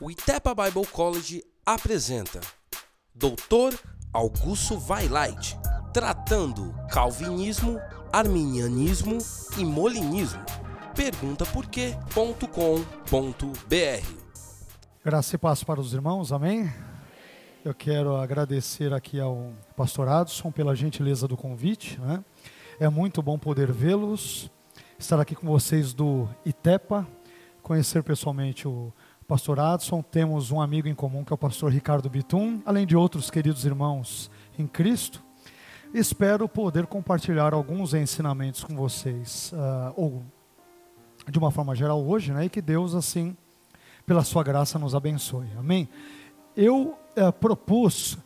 o Itepa Bible College apresenta Doutor Augusto Vailite, tratando calvinismo, arminianismo e molinismo. Pergunta por quê.com.br Graça e paz para os irmãos, amém? Eu quero agradecer aqui ao pastor Adson pela gentileza do convite. Né? É muito bom poder vê-los, estar aqui com vocês do ITEPA, conhecer pessoalmente o pastor Adson. Temos um amigo em comum que é o pastor Ricardo Bitum, além de outros queridos irmãos em Cristo. Espero poder compartilhar alguns ensinamentos com vocês, uh, ou de uma forma geral hoje, né? E que Deus, assim, pela sua graça, nos abençoe. Amém? Eu uh, propus,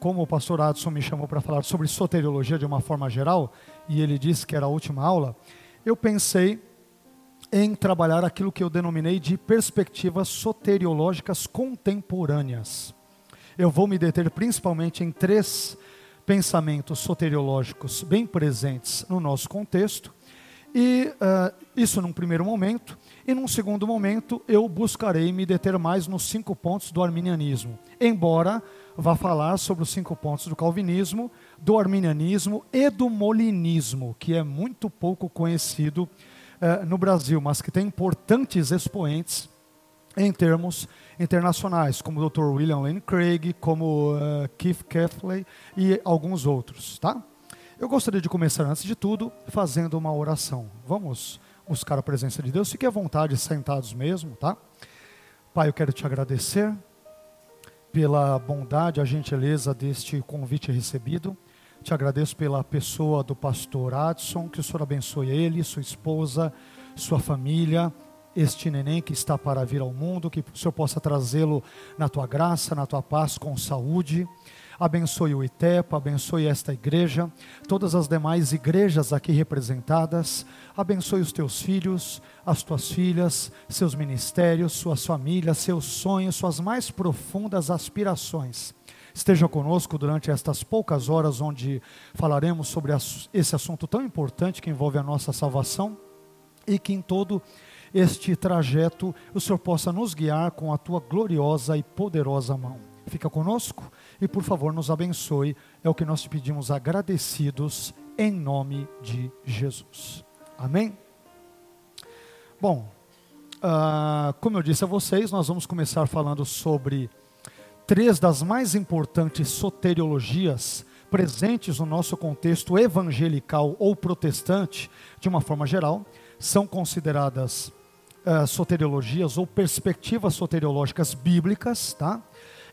como o pastor Adson me chamou para falar sobre soteriologia de uma forma geral, e ele disse que era a última aula, eu pensei em trabalhar aquilo que eu denominei de perspectivas soteriológicas contemporâneas. Eu vou me deter principalmente em três pensamentos soteriológicos bem presentes no nosso contexto, e uh, isso num primeiro momento, e num segundo momento eu buscarei me deter mais nos cinco pontos do arminianismo, embora vá falar sobre os cinco pontos do calvinismo, do arminianismo e do molinismo, que é muito pouco conhecido uh, no Brasil, mas que tem importantes expoentes em termos internacionais, como o Dr. William Lane Craig, como uh, Keith Cathey e alguns outros, tá? Eu gostaria de começar, antes de tudo, fazendo uma oração. Vamos buscar a presença de Deus. Fique à vontade, sentados mesmo, tá? Pai, eu quero te agradecer pela bondade, a gentileza deste convite recebido. Te agradeço pela pessoa do pastor Adson, que o Senhor abençoe ele, sua esposa, sua família, este neném que está para vir ao mundo, que o Senhor possa trazê-lo na tua graça, na tua paz, com saúde. Abençoe o ITEPA, abençoe esta igreja, todas as demais igrejas aqui representadas. Abençoe os teus filhos, as tuas filhas, seus ministérios, suas famílias, seus sonhos, suas mais profundas aspirações esteja conosco durante estas poucas horas onde falaremos sobre esse assunto tão importante que envolve a nossa salvação e que em todo este trajeto o Senhor possa nos guiar com a tua gloriosa e poderosa mão. Fica conosco e por favor nos abençoe, é o que nós te pedimos agradecidos em nome de Jesus. Amém? Bom, uh, como eu disse a vocês, nós vamos começar falando sobre três das mais importantes soteriologias presentes no nosso contexto evangelical ou protestante, de uma forma geral, são consideradas uh, soteriologias ou perspectivas soteriológicas bíblicas, tá?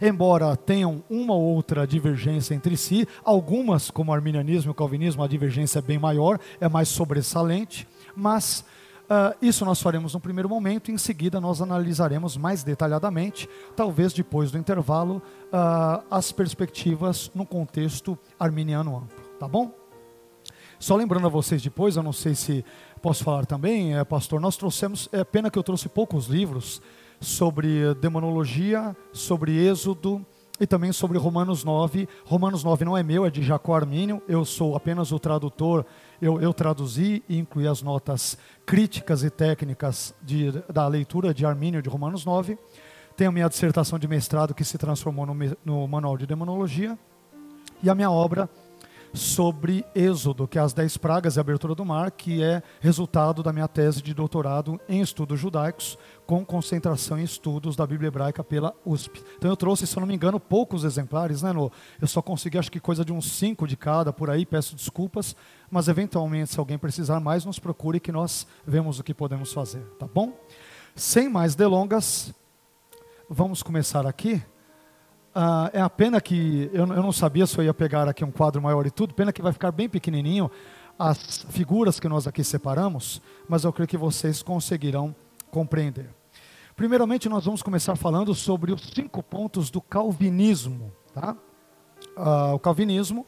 Embora tenham uma ou outra divergência entre si, algumas, como o arminianismo e o calvinismo, a divergência é bem maior, é mais sobressalente, mas Uh, isso nós faremos no primeiro momento, e em seguida nós analisaremos mais detalhadamente, talvez depois do intervalo, uh, as perspectivas no contexto arminiano amplo, tá bom? Só lembrando a vocês depois, eu não sei se posso falar também, é, pastor, nós trouxemos, é pena que eu trouxe poucos livros sobre demonologia, sobre êxodo, e também sobre Romanos 9. Romanos 9 não é meu, é de Jacó Armínio, eu sou apenas o tradutor, eu, eu traduzi e incluí as notas críticas e técnicas de, da leitura de Armínio de Romanos 9. Tenho a minha dissertação de mestrado que se transformou no, no Manual de Demonologia. E a minha obra sobre Êxodo, que é as dez pragas e a abertura do mar, que é resultado da minha tese de doutorado em estudos judaicos, com concentração em estudos da Bíblia hebraica pela USP. Então eu trouxe, se eu não me engano, poucos exemplares, né, Nô? Eu só consegui, acho que coisa de uns cinco de cada por aí, peço desculpas, mas eventualmente, se alguém precisar mais, nos procure que nós vemos o que podemos fazer, tá bom? Sem mais delongas, vamos começar aqui. Uh, é a pena que eu, eu não sabia se eu ia pegar aqui um quadro maior e tudo, pena que vai ficar bem pequenininho as figuras que nós aqui separamos, mas eu creio que vocês conseguirão compreender. Primeiramente, nós vamos começar falando sobre os cinco pontos do calvinismo. Tá? Uh, o calvinismo,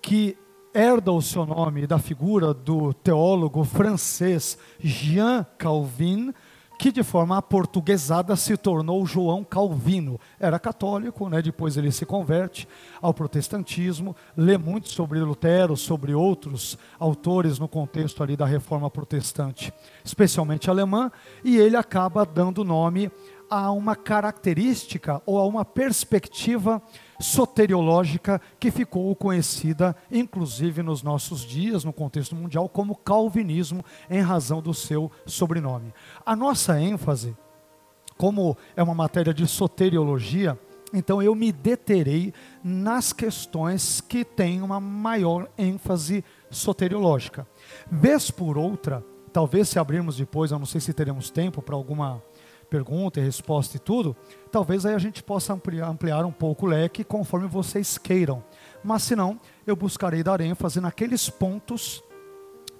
que herda o seu nome da figura do teólogo francês Jean Calvin, que de forma aportuguesada se tornou João Calvino. Era católico, né? depois ele se converte ao protestantismo, lê muito sobre Lutero, sobre outros autores no contexto ali da reforma protestante, especialmente alemã, e ele acaba dando nome a uma característica ou a uma perspectiva soteriológica que ficou conhecida, inclusive nos nossos dias, no contexto mundial, como calvinismo, em razão do seu sobrenome. A nossa ênfase, como é uma matéria de soteriologia, então eu me deterei nas questões que têm uma maior ênfase soteriológica. Vez por outra, talvez se abrirmos depois, eu não sei se teremos tempo para alguma pergunta e resposta e tudo, talvez aí a gente possa ampliar, ampliar um pouco o leque conforme vocês queiram. Mas se não, eu buscarei dar ênfase naqueles pontos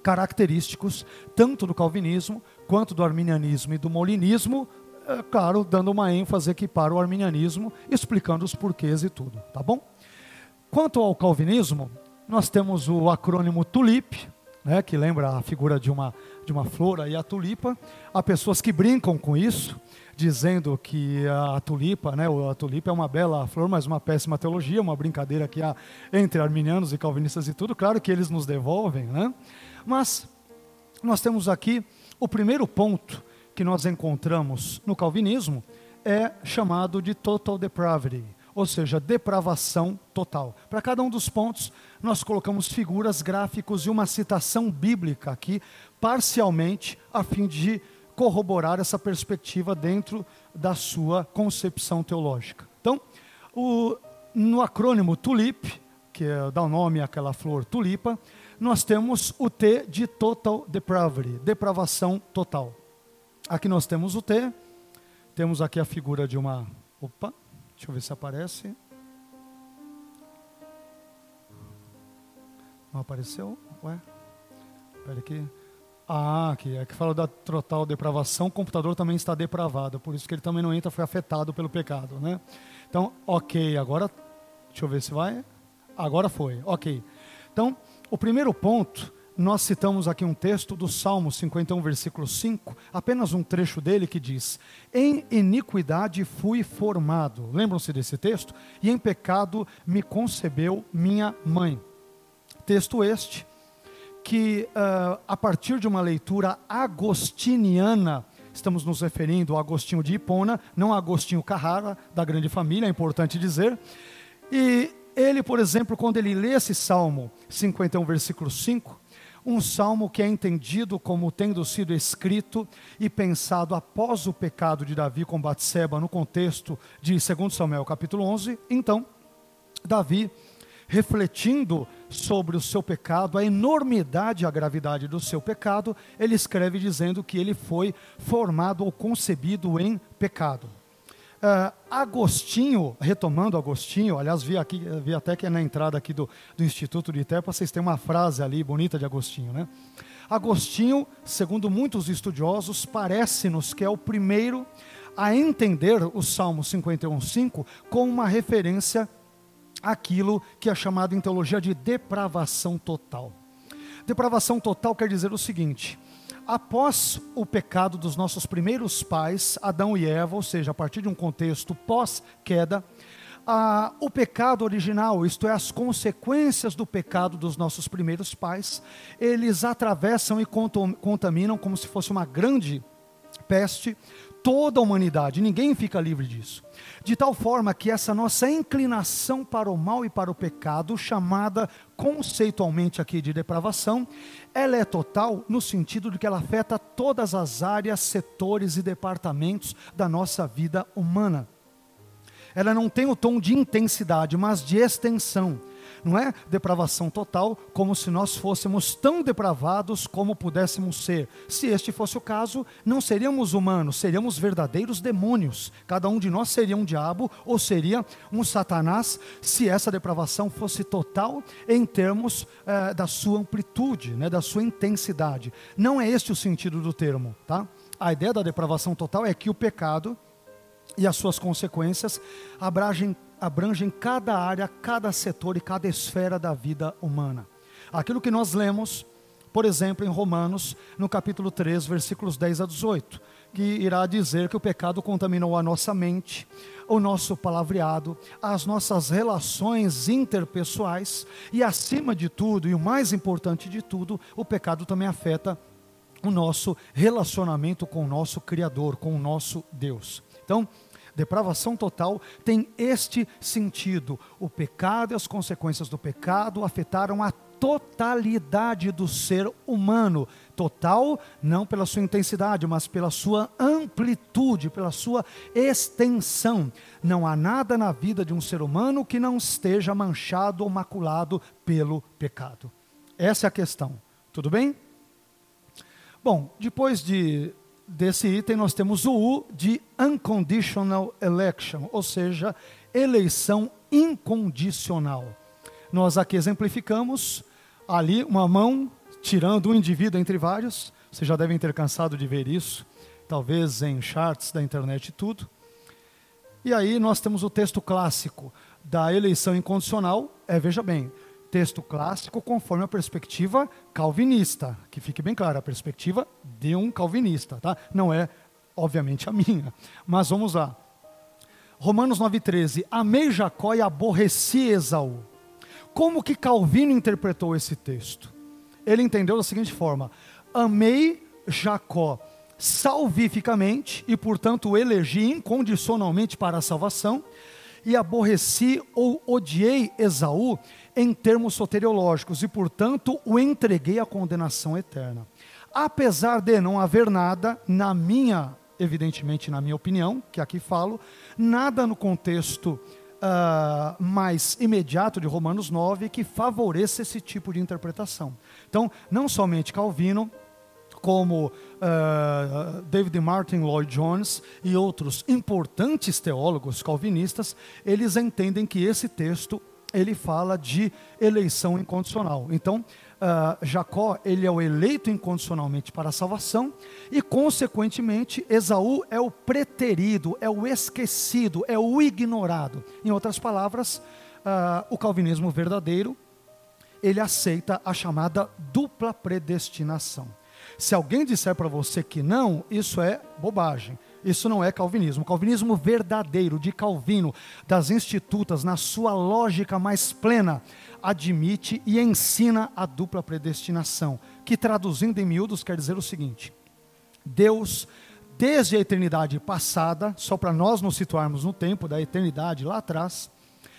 característicos, tanto do calvinismo quanto do arminianismo e do molinismo, é, claro, dando uma ênfase aqui para o arminianismo, explicando os porquês e tudo, tá bom? Quanto ao calvinismo, nós temos o acrônimo TULIP, né, que lembra a figura de uma, de uma flor e a tulipa. Há pessoas que brincam com isso, dizendo que a tulipa, né, a tulipa é uma bela flor, mas uma péssima teologia, uma brincadeira que há entre arminianos e calvinistas e tudo. Claro que eles nos devolvem, né? Mas nós temos aqui o primeiro ponto que nós encontramos no calvinismo é chamado de total depravity, ou seja, depravação total. Para cada um dos pontos, nós colocamos figuras, gráficos e uma citação bíblica aqui, parcialmente, a fim de corroborar essa perspectiva dentro da sua concepção teológica. Então, o, no acrônimo TULIP, que é, dá o nome àquela flor tulipa, nós temos o T de total depravity, depravação total. Aqui nós temos o T, temos aqui a figura de uma. Opa, Deixa eu ver se aparece. Não apareceu? Ué? Espera aqui. Ah, aqui. É que fala da total depravação. O computador também está depravado. Por isso que ele também não entra, foi afetado pelo pecado. Né? Então, ok. Agora, deixa eu ver se vai. Agora foi. Ok. Então, o primeiro ponto nós citamos aqui um texto do Salmo 51, versículo 5, apenas um trecho dele que diz: Em iniquidade fui formado. Lembram-se desse texto? E em pecado me concebeu minha mãe. Texto este que, uh, a partir de uma leitura agostiniana, estamos nos referindo a Agostinho de Hipona, não a Agostinho Carrara, da grande família, é importante dizer. E ele, por exemplo, quando ele lê esse Salmo 51, versículo 5, um salmo que é entendido como tendo sido escrito e pensado após o pecado de Davi com Batseba no contexto de 2 Samuel capítulo 11. Então, Davi, refletindo sobre o seu pecado, a enormidade e a gravidade do seu pecado, ele escreve dizendo que ele foi formado ou concebido em pecado. Uh, Agostinho, retomando Agostinho, aliás, vi, aqui, vi até que é na entrada aqui do, do Instituto de Itepa, vocês têm uma frase ali bonita de Agostinho, né? Agostinho, segundo muitos estudiosos, parece-nos que é o primeiro a entender o Salmo 51.5 como uma referência àquilo que é chamado em teologia de depravação total. Depravação total quer dizer o seguinte: após o pecado dos nossos primeiros pais, Adão e Eva, ou seja, a partir de um contexto pós-queda, o pecado original, isto é, as consequências do pecado dos nossos primeiros pais, eles atravessam e contaminam como se fosse uma grande peste toda a humanidade, ninguém fica livre disso. De tal forma que essa nossa inclinação para o mal e para o pecado, chamada conceitualmente aqui de depravação, ela é total no sentido de que ela afeta todas as áreas, setores e departamentos da nossa vida humana. Ela não tem o tom de intensidade, mas de extensão não é depravação total, como se nós fôssemos tão depravados como pudéssemos ser. Se este fosse o caso, não seríamos humanos, seríamos verdadeiros demônios. Cada um de nós seria um diabo ou seria um satanás, se essa depravação fosse total em termos eh, da sua amplitude, né, da sua intensidade. Não é este o sentido do termo, tá? A ideia da depravação total é que o pecado e as suas consequências abrangem abrangem cada área, cada setor e cada esfera da vida humana. Aquilo que nós lemos, por exemplo, em Romanos, no capítulo 3, versículos 10 a 18, que irá dizer que o pecado contaminou a nossa mente, o nosso palavreado, as nossas relações interpessoais e, acima de tudo, e o mais importante de tudo, o pecado também afeta o nosso relacionamento com o nosso Criador, com o nosso Deus. Então, depravação total tem este sentido. O pecado e as consequências do pecado afetaram a totalidade do ser humano. Total, não pela sua intensidade, mas pela sua amplitude, pela sua extensão. Não há nada na vida de um ser humano que não esteja manchado ou maculado pelo pecado. Essa é a questão. Tudo bem? Bom, depois de, desse item, nós temos o U de unconditional election, ou seja, eleição incondicional. Nós aqui exemplificamos ali uma mão tirando um indivíduo entre vários. Vocês já devem ter cansado de ver isso, talvez em charts da internet e tudo. E aí nós temos o texto clássico da eleição incondicional. É, veja bem, texto clássico conforme a perspectiva calvinista, que fique bem claro, a perspectiva de um calvinista, tá? Não é, obviamente, a minha. Mas vamos lá. Romanos 9,13: Amei Jacó e aborreci Esaú. Como que Calvino interpretou esse texto? Ele entendeu da seguinte forma: amei Jacó salvificamente e, portanto, elegi incondicionalmente para a salvação, e aborreci ou odiei Esaú em termos soteriológicos e, portanto, o entreguei à condenação eterna. Apesar de não haver nada, na minha, evidentemente, na minha opinião, que aqui falo, nada no contexto uh, mais imediato de Romanos 9 que favoreça esse tipo de interpretação. Então, não somente Calvino, como uh, David Martin Lloyd Jones e outros importantes teólogos calvinistas, eles entendem que esse texto ele fala de eleição incondicional. Então, uh, Jacó ele é o eleito incondicionalmente para a salvação e, consequentemente, Esaú é o preterido, é o esquecido, é o ignorado. Em outras palavras, uh, o calvinismo verdadeiro ele aceita a chamada dupla predestinação. Se alguém disser para você que não, isso é bobagem. Isso não é calvinismo. O calvinismo verdadeiro de Calvino, das institutas, na sua lógica mais plena, admite e ensina a dupla predestinação, que traduzindo em miúdos quer dizer o seguinte: Deus, desde a eternidade passada, só para nós nos situarmos no tempo da eternidade lá atrás,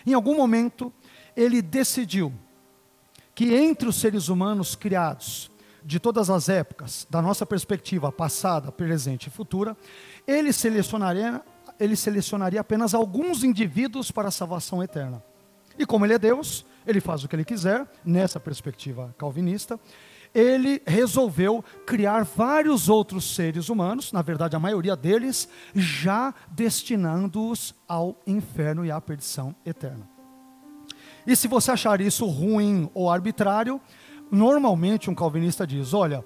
em algum momento, ele decidiu que entre os seres humanos criados, de todas as épocas, da nossa perspectiva passada, presente e futura, ele selecionaria, ele selecionaria apenas alguns indivíduos para a salvação eterna. E como ele é Deus, ele faz o que ele quiser, nessa perspectiva calvinista, ele resolveu criar vários outros seres humanos, na verdade a maioria deles, já destinando-os ao inferno e à perdição eterna. E se você achar isso ruim ou arbitrário, normalmente um calvinista diz: olha,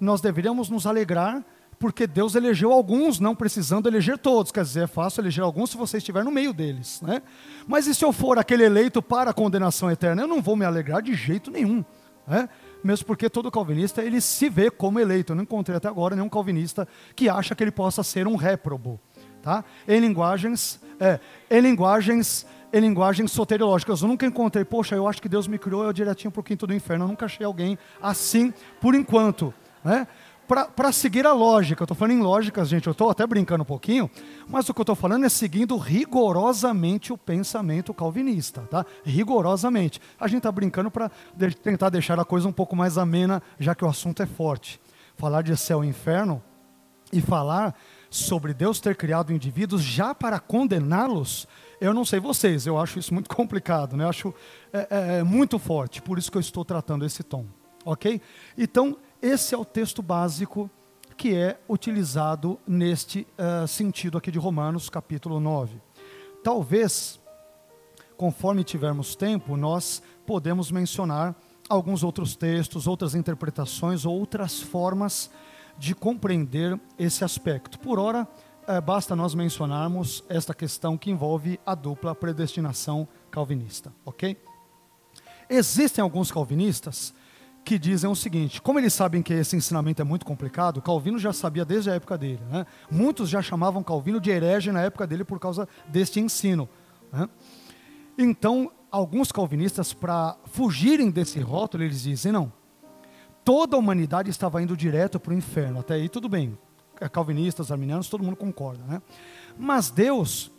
nós deveríamos nos alegrar porque Deus elegeu alguns, não precisando eleger todos. Quer dizer, é fácil eleger alguns se você estiver no meio deles. Né? Mas e se eu for aquele eleito para a condenação eterna? Eu não vou me alegrar de jeito nenhum. Né? Mesmo porque todo calvinista ele se vê como eleito. Eu não encontrei até agora nenhum calvinista que acha que ele possa ser um réprobo. Tá? Em linguagens, é, em linguagens em linguagens soteriológicas. Eu nunca encontrei, poxa, eu acho que Deus me criou eu direitinho para o quinto do inferno. Eu nunca achei alguém assim, por enquanto. Né? Para seguir a lógica, eu estou falando em lógicas, gente, eu estou até brincando um pouquinho, mas o que eu estou falando é seguindo rigorosamente o pensamento calvinista, tá? Rigorosamente. A gente está brincando para de tentar deixar a coisa um pouco mais amena, já que o assunto é forte. Falar de céu e inferno e falar sobre Deus ter criado indivíduos já para condená-los eu não sei vocês, eu acho isso muito complicado, né? eu acho é, é, é, muito forte, por isso que eu estou tratando esse tom, ok? Então, esse é o texto básico que é utilizado neste uh, sentido aqui de Romanos, capítulo 9. Talvez, conforme tivermos tempo, nós podemos mencionar alguns outros textos, outras interpretações, outras formas de compreender esse aspecto. Por ora, é, basta nós mencionarmos esta questão que envolve a dupla predestinação calvinista, ok? Existem alguns calvinistas que dizem o seguinte: como eles sabem que esse ensinamento é muito complicado, Calvino já sabia desde a época dele. Né? Muitos já chamavam Calvino de herege na época dele por causa deste ensino. Né? Então, alguns calvinistas, para fugirem desse rótulo, eles dizem: não, toda a humanidade estava indo direto para o inferno. Até aí tudo bem, é, calvinistas, arminianos, todo mundo concorda, né? Mas Deus,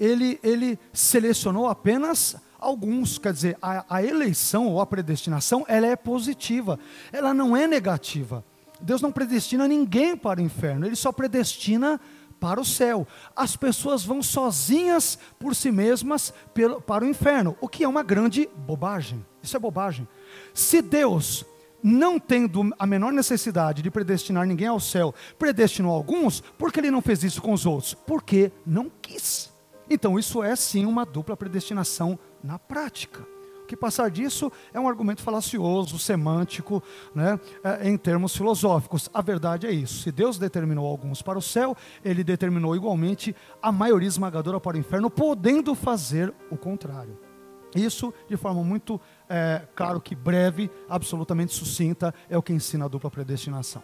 ele, ele selecionou apenas alguns, quer dizer, a, a eleição ou a predestinação, ela é positiva, ela não é negativa. Deus não predestina ninguém para o inferno, Ele só predestina para o céu. As pessoas vão sozinhas por si mesmas para o inferno, o que é uma grande bobagem. Isso é bobagem. Se Deus, não tendo a menor necessidade de predestinar ninguém ao céu, predestinou alguns, por que ele não fez isso com os outros? Porque não quis. Então, isso é sim uma dupla predestinação na prática que passar disso é um argumento falacioso, semântico, né, é, em termos filosóficos. A verdade é isso. Se Deus determinou alguns para o céu, ele determinou igualmente a maioria esmagadora para o inferno, podendo fazer o contrário. Isso, de forma muito, é, claro que breve, absolutamente sucinta, é o que ensina a dupla predestinação.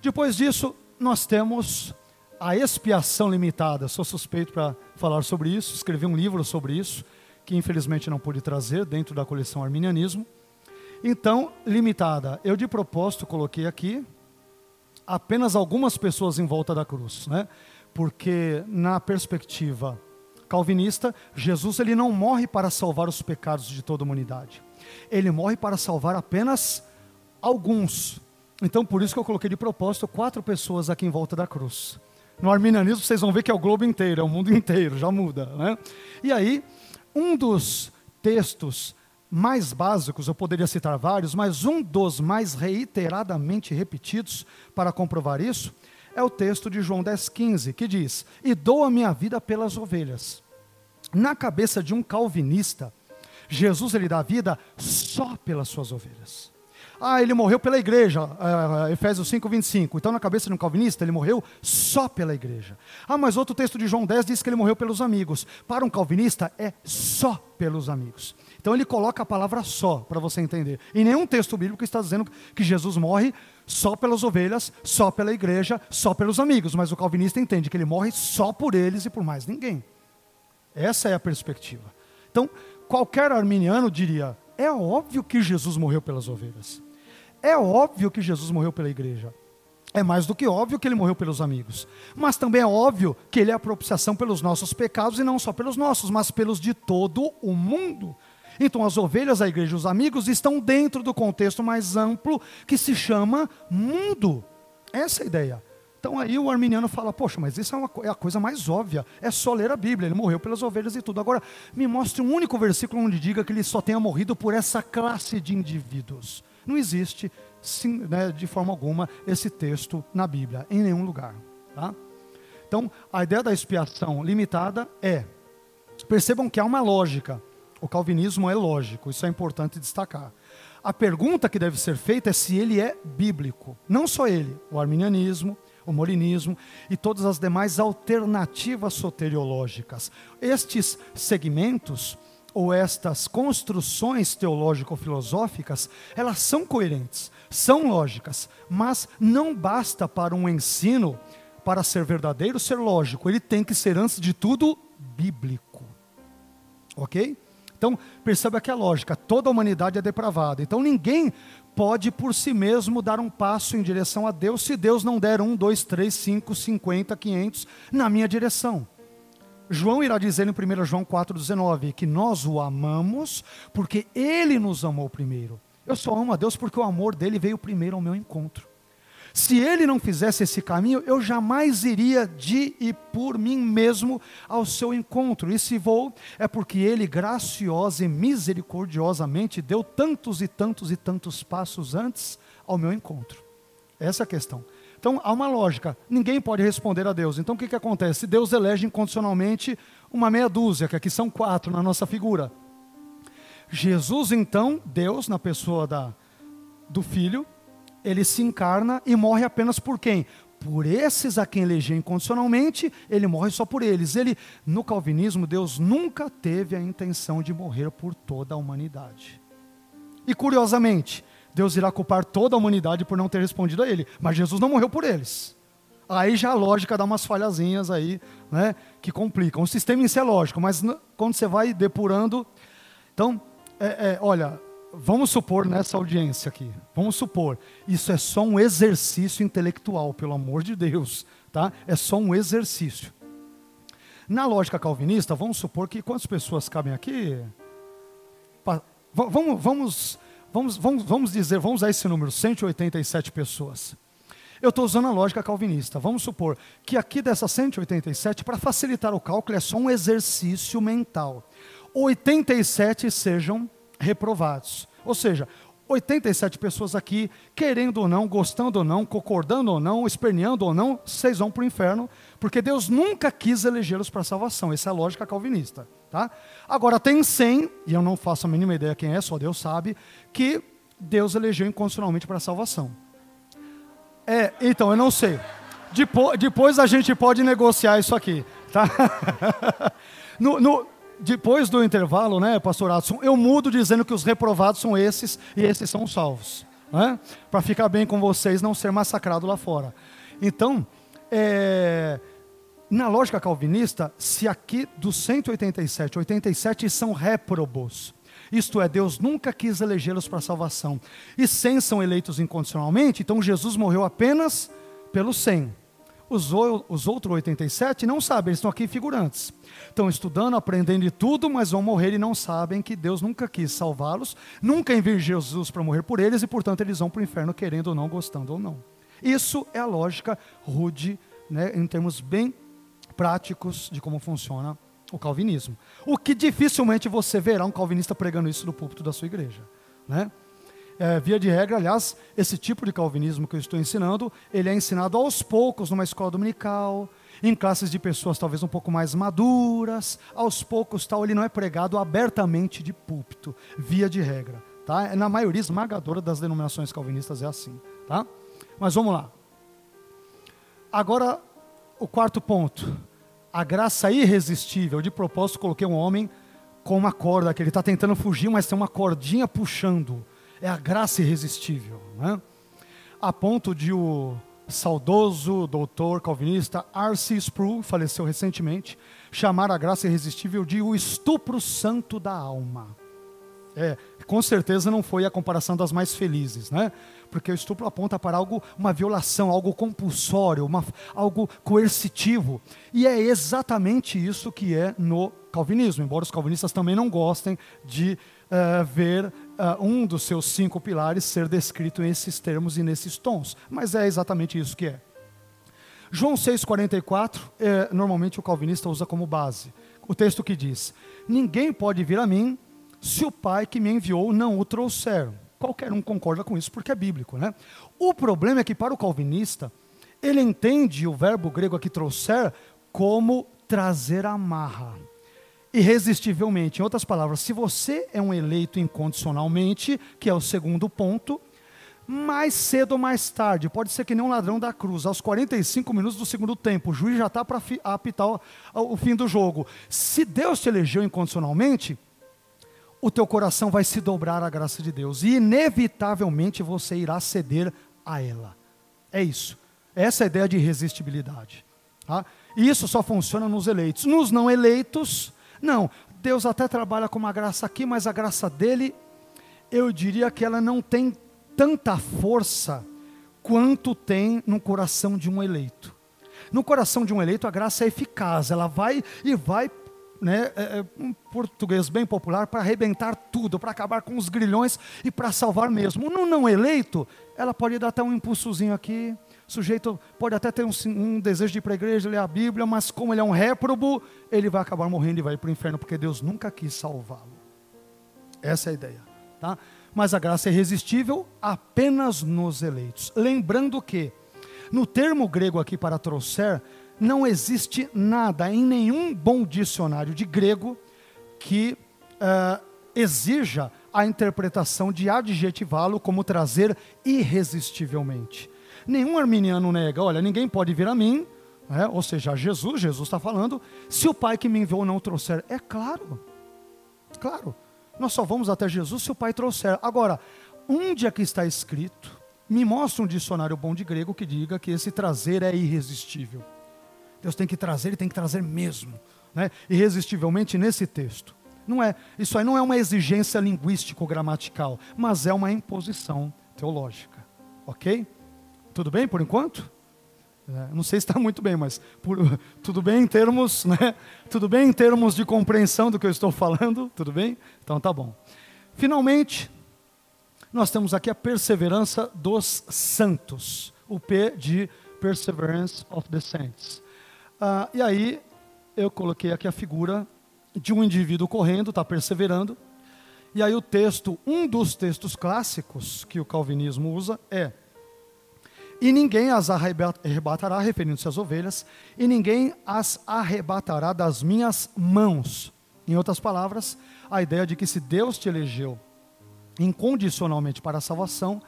Depois disso, nós temos a expiação limitada. Sou suspeito para falar sobre isso, escrevi um livro sobre isso que infelizmente não pude trazer dentro da coleção Arminianismo. Então, limitada. Eu de propósito coloquei aqui apenas algumas pessoas em volta da cruz, né? Porque na perspectiva calvinista, Jesus ele não morre para salvar os pecados de toda a humanidade. Ele morre para salvar apenas alguns. Então, por isso que eu coloquei de propósito quatro pessoas aqui em volta da cruz. No arminianismo, vocês vão ver que é o globo inteiro, é o mundo inteiro, já muda. Né? E aí, um dos textos mais básicos, eu poderia citar vários, mas um dos mais reiteradamente repetidos para comprovar isso é o texto de João 10,15, que diz: E dou a minha vida pelas ovelhas. Na cabeça de um calvinista, Jesus ele dá vida só pelas suas ovelhas. Ah, ele morreu pela igreja, uh, Efésios 5, 25. Então, na cabeça de um calvinista, ele morreu só pela igreja. Ah, mas outro texto de João 10 diz que ele morreu pelos amigos. Para um calvinista, é só pelos amigos. Então, ele coloca a palavra só, para você entender. E nenhum texto bíblico está dizendo que Jesus morre só pelas ovelhas, só pela igreja, só pelos amigos. Mas o calvinista entende que ele morre só por eles e por mais ninguém. Essa é a perspectiva. Então, qualquer arminiano diria: é óbvio que Jesus morreu pelas ovelhas. É óbvio que Jesus morreu pela igreja. É mais do que óbvio que ele morreu pelos amigos. Mas também é óbvio que ele é a propiciação pelos nossos pecados e não só pelos nossos, mas pelos de todo o mundo. Então, as ovelhas, a igreja e os amigos estão dentro do contexto mais amplo que se chama mundo. Essa é a ideia. Então, aí o arminiano fala: Poxa, mas isso é, uma, é a coisa mais óbvia. É só ler a Bíblia. Ele morreu pelas ovelhas e tudo. Agora, me mostre um único versículo onde diga que ele só tenha morrido por essa classe de indivíduos. Não existe, sim, né, de forma alguma, esse texto na Bíblia, em nenhum lugar. Tá? Então, a ideia da expiação limitada é: percebam que há uma lógica. O calvinismo é lógico, isso é importante destacar. A pergunta que deve ser feita é se ele é bíblico. Não só ele, o arminianismo, o molinismo e todas as demais alternativas soteriológicas. Estes segmentos ou estas construções teológico-filosóficas, elas são coerentes, são lógicas, mas não basta para um ensino, para ser verdadeiro, ser lógico, ele tem que ser, antes de tudo, bíblico. Ok? Então, perceba que a lógica, toda a humanidade é depravada, então ninguém pode por si mesmo dar um passo em direção a Deus, se Deus não der um, dois, três, cinco, cinquenta, quinhentos na minha direção. João irá dizer em 1 João 4,19 que nós o amamos porque ele nos amou primeiro. Eu só amo a Deus porque o amor dele veio primeiro ao meu encontro. Se ele não fizesse esse caminho, eu jamais iria de e por mim mesmo ao seu encontro. E se vou, é porque ele graciosa e misericordiosamente deu tantos e tantos e tantos passos antes ao meu encontro. Essa é a questão. Então há uma lógica. Ninguém pode responder a Deus. Então o que, que acontece? Deus elege incondicionalmente uma meia dúzia, que aqui são quatro na nossa figura. Jesus, então, Deus, na pessoa da, do Filho, ele se encarna e morre apenas por quem? Por esses a quem elegeu incondicionalmente, ele morre só por eles. Ele, no calvinismo, Deus nunca teve a intenção de morrer por toda a humanidade. E curiosamente, Deus irá culpar toda a humanidade por não ter respondido a ele. Mas Jesus não morreu por eles. Aí já a lógica dá umas falhazinhas aí, né, que complicam. O sistema em si é lógico, mas quando você vai depurando. Então, é, é, olha, vamos supor nessa audiência aqui, vamos supor, isso é só um exercício intelectual, pelo amor de Deus, tá? É só um exercício. Na lógica calvinista, vamos supor que quantas pessoas cabem aqui? Vamos, vamos, vamos, vamos, vamos dizer, vamos usar esse número, 187 pessoas. Eu estou usando a lógica calvinista. Vamos supor que aqui dessas 187, para facilitar o cálculo, é só um exercício mental. 87 sejam reprovados. Ou seja, 87 pessoas aqui, querendo ou não, gostando ou não, concordando ou não, esperneando ou não, vocês vão para o inferno, porque Deus nunca quis elegê-los para a salvação. Essa é a lógica calvinista. Tá? Agora, tem 100, e eu não faço a mínima ideia quem é, só Deus sabe, que Deus elegeu incondicionalmente para a salvação. É, então, eu não sei. Depois, depois a gente pode negociar isso aqui, tá? no, no, depois do intervalo, né, pastor Adson, eu mudo dizendo que os reprovados são esses e esses são os salvos. Né? Para ficar bem com vocês, não ser massacrado lá fora. Então, é, na lógica calvinista, se aqui dos 187, 87 são réprobos, isto é, Deus nunca quis elegê-los para salvação. E 100 são eleitos incondicionalmente, então Jesus morreu apenas pelos 100. Os, os outros 87 não sabem, eles estão aqui figurantes. Estão estudando, aprendendo de tudo, mas vão morrer e não sabem que Deus nunca quis salvá-los, nunca enviou Jesus para morrer por eles e, portanto, eles vão para o inferno querendo ou não, gostando ou não. Isso é a lógica rude, né, em termos bem práticos de como funciona o calvinismo. O que dificilmente você verá um calvinista pregando isso no púlpito da sua igreja. Né? É, via de regra, aliás, esse tipo de calvinismo que eu estou ensinando, ele é ensinado aos poucos numa escola dominical, em classes de pessoas talvez um pouco mais maduras, aos poucos tal, ele não é pregado abertamente de púlpito, via de regra. Tá? Na maioria esmagadora das denominações calvinistas é assim. Tá? Mas vamos lá. Agora, o quarto ponto a graça irresistível. De propósito, coloquei um homem com uma corda, que ele está tentando fugir, mas tem uma cordinha puxando. É a graça irresistível. Né? A ponto de o saudoso doutor calvinista R.C. Sproul, faleceu recentemente, chamar a graça irresistível de o estupro santo da alma. É, com certeza não foi a comparação das mais felizes, né? Porque o estupro aponta para algo, uma violação, algo compulsório, uma, algo coercitivo. E é exatamente isso que é no calvinismo, embora os calvinistas também não gostem de uh, ver uh, um dos seus cinco pilares ser descrito nesses termos e nesses tons. Mas é exatamente isso que é. João 6,44, é, normalmente o calvinista usa como base. O texto que diz: Ninguém pode vir a mim se o Pai que me enviou não o trouxer. Qualquer um concorda com isso porque é bíblico, né? O problema é que para o calvinista, ele entende o verbo grego aqui trouxer como trazer amarra. Irresistivelmente, em outras palavras, se você é um eleito incondicionalmente, que é o segundo ponto, mais cedo ou mais tarde, pode ser que nem um ladrão da cruz, aos 45 minutos do segundo tempo, o juiz já está para apitar o, o fim do jogo. Se Deus te elegeu incondicionalmente, o teu coração vai se dobrar à graça de Deus e inevitavelmente você irá ceder a ela. É isso. Essa é a ideia de irresistibilidade. Tá? Isso só funciona nos eleitos. Nos não eleitos, não. Deus até trabalha com uma graça aqui, mas a graça dele, eu diria que ela não tem tanta força quanto tem no coração de um eleito. No coração de um eleito, a graça é eficaz, ela vai e vai né, é, é, um português bem popular, para arrebentar tudo, para acabar com os grilhões e para salvar mesmo. No não eleito, ela pode dar até um impulsozinho aqui, sujeito pode até ter um, um, desejo de ir para a igreja, ler a Bíblia, mas como ele é um réprobo, ele vai acabar morrendo e vai para o inferno, porque Deus nunca quis salvá-lo. Essa é a ideia. Tá? Mas a graça é irresistível apenas nos eleitos. Lembrando que, no termo grego aqui para trouxer, não existe nada em nenhum bom dicionário de grego que uh, exija a interpretação de adjetivá-lo como trazer irresistivelmente. Nenhum arminiano nega, olha, ninguém pode vir a mim, né, ou seja, Jesus, Jesus está falando, se o Pai que me enviou não trouxer. É claro, claro, nós só vamos até Jesus se o Pai trouxer. Agora, onde é que está escrito? Me mostra um dicionário bom de grego que diga que esse trazer é irresistível. Deus tem que trazer e tem que trazer mesmo, né? irresistivelmente nesse texto. Não é, isso aí não é uma exigência linguístico-gramatical, mas é uma imposição teológica. Ok? Tudo bem por enquanto? É, não sei se está muito bem, mas por, tudo bem em termos, né? Tudo bem em termos de compreensão do que eu estou falando? Tudo bem? Então tá bom. Finalmente, nós temos aqui a perseverança dos santos. O P de Perseverance of the Saints. Ah, e aí, eu coloquei aqui a figura de um indivíduo correndo, está perseverando. E aí o texto, um dos textos clássicos que o calvinismo usa é e ninguém as arrebatará, referindo-se às ovelhas, e ninguém as arrebatará das minhas mãos. Em outras palavras, a ideia de que se Deus te elegeu incondicionalmente para a salvação,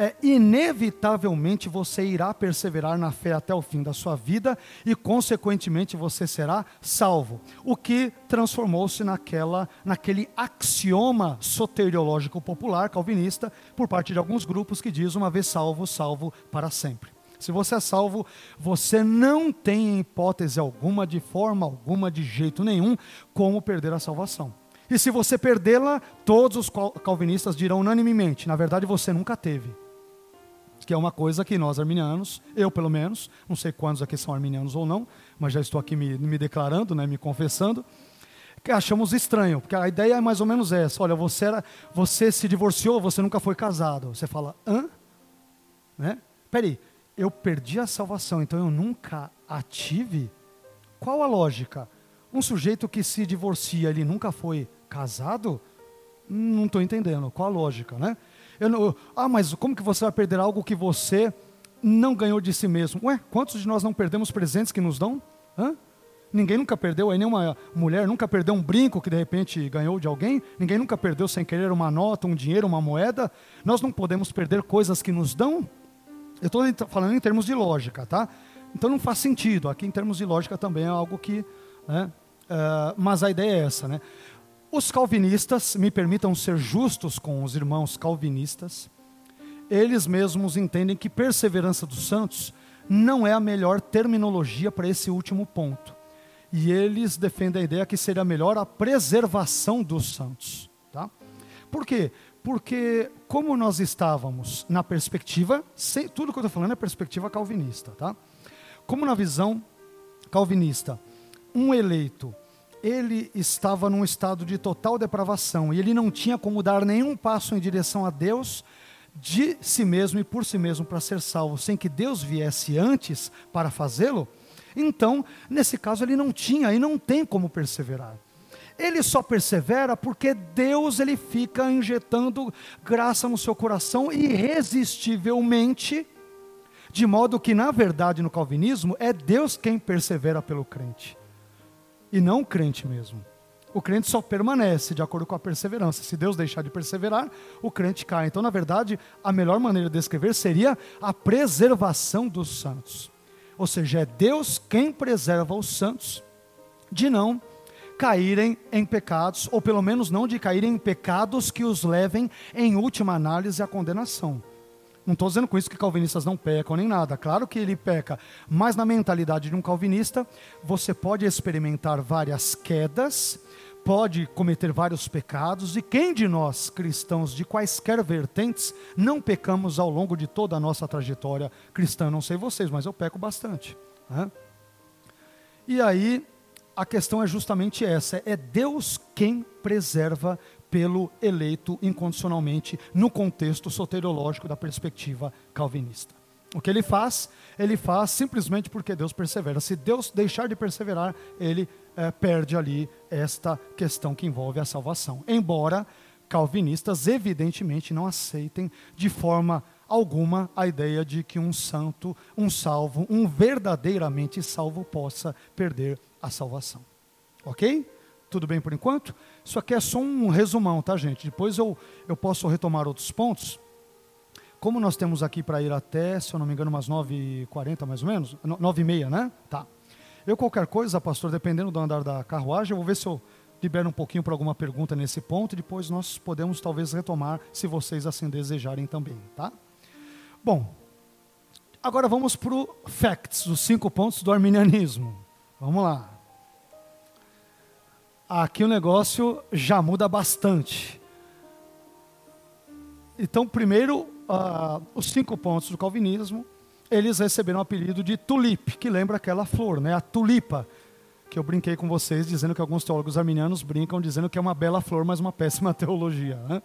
é, inevitavelmente você irá perseverar na fé até o fim da sua vida e, consequentemente, você será salvo. O que transformou-se naquela, naquele axioma soteriológico popular calvinista por parte de alguns grupos que diz: uma vez salvo, salvo para sempre. Se você é salvo, você não tem hipótese alguma, de forma alguma, de jeito nenhum, como perder a salvação. E se você perdê-la, todos os calvinistas dirão unanimemente: na verdade você nunca teve que é uma coisa que nós arminianos, eu pelo menos, não sei quantos aqui são arminianos ou não, mas já estou aqui me, me declarando, né, me confessando, que achamos estranho, porque a ideia é mais ou menos essa: olha, você, era, você se divorciou, você nunca foi casado. Você fala, hã? Né? Peraí, eu perdi a salvação, então eu nunca a tive? Qual a lógica? Um sujeito que se divorcia, ele nunca foi casado? Não estou entendendo. Qual a lógica, né? Não, ah, mas como que você vai perder algo que você não ganhou de si mesmo? Ué, quantos de nós não perdemos presentes que nos dão? Hã? Ninguém nunca perdeu, aí nenhuma mulher nunca perdeu um brinco que de repente ganhou de alguém, ninguém nunca perdeu sem querer uma nota, um dinheiro, uma moeda. Nós não podemos perder coisas que nos dão. Eu estou falando em termos de lógica, tá? Então não faz sentido. Aqui em termos de lógica também é algo que. Né? Uh, mas a ideia é essa, né? Os calvinistas, me permitam ser justos com os irmãos calvinistas, eles mesmos entendem que perseverança dos santos não é a melhor terminologia para esse último ponto. E eles defendem a ideia que seria melhor a preservação dos santos. Tá? Por quê? Porque, como nós estávamos na perspectiva, sem, tudo que eu estou falando é perspectiva calvinista, tá? Como na visão calvinista, um eleito ele estava num estado de total depravação e ele não tinha como dar nenhum passo em direção a Deus de si mesmo e por si mesmo para ser salvo, sem que Deus viesse antes para fazê-lo, então, nesse caso, ele não tinha e não tem como perseverar. Ele só persevera porque Deus ele fica injetando graça no seu coração irresistivelmente, de modo que, na verdade, no calvinismo, é Deus quem persevera pelo crente e não o crente mesmo. O crente só permanece de acordo com a perseverança. Se Deus deixar de perseverar, o crente cai. Então, na verdade, a melhor maneira de descrever seria a preservação dos santos. Ou seja, é Deus quem preserva os santos de não caírem em pecados, ou pelo menos não de caírem em pecados que os levem, em última análise, à condenação. Não estou dizendo com isso que calvinistas não pecam nem nada. Claro que ele peca, mas na mentalidade de um calvinista, você pode experimentar várias quedas, pode cometer vários pecados, e quem de nós, cristãos de quaisquer vertentes, não pecamos ao longo de toda a nossa trajetória cristã? Não sei vocês, mas eu peco bastante. Né? E aí, a questão é justamente essa: é Deus quem preserva pelo eleito incondicionalmente no contexto soteriológico da perspectiva calvinista. O que ele faz? Ele faz simplesmente porque Deus persevera. Se Deus deixar de perseverar, ele é, perde ali esta questão que envolve a salvação. Embora calvinistas, evidentemente, não aceitem de forma alguma a ideia de que um santo, um salvo, um verdadeiramente salvo possa perder a salvação. Ok? Tudo bem por enquanto? Isso aqui é só um resumão, tá, gente? Depois eu, eu posso retomar outros pontos. Como nós temos aqui para ir até, se eu não me engano, umas 9h40 mais ou menos, 9h30, né? Tá. Eu, qualquer coisa, pastor, dependendo do andar da carruagem, eu vou ver se eu libero um pouquinho para alguma pergunta nesse ponto, e depois nós podemos talvez retomar, se vocês assim desejarem também, tá? Bom, agora vamos para o facts, os cinco pontos do arminianismo. Vamos lá. Aqui o negócio já muda bastante. Então, primeiro, uh, os cinco pontos do calvinismo, eles receberam o apelido de tulip, que lembra aquela flor, né? a tulipa, que eu brinquei com vocês, dizendo que alguns teólogos arminianos brincam, dizendo que é uma bela flor, mas uma péssima teologia. Né?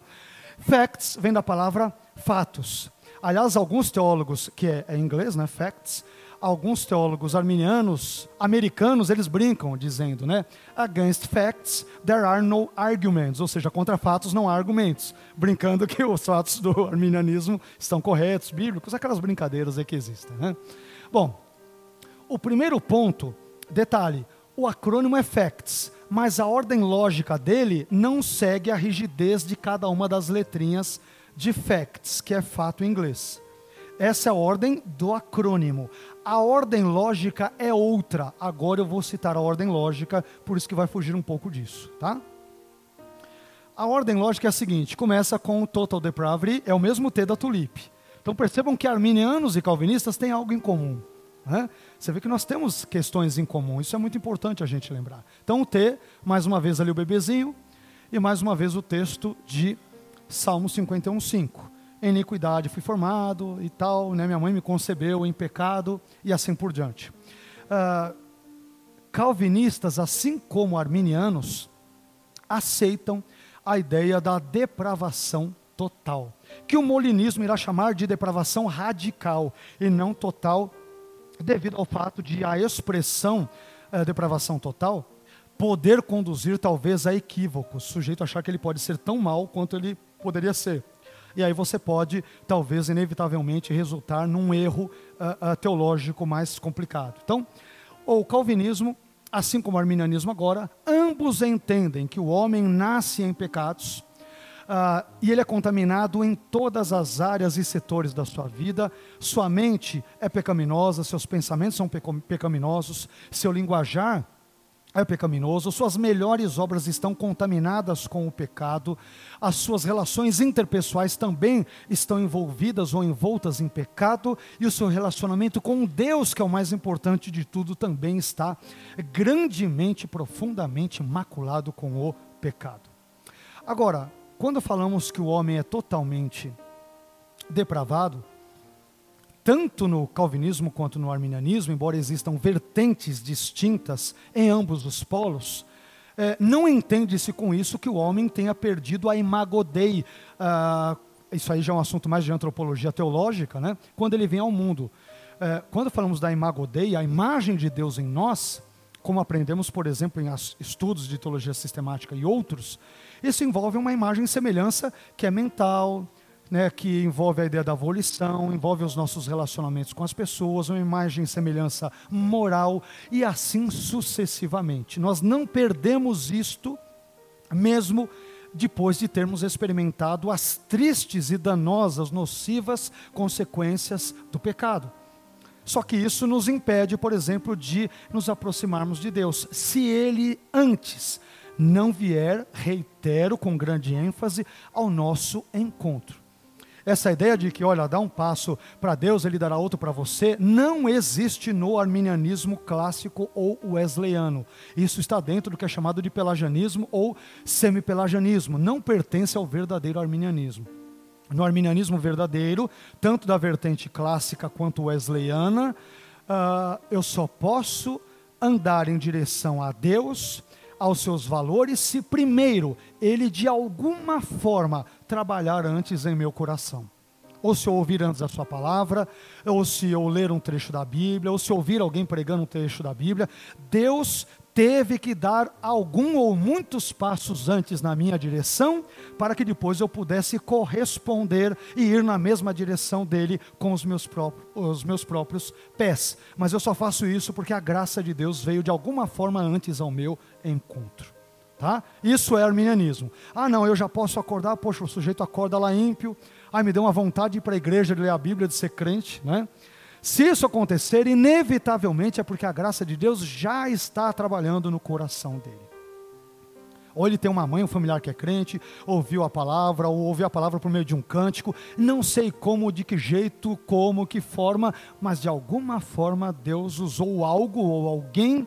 Facts vem da palavra fatos. Aliás, alguns teólogos, que é, é em inglês, né, facts, alguns teólogos arminianos, americanos, eles brincam dizendo, né, against facts there are no arguments, ou seja, contra fatos não há argumentos, brincando que os fatos do arminianismo estão corretos, bíblicos, aquelas brincadeiras aí que existem, né? Bom, o primeiro ponto, detalhe, o acrônimo é facts, mas a ordem lógica dele não segue a rigidez de cada uma das letrinhas de facts, que é fato em inglês. Essa é a ordem do acrônimo. A ordem lógica é outra. Agora eu vou citar a ordem lógica, por isso que vai fugir um pouco disso, tá? A ordem lógica é a seguinte: começa com o total depravity, é o mesmo T da tulip. Então percebam que arminianos e calvinistas têm algo em comum. Né? Você vê que nós temos questões em comum, isso é muito importante a gente lembrar. Então o T, mais uma vez ali o bebezinho, e mais uma vez o texto de Salmo 51,5 em iniquidade fui formado e tal, né? minha mãe me concebeu em pecado e assim por diante. Uh, calvinistas, assim como arminianos, aceitam a ideia da depravação total, que o molinismo irá chamar de depravação radical e não total, devido ao fato de a expressão uh, depravação total poder conduzir talvez a equívocos, sujeito a achar que ele pode ser tão mal quanto ele poderia ser e aí você pode, talvez, inevitavelmente, resultar num erro uh, uh, teológico mais complicado. Então, o calvinismo, assim como o arminianismo agora, ambos entendem que o homem nasce em pecados uh, e ele é contaminado em todas as áreas e setores da sua vida. Sua mente é pecaminosa, seus pensamentos são pecaminosos, seu linguajar é pecaminoso, suas melhores obras estão contaminadas com o pecado, as suas relações interpessoais também estão envolvidas ou envoltas em pecado, e o seu relacionamento com Deus, que é o mais importante de tudo, também está grandemente, profundamente maculado com o pecado. Agora, quando falamos que o homem é totalmente depravado, tanto no calvinismo quanto no arminianismo, embora existam vertentes distintas em ambos os polos, é, não entende-se com isso que o homem tenha perdido a imago Dei. Ah, isso aí já é um assunto mais de antropologia teológica, né? quando ele vem ao mundo. É, quando falamos da imago Dei, a imagem de Deus em nós, como aprendemos, por exemplo, em estudos de teologia sistemática e outros, isso envolve uma imagem e semelhança que é mental, né, que envolve a ideia da volição, envolve os nossos relacionamentos com as pessoas, uma imagem e semelhança moral e assim sucessivamente. Nós não perdemos isto mesmo depois de termos experimentado as tristes e danosas, nocivas consequências do pecado. Só que isso nos impede, por exemplo, de nos aproximarmos de Deus. Se Ele antes não vier, reitero com grande ênfase, ao nosso encontro. Essa ideia de que, olha, dá um passo para Deus, ele dará outro para você, não existe no arminianismo clássico ou wesleyano. Isso está dentro do que é chamado de pelagianismo ou semipelagianismo. Não pertence ao verdadeiro arminianismo. No arminianismo verdadeiro, tanto da vertente clássica quanto wesleyana, uh, eu só posso andar em direção a Deus aos seus valores se primeiro ele de alguma forma trabalhar antes em meu coração. Ou se eu ouvir antes a sua palavra, ou se eu ler um trecho da Bíblia, ou se ouvir alguém pregando um trecho da Bíblia, Deus teve que dar algum ou muitos passos antes na minha direção, para que depois eu pudesse corresponder e ir na mesma direção dele com os meus, próprios, os meus próprios pés. Mas eu só faço isso porque a graça de Deus veio de alguma forma antes ao meu encontro. Tá? Isso é arminianismo. Ah, não, eu já posso acordar, poxa, o sujeito acorda lá ímpio, ai, me deu uma vontade de ir para a igreja, de ler a Bíblia, de ser crente, né? Se isso acontecer, inevitavelmente é porque a graça de Deus já está trabalhando no coração dele. Ou ele tem uma mãe, um familiar que é crente, ouviu a palavra, ou ouviu a palavra por meio de um cântico, não sei como, de que jeito, como, que forma, mas de alguma forma Deus usou algo ou alguém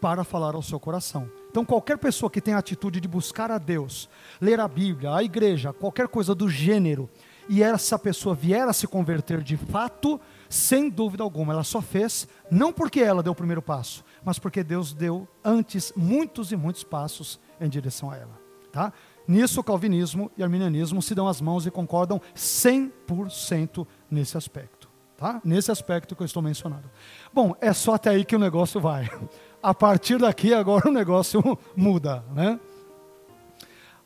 para falar ao seu coração. Então, qualquer pessoa que tem a atitude de buscar a Deus, ler a Bíblia, a igreja, qualquer coisa do gênero, e essa pessoa vier a se converter de fato, sem dúvida alguma, ela só fez, não porque ela deu o primeiro passo, mas porque Deus deu antes muitos e muitos passos em direção a ela. Tá? Nisso, o calvinismo e o arminianismo se dão as mãos e concordam 100% nesse aspecto. Tá? Nesse aspecto que eu estou mencionando. Bom, é só até aí que o negócio vai. A partir daqui, agora o negócio muda. Né?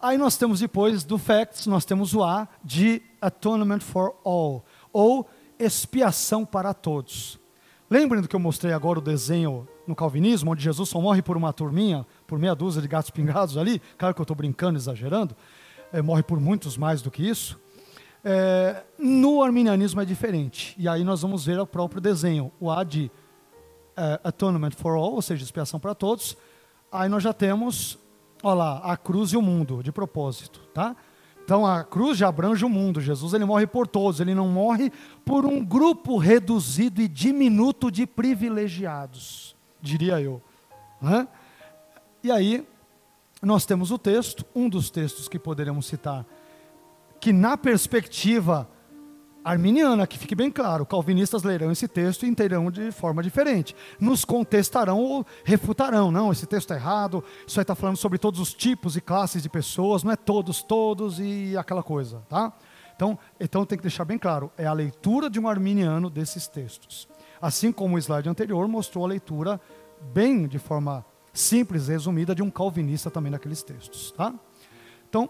Aí nós temos depois do facts, nós temos o A de atonement for all, ou expiação para todos. Lembrem do que eu mostrei agora o desenho no calvinismo, onde Jesus só morre por uma turminha, por meia dúzia de gatos pingados ali, claro que eu estou brincando, exagerando, é, morre por muitos mais do que isso. É, no arminianismo é diferente, e aí nós vamos ver o próprio desenho, o A de uh, atonement for all, ou seja, expiação para todos. Aí nós já temos, olha lá, a cruz e o mundo, de propósito, tá? Então a cruz já abrange o mundo. Jesus ele morre por todos, ele não morre por um grupo reduzido e diminuto de privilegiados, diria eu. Né? E aí nós temos o texto, um dos textos que poderemos citar, que na perspectiva arminiana, que fique bem claro, calvinistas lerão esse texto e entenderão de forma diferente. Nos contestarão ou refutarão. Não, esse texto é errado, isso aí está falando sobre todos os tipos e classes de pessoas, não é todos, todos e aquela coisa, tá? Então, então tem que deixar bem claro, é a leitura de um arminiano desses textos. Assim como o slide anterior mostrou a leitura bem de forma simples, resumida, de um calvinista também naqueles textos, tá? Então,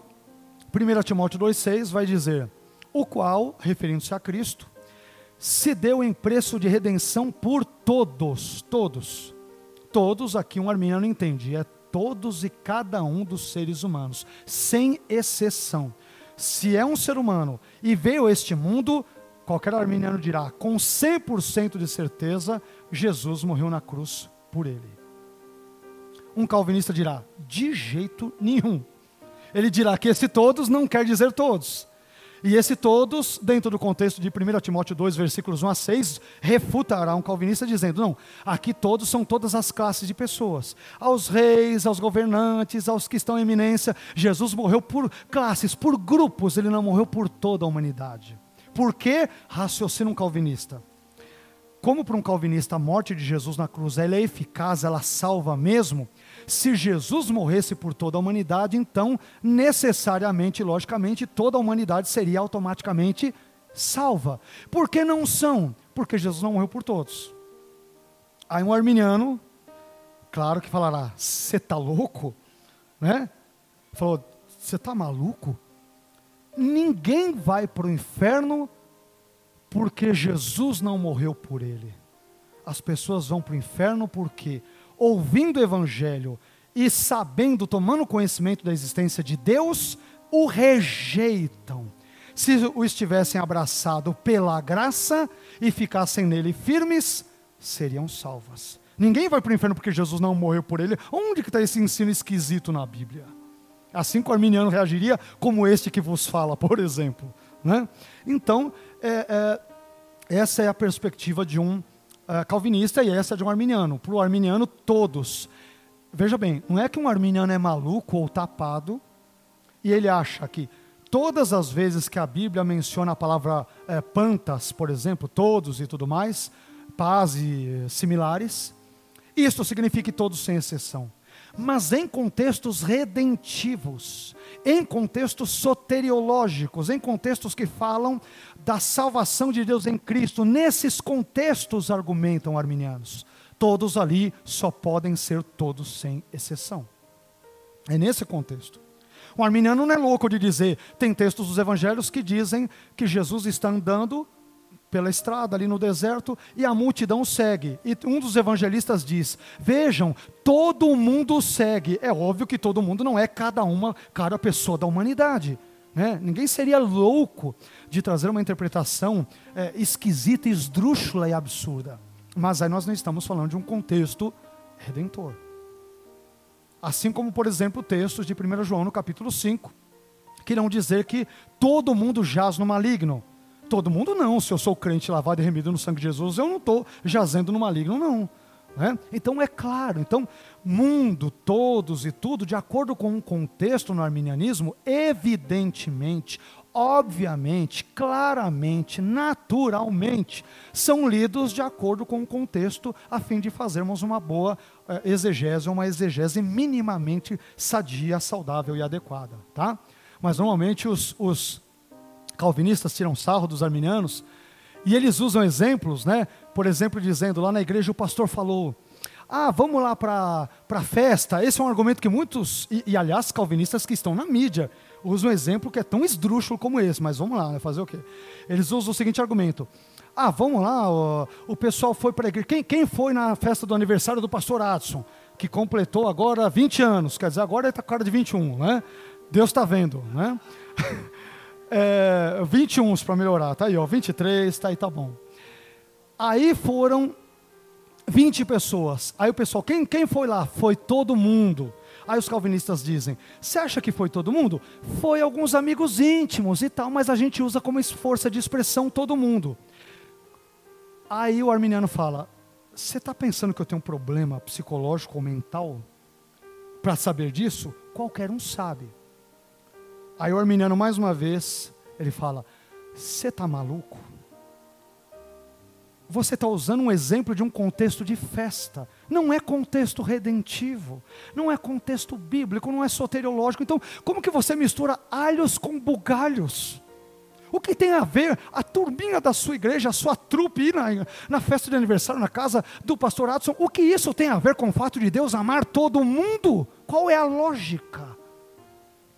1 Timóteo 2,6 vai dizer o qual, referindo-se a Cristo, se deu em preço de redenção por todos, todos. Todos, aqui um arminiano entende, é todos e cada um dos seres humanos, sem exceção. Se é um ser humano e veio a este mundo, qualquer arminiano dirá, com 100% de certeza, Jesus morreu na cruz por ele. Um calvinista dirá, de jeito nenhum. Ele dirá que esse todos não quer dizer todos. E esse todos, dentro do contexto de 1 Timóteo 2, versículos 1 a 6, refutará um calvinista dizendo: não, aqui todos são todas as classes de pessoas. Aos reis, aos governantes, aos que estão em eminência. Jesus morreu por classes, por grupos, ele não morreu por toda a humanidade. Por que raciocina um calvinista? Como para um calvinista a morte de Jesus na cruz ela é eficaz, ela salva mesmo, se Jesus morresse por toda a humanidade, então, necessariamente, logicamente, toda a humanidade seria automaticamente salva. Por que não são? Porque Jesus não morreu por todos. Aí um arminiano, claro que falará: você está louco? Né? Falou: você está maluco? Ninguém vai para o inferno porque Jesus não morreu por ele. As pessoas vão para o inferno porque ouvindo o Evangelho e sabendo, tomando conhecimento da existência de Deus, o rejeitam. Se o estivessem abraçado pela graça e ficassem nele firmes, seriam salvas. Ninguém vai para o inferno porque Jesus não morreu por ele. Onde que está esse ensino esquisito na Bíblia? Assim que o arminiano reagiria, como este que vos fala, por exemplo. Né? Então, é, é, essa é a perspectiva de um uh, calvinista e essa é de um arminiano. Para o arminiano, todos. Veja bem, não é que um arminiano é maluco ou tapado e ele acha que todas as vezes que a Bíblia menciona a palavra é, pantas, por exemplo, todos e tudo mais, paz e eh, similares, isto significa todos sem exceção mas em contextos redentivos, em contextos soteriológicos, em contextos que falam da salvação de Deus em Cristo. Nesses contextos, argumentam arminianos, todos ali só podem ser todos sem exceção. É nesse contexto. O arminiano não é louco de dizer, tem textos dos evangelhos que dizem que Jesus está andando pela estrada ali no deserto e a multidão segue. E um dos evangelistas diz: Vejam, todo mundo segue. É óbvio que todo mundo não é cada uma, cada pessoa da humanidade. Né? Ninguém seria louco de trazer uma interpretação é, esquisita, esdrúxula e absurda. Mas aí nós não estamos falando de um contexto redentor. Assim como, por exemplo, textos de 1 João no capítulo 5, que irão dizer que todo mundo jaz no maligno. Todo mundo não. Se eu sou crente lavado e remido no sangue de Jesus, eu não estou jazendo no maligno, não. Né? Então é claro, então mundo, todos e tudo, de acordo com o contexto no arminianismo, evidentemente, obviamente, claramente, naturalmente, são lidos de acordo com o contexto, a fim de fazermos uma boa eh, exegese, uma exegese minimamente sadia, saudável e adequada. Tá? Mas normalmente os, os calvinistas tiram sarro dos arminianos e eles usam exemplos, né? Por exemplo, dizendo lá na igreja o pastor falou. Ah, vamos lá para a festa. Esse é um argumento que muitos, e, e aliás, calvinistas que estão na mídia, usa um exemplo que é tão esdrúxulo como esse, mas vamos lá, né, fazer o quê? Eles usam o seguinte argumento. Ah, vamos lá, o, o pessoal foi para a igreja. Quem, quem foi na festa do aniversário do pastor Adson, que completou agora 20 anos, quer dizer, agora ele está com cara de 21, né? Deus está vendo, né? é, 21 para melhorar, tá aí, ó, 23, tá aí, tá bom. Aí foram 20 pessoas. Aí o pessoal, quem, quem foi lá? Foi todo mundo. Aí os calvinistas dizem: Você acha que foi todo mundo? Foi alguns amigos íntimos e tal, mas a gente usa como força de expressão todo mundo. Aí o arminiano fala: Você está pensando que eu tenho um problema psicológico ou mental? Para saber disso, qualquer um sabe. Aí o arminiano, mais uma vez, ele fala: Você está maluco? Você está usando um exemplo de um contexto de festa. Não é contexto redentivo, não é contexto bíblico, não é soteriológico. Então, como que você mistura alhos com bugalhos? O que tem a ver a turminha da sua igreja, a sua trupe ir na, na festa de aniversário na casa do pastor Adson? O que isso tem a ver com o fato de Deus amar todo mundo? Qual é a lógica?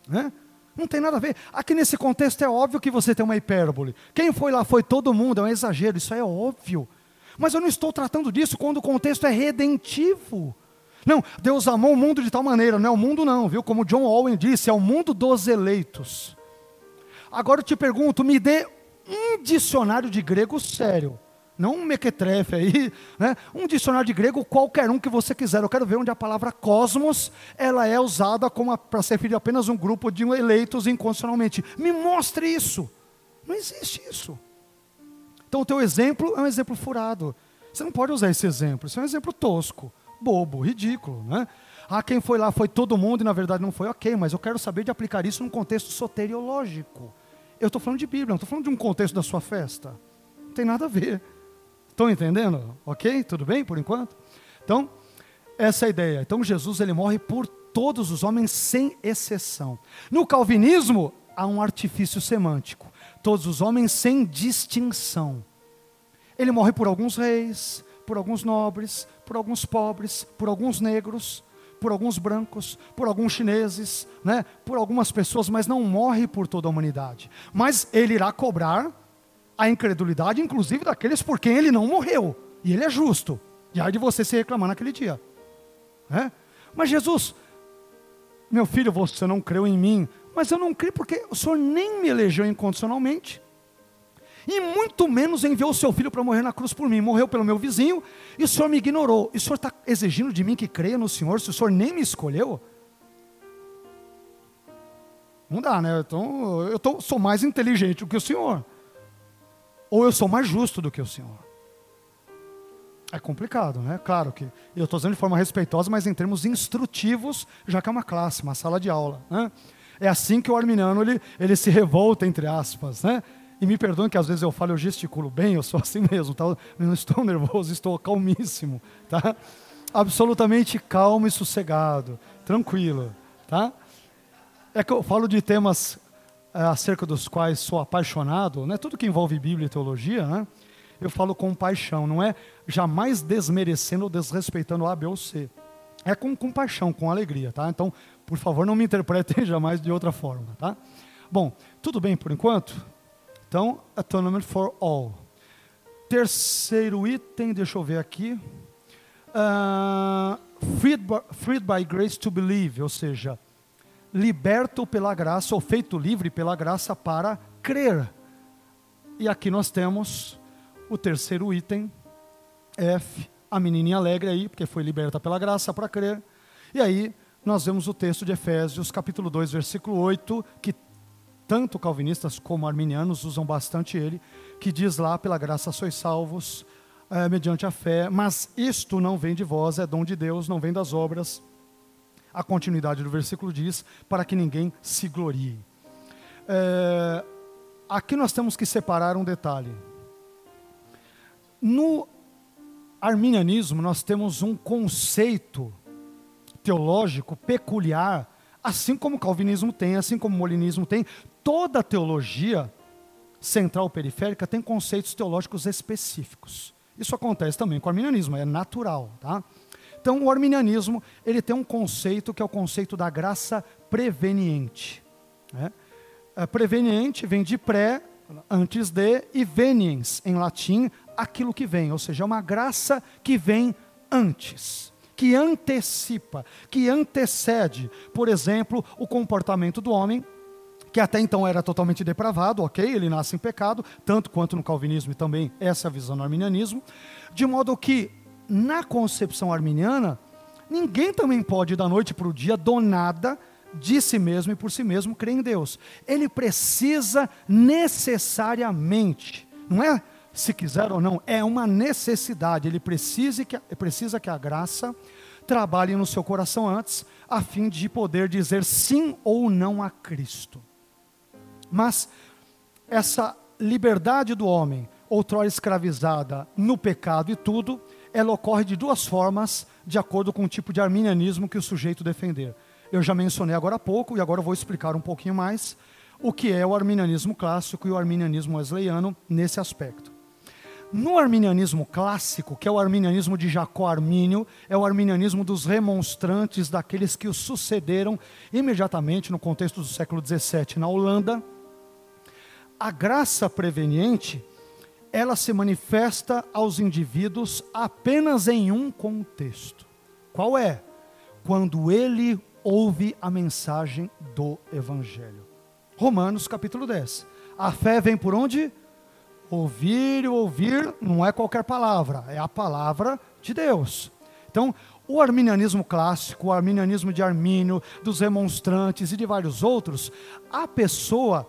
Né? Não tem nada a ver. Aqui nesse contexto é óbvio que você tem uma hipérbole. Quem foi lá foi todo mundo, é um exagero, isso é óbvio. Mas eu não estou tratando disso quando o contexto é redentivo. Não, Deus amou o mundo de tal maneira, não é o mundo não, viu? Como John Owen disse, é o mundo dos eleitos. Agora eu te pergunto, me dê um dicionário de grego sério não um mequetrefe aí, né? um dicionário de grego, qualquer um que você quiser. Eu quero ver onde a palavra cosmos ela é usada para se referir a apenas um grupo de eleitos incondicionalmente. Me mostre isso. Não existe isso. Então o teu exemplo é um exemplo furado. Você não pode usar esse exemplo. Isso é um exemplo tosco, bobo, ridículo. Né? Ah, quem foi lá foi todo mundo e na verdade não foi. Ok, mas eu quero saber de aplicar isso num contexto soteriológico. Eu estou falando de Bíblia, não estou falando de um contexto da sua festa. Não tem nada a ver. Estão entendendo? Ok? Tudo bem por enquanto? Então, essa é a ideia. Então, Jesus ele morre por todos os homens sem exceção. No calvinismo, há um artifício semântico. Todos os homens sem distinção. Ele morre por alguns reis, por alguns nobres, por alguns pobres, por alguns negros, por alguns brancos, por alguns chineses, né? por algumas pessoas, mas não morre por toda a humanidade. Mas ele irá cobrar a incredulidade, inclusive daqueles por quem ele não morreu. E ele é justo. E aí de você se reclamar naquele dia. É? Mas Jesus, meu filho, você não creu em mim. Mas eu não creio porque o Senhor nem me elegeu incondicionalmente. E muito menos enviou o seu filho para morrer na cruz por mim. Morreu pelo meu vizinho e o Senhor me ignorou. E o Senhor está exigindo de mim que creia no Senhor se o Senhor nem me escolheu? Não dá, né? Então, eu tô, sou mais inteligente do que o Senhor. Ou eu sou mais justo do que o Senhor? É complicado, né? Claro que eu estou dizendo de forma respeitosa, mas em termos instrutivos, já que é uma classe, uma sala de aula. Né? É assim que o arminiano ele, ele se revolta, entre aspas. Né? E me perdoem que às vezes eu falo, eu gesticulo bem, eu sou assim mesmo. Tá? Não estou nervoso, estou calmíssimo. Tá? Absolutamente calmo e sossegado, tranquilo. Tá? É que eu falo de temas acerca dos quais sou apaixonado, né? tudo que envolve Bíblia e teologia, né? eu falo com paixão, não é jamais desmerecendo ou desrespeitando A, B ou C. É com, com paixão, com alegria, tá? Então, por favor, não me interpretem jamais de outra forma, tá? Bom, tudo bem por enquanto? Então, Atonement for All. Terceiro item, deixa eu ver aqui. Uh, freed, by, freed by grace to believe, ou seja, liberto pela graça, ou feito livre pela graça para crer. E aqui nós temos o terceiro item, F, a menininha alegre aí, porque foi liberta pela graça para crer. E aí nós vemos o texto de Efésios, capítulo 2, versículo 8, que tanto calvinistas como arminianos usam bastante ele, que diz lá, pela graça sois salvos, é, mediante a fé, mas isto não vem de vós, é dom de Deus, não vem das obras. A continuidade do versículo diz: para que ninguém se glorie. É, aqui nós temos que separar um detalhe. No arminianismo, nós temos um conceito teológico peculiar, assim como o calvinismo tem, assim como o molinismo tem. Toda teologia central periférica tem conceitos teológicos específicos. Isso acontece também com o arminianismo, é natural, tá? Então, o arminianismo ele tem um conceito que é o conceito da graça preveniente. Né? preveniente vem de pré, antes de, e veniens, em latim, aquilo que vem, ou seja, é uma graça que vem antes, que antecipa, que antecede, por exemplo, o comportamento do homem, que até então era totalmente depravado, ok? Ele nasce em pecado, tanto quanto no calvinismo e também essa é visão no arminianismo, de modo que na concepção arminiana, ninguém também pode da noite para o dia do nada de si mesmo e por si mesmo crer em Deus. Ele precisa necessariamente, não é se quiser ou não, é uma necessidade. Ele precisa que, precisa que a graça trabalhe no seu coração antes, a fim de poder dizer sim ou não a Cristo. Mas essa liberdade do homem, outrora escravizada no pecado e tudo, ela ocorre de duas formas, de acordo com o tipo de arminianismo que o sujeito defender. Eu já mencionei agora há pouco e agora vou explicar um pouquinho mais o que é o arminianismo clássico e o arminianismo wesleyano nesse aspecto. No arminianismo clássico, que é o arminianismo de Jacó Armínio, é o arminianismo dos remonstrantes, daqueles que o sucederam imediatamente no contexto do século XVII na Holanda. A graça preveniente, ela se manifesta aos indivíduos apenas em um contexto. Qual é? Quando ele ouve a mensagem do Evangelho. Romanos capítulo 10. A fé vem por onde? Ouvir e ouvir não é qualquer palavra, é a palavra de Deus. Então, o arminianismo clássico, o arminianismo de Armínio, dos remonstrantes e de vários outros, a pessoa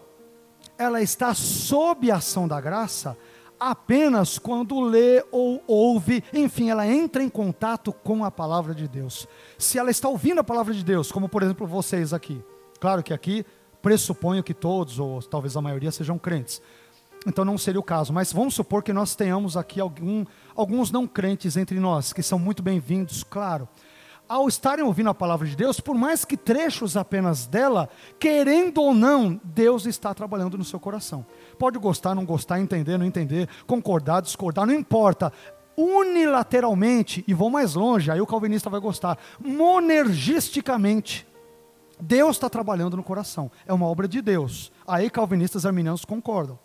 ela está sob a ação da graça apenas quando lê ou ouve, enfim, ela entra em contato com a palavra de Deus. Se ela está ouvindo a palavra de Deus, como por exemplo vocês aqui, claro que aqui pressuponho que todos, ou talvez a maioria, sejam crentes. Então não seria o caso, mas vamos supor que nós tenhamos aqui algum, alguns não crentes entre nós, que são muito bem-vindos, claro ao estarem ouvindo a palavra de Deus, por mais que trechos apenas dela, querendo ou não, Deus está trabalhando no seu coração. Pode gostar, não gostar, entender, não entender, concordar, discordar, não importa. Unilateralmente, e vou mais longe, aí o calvinista vai gostar, monergisticamente, Deus está trabalhando no coração. É uma obra de Deus. Aí calvinistas e arminianos concordam.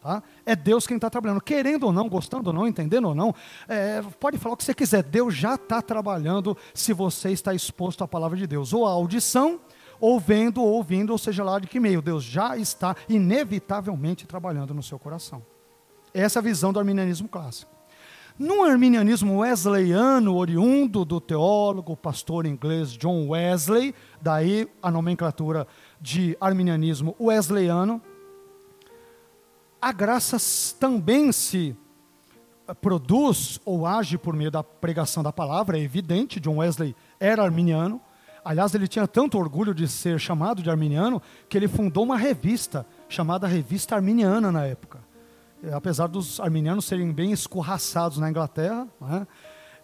Tá? É Deus quem está trabalhando, querendo ou não, gostando ou não, entendendo ou não, é, pode falar o que você quiser, Deus já está trabalhando se você está exposto à palavra de Deus, ou à audição, ou vendo, ou ouvindo, ou seja lá de que meio, Deus já está inevitavelmente trabalhando no seu coração. Essa é a visão do arminianismo clássico. No arminianismo wesleyano, oriundo do teólogo, pastor inglês John Wesley, daí a nomenclatura de arminianismo wesleyano, a graça também se produz ou age por meio da pregação da palavra, é evidente, John Wesley era arminiano. Aliás, ele tinha tanto orgulho de ser chamado de arminiano que ele fundou uma revista chamada Revista Arminiana na época. Apesar dos arminianos serem bem escorraçados na Inglaterra, né?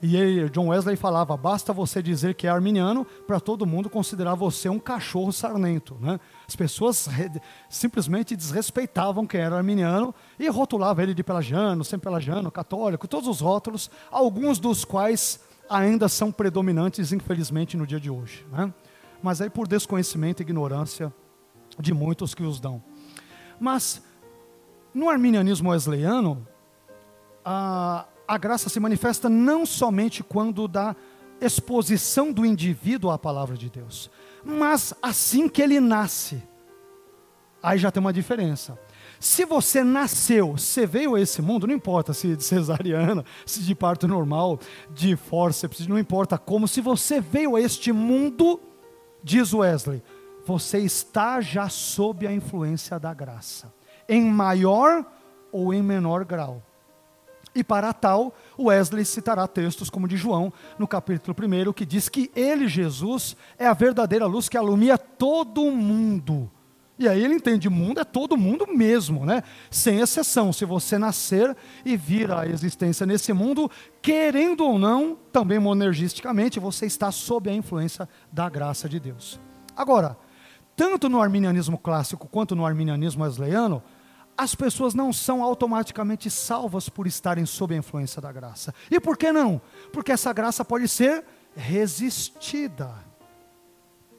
E ele, John Wesley falava: basta você dizer que é arminiano para todo mundo considerar você um cachorro sarnento. Né? As pessoas simplesmente desrespeitavam quem era arminiano e rotulavam ele de pelagiano, sem pelagiano, católico, todos os rótulos, alguns dos quais ainda são predominantes, infelizmente, no dia de hoje. Né? Mas aí por desconhecimento e ignorância de muitos que os dão. Mas no arminianismo wesleyano, a a graça se manifesta não somente quando da exposição do indivíduo à palavra de Deus, mas assim que ele nasce. Aí já tem uma diferença. Se você nasceu, você veio a esse mundo, não importa se de cesariana, se de parto normal, de fórceps, não importa como, se você veio a este mundo, diz Wesley, você está já sob a influência da graça, em maior ou em menor grau. E para tal, Wesley citará textos como de João, no capítulo 1, que diz que ele, Jesus, é a verdadeira luz que alumia todo o mundo. E aí ele entende, mundo é todo mundo mesmo, né? Sem exceção. Se você nascer e vir à existência nesse mundo, querendo ou não, também monergisticamente, você está sob a influência da graça de Deus. Agora, tanto no arminianismo clássico quanto no arminianismo wesleyano, as pessoas não são automaticamente salvas por estarem sob a influência da graça. E por que não? Porque essa graça pode ser resistida.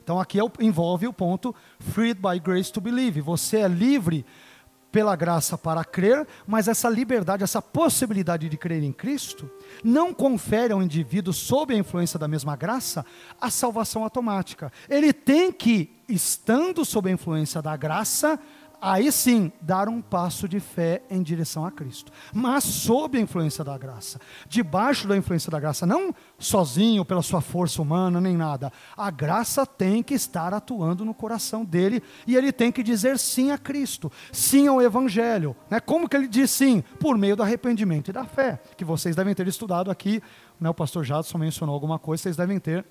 Então aqui é envolve o ponto freed by grace to believe. Você é livre pela graça para crer, mas essa liberdade, essa possibilidade de crer em Cristo, não confere ao indivíduo, sob a influência da mesma graça, a salvação automática. Ele tem que, estando sob a influência da graça, aí sim, dar um passo de fé em direção a Cristo. Mas sob a influência da graça. Debaixo da influência da graça, não sozinho, pela sua força humana, nem nada. A graça tem que estar atuando no coração dele e ele tem que dizer sim a Cristo, sim ao Evangelho. Né? Como que ele diz sim? Por meio do arrependimento e da fé, que vocês devem ter estudado aqui. Né? O pastor Jadson mencionou alguma coisa, vocês devem ter.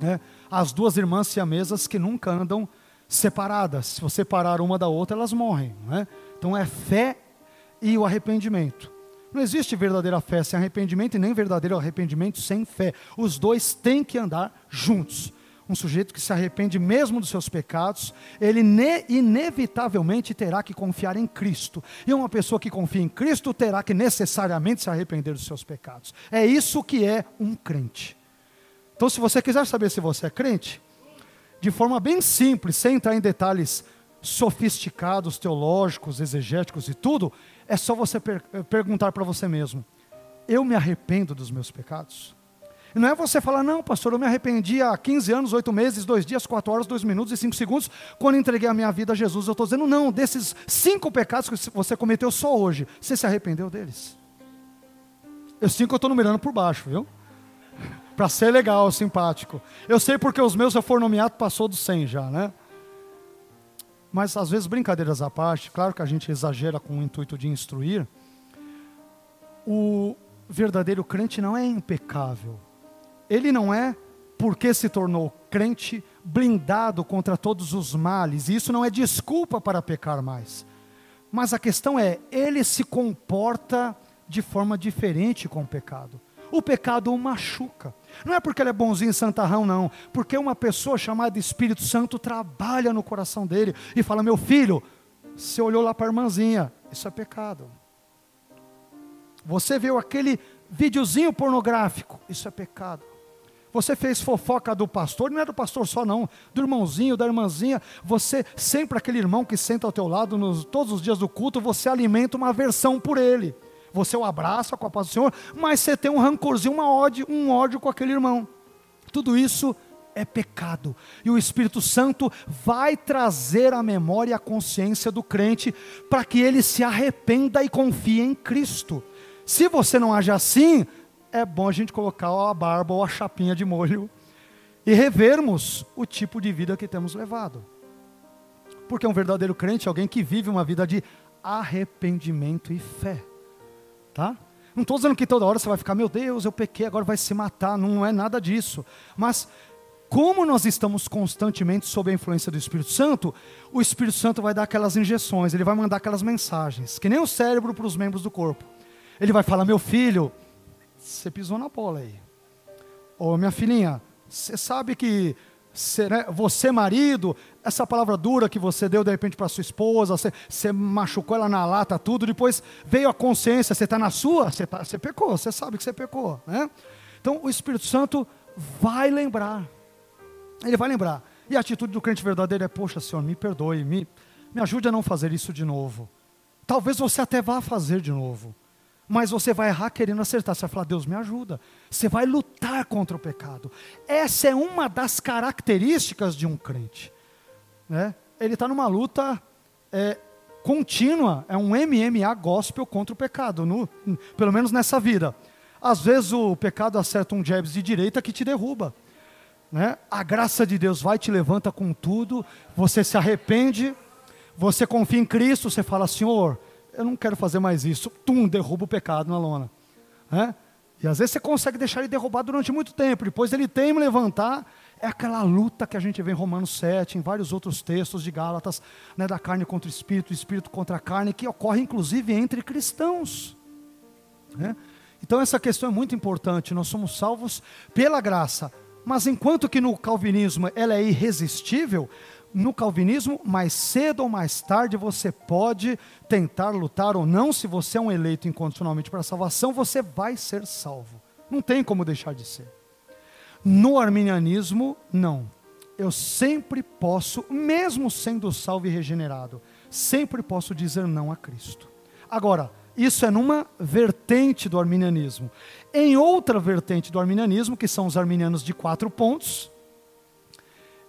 Né? As duas irmãs siamesas que nunca andam separadas. Se você separar uma da outra, elas morrem. Né? Então é fé e o arrependimento. Não existe verdadeira fé sem arrependimento e nem verdadeiro arrependimento sem fé. Os dois têm que andar juntos. Um sujeito que se arrepende mesmo dos seus pecados, ele inevitavelmente terá que confiar em Cristo. E uma pessoa que confia em Cristo terá que necessariamente se arrepender dos seus pecados. É isso que é um crente. Então, se você quiser saber se você é crente, de forma bem simples, sem entrar em detalhes sofisticados, teológicos, exegéticos e tudo, é só você per perguntar para você mesmo: eu me arrependo dos meus pecados? E não é você falar, não, pastor, eu me arrependi há 15 anos, 8 meses, 2 dias, 4 horas, 2 minutos e 5 segundos, quando entreguei a minha vida a Jesus. Eu estou dizendo, não, desses cinco pecados que você cometeu só hoje, você se arrependeu deles. Os cinco eu estou numerando por baixo, viu? Para ser legal, simpático. Eu sei porque os meus eu for nomeado passou do 100 já, né? Mas às vezes brincadeiras à parte, claro que a gente exagera com o intuito de instruir. O verdadeiro crente não é impecável. Ele não é porque se tornou crente blindado contra todos os males. E isso não é desculpa para pecar mais. Mas a questão é, ele se comporta de forma diferente com o pecado. O pecado o machuca. Não é porque ele é bonzinho santarrão, não. Porque uma pessoa chamada Espírito Santo trabalha no coração dele e fala: Meu filho, você olhou lá para a irmãzinha, isso é pecado. Você viu aquele videozinho pornográfico, isso é pecado. Você fez fofoca do pastor, não é do pastor só não, do irmãozinho, da irmãzinha. Você, sempre aquele irmão que senta ao teu lado nos, todos os dias do culto, você alimenta uma aversão por ele você o abraça com a paz do Senhor, mas você tem um rancorzinho, uma ódio, um ódio com aquele irmão. Tudo isso é pecado. E o Espírito Santo vai trazer a memória e a consciência do crente para que ele se arrependa e confie em Cristo. Se você não age assim, é bom a gente colocar a barba ou a chapinha de molho e revermos o tipo de vida que temos levado. Porque um verdadeiro crente é alguém que vive uma vida de arrependimento e fé tá? Não estou dizendo que toda hora você vai ficar, meu Deus, eu pequei, agora vai se matar. Não é nada disso. Mas como nós estamos constantemente sob a influência do Espírito Santo, o Espírito Santo vai dar aquelas injeções, ele vai mandar aquelas mensagens, que nem o cérebro para os membros do corpo. Ele vai falar: meu filho, você pisou na bola aí. Ou minha filhinha, você sabe que né, você, marido, essa palavra dura que você deu de repente para sua esposa, você, você, machucou ela na lata, tudo, depois veio a consciência, você está na sua, você, tá, você pecou, você sabe que você pecou. Né? Então o Espírito Santo vai lembrar. Ele vai lembrar. E a atitude do crente verdadeiro é: Poxa, Senhor, me perdoe, me, me ajude a não fazer isso de novo. Talvez você até vá fazer de novo mas você vai errar querendo acertar. Você vai falar, Deus me ajuda. Você vai lutar contra o pecado. Essa é uma das características de um crente. Né? Ele está numa luta é, contínua, é um MMA gospel contra o pecado, no, pelo menos nessa vida. Às vezes o pecado acerta um jabs de direita que te derruba. Né? A graça de Deus vai te levanta com tudo, você se arrepende, você confia em Cristo, você fala, Senhor, eu não quero fazer mais isso. Tum, derruba o pecado na lona. Né? E às vezes você consegue deixar ele derrubar durante muito tempo, depois ele tem levantar. É aquela luta que a gente vê em Romanos 7, em vários outros textos de Gálatas, né, da carne contra o espírito, espírito contra a carne, que ocorre inclusive entre cristãos. Né? Então essa questão é muito importante. Nós somos salvos pela graça, mas enquanto que no calvinismo ela é irresistível, no calvinismo, mais cedo ou mais tarde você pode tentar lutar ou não, se você é um eleito incondicionalmente para a salvação, você vai ser salvo. Não tem como deixar de ser. No arminianismo, não. Eu sempre posso, mesmo sendo salvo e regenerado, sempre posso dizer não a Cristo. Agora, isso é numa vertente do arminianismo. Em outra vertente do arminianismo, que são os arminianos de quatro pontos,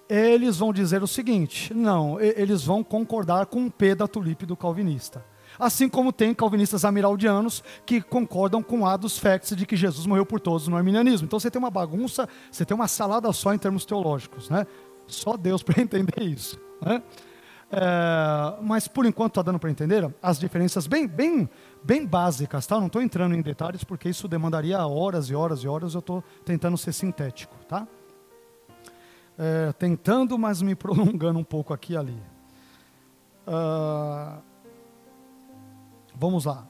eles vão dizer o seguinte: não, eles vão concordar com o P da tulipe do calvinista. Assim como tem calvinistas amiraldianos que concordam com A dos facts de que Jesus morreu por todos no arminianismo. Então você tem uma bagunça, você tem uma salada só em termos teológicos, né? Só Deus para entender isso, né? É, mas por enquanto está dando para entender as diferenças bem, bem, bem básicas, tá? Não estou entrando em detalhes porque isso demandaria horas e horas e horas. Eu estou tentando ser sintético, tá? é, tentando, mas me prolongando um pouco aqui e ali. Uh, vamos lá.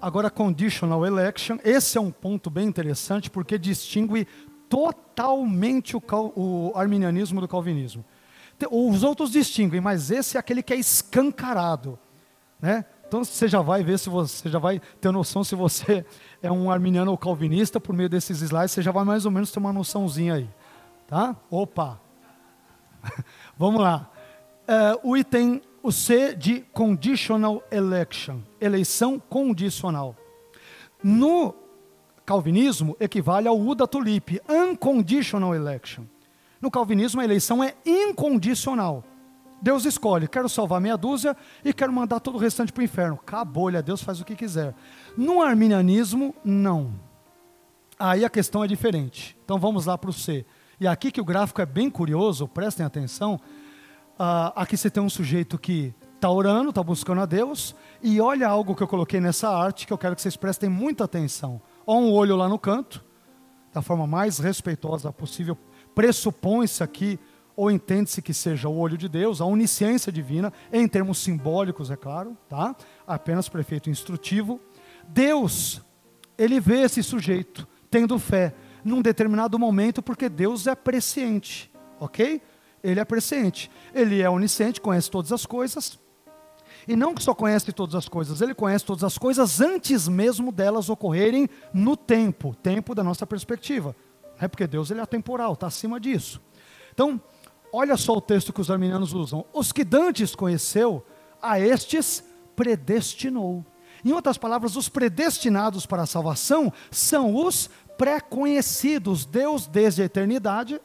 Agora, conditional election. Esse é um ponto bem interessante porque distingue totalmente o, o arminianismo do calvinismo. Os outros distinguem, mas esse é aquele que é escancarado, né? Então você já vai ver se você já vai ter noção se você é um arminiano ou calvinista por meio desses slides, você já vai mais ou menos ter uma noçãozinha aí, tá? Opa, vamos lá. É, o item o C de conditional election, eleição condicional. No calvinismo equivale ao U da tulipe, unconditional election. No calvinismo a eleição é incondicional. Deus escolhe, quero salvar meia dúzia e quero mandar todo o restante para o inferno. Acabou, Deus, faz o que quiser. No arminianismo, não. Aí a questão é diferente. Então vamos lá para o C. E aqui que o gráfico é bem curioso, prestem atenção. Uh, aqui você tem um sujeito que está orando, está buscando a Deus, e olha algo que eu coloquei nessa arte que eu quero que vocês prestem muita atenção. Ó um olho lá no canto, da forma mais respeitosa possível. Pressupõe-se aqui ou entende-se que seja o olho de Deus, a onisciência divina, em termos simbólicos, é claro, tá? apenas prefeito instrutivo. Deus, ele vê esse sujeito tendo fé num determinado momento, porque Deus é presciente, ok? Ele é presciente, ele é onisciente, conhece todas as coisas, e não que só conhece todas as coisas, ele conhece todas as coisas antes mesmo delas ocorrerem no tempo, tempo da nossa perspectiva. É porque Deus ele é atemporal, está acima disso. Então, Olha só o texto que os arminianos usam. Os que dantes conheceu, a estes predestinou. Em outras palavras, os predestinados para a salvação são os pré-conhecidos. Deus, desde a eternidade,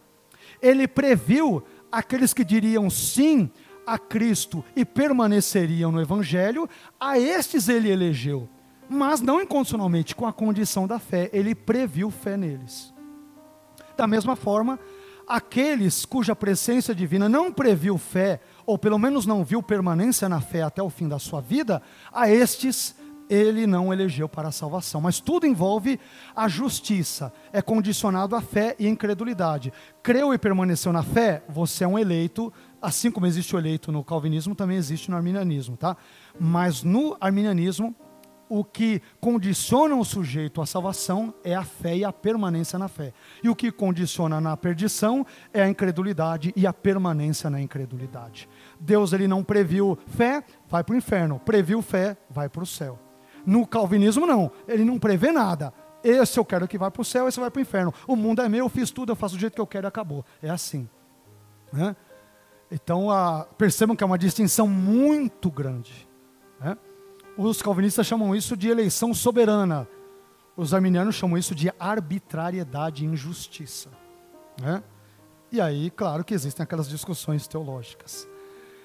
ele previu aqueles que diriam sim a Cristo e permaneceriam no Evangelho, a estes ele elegeu, mas não incondicionalmente, com a condição da fé, ele previu fé neles. Da mesma forma, aqueles cuja presença divina não previu fé, ou pelo menos não viu permanência na fé até o fim da sua vida, a estes ele não elegeu para a salvação. Mas tudo envolve a justiça, é condicionado à fé e incredulidade. Creu e permaneceu na fé, você é um eleito, assim como existe o eleito no calvinismo, também existe no arminianismo, tá? Mas no arminianismo, o que condiciona o sujeito à salvação é a fé e a permanência na fé. E o que condiciona na perdição é a incredulidade e a permanência na incredulidade. Deus ele não previu fé, vai para o inferno. Previu fé, vai para o céu. No calvinismo não, ele não prevê nada. Esse eu quero que vá para o céu, esse vai para o inferno. O mundo é meu, eu fiz tudo, eu faço do jeito que eu quero e acabou. É assim. Né? Então a, percebam que é uma distinção muito grande. Né? Os calvinistas chamam isso de eleição soberana. Os arminianos chamam isso de arbitrariedade e injustiça. Né? E aí, claro que existem aquelas discussões teológicas.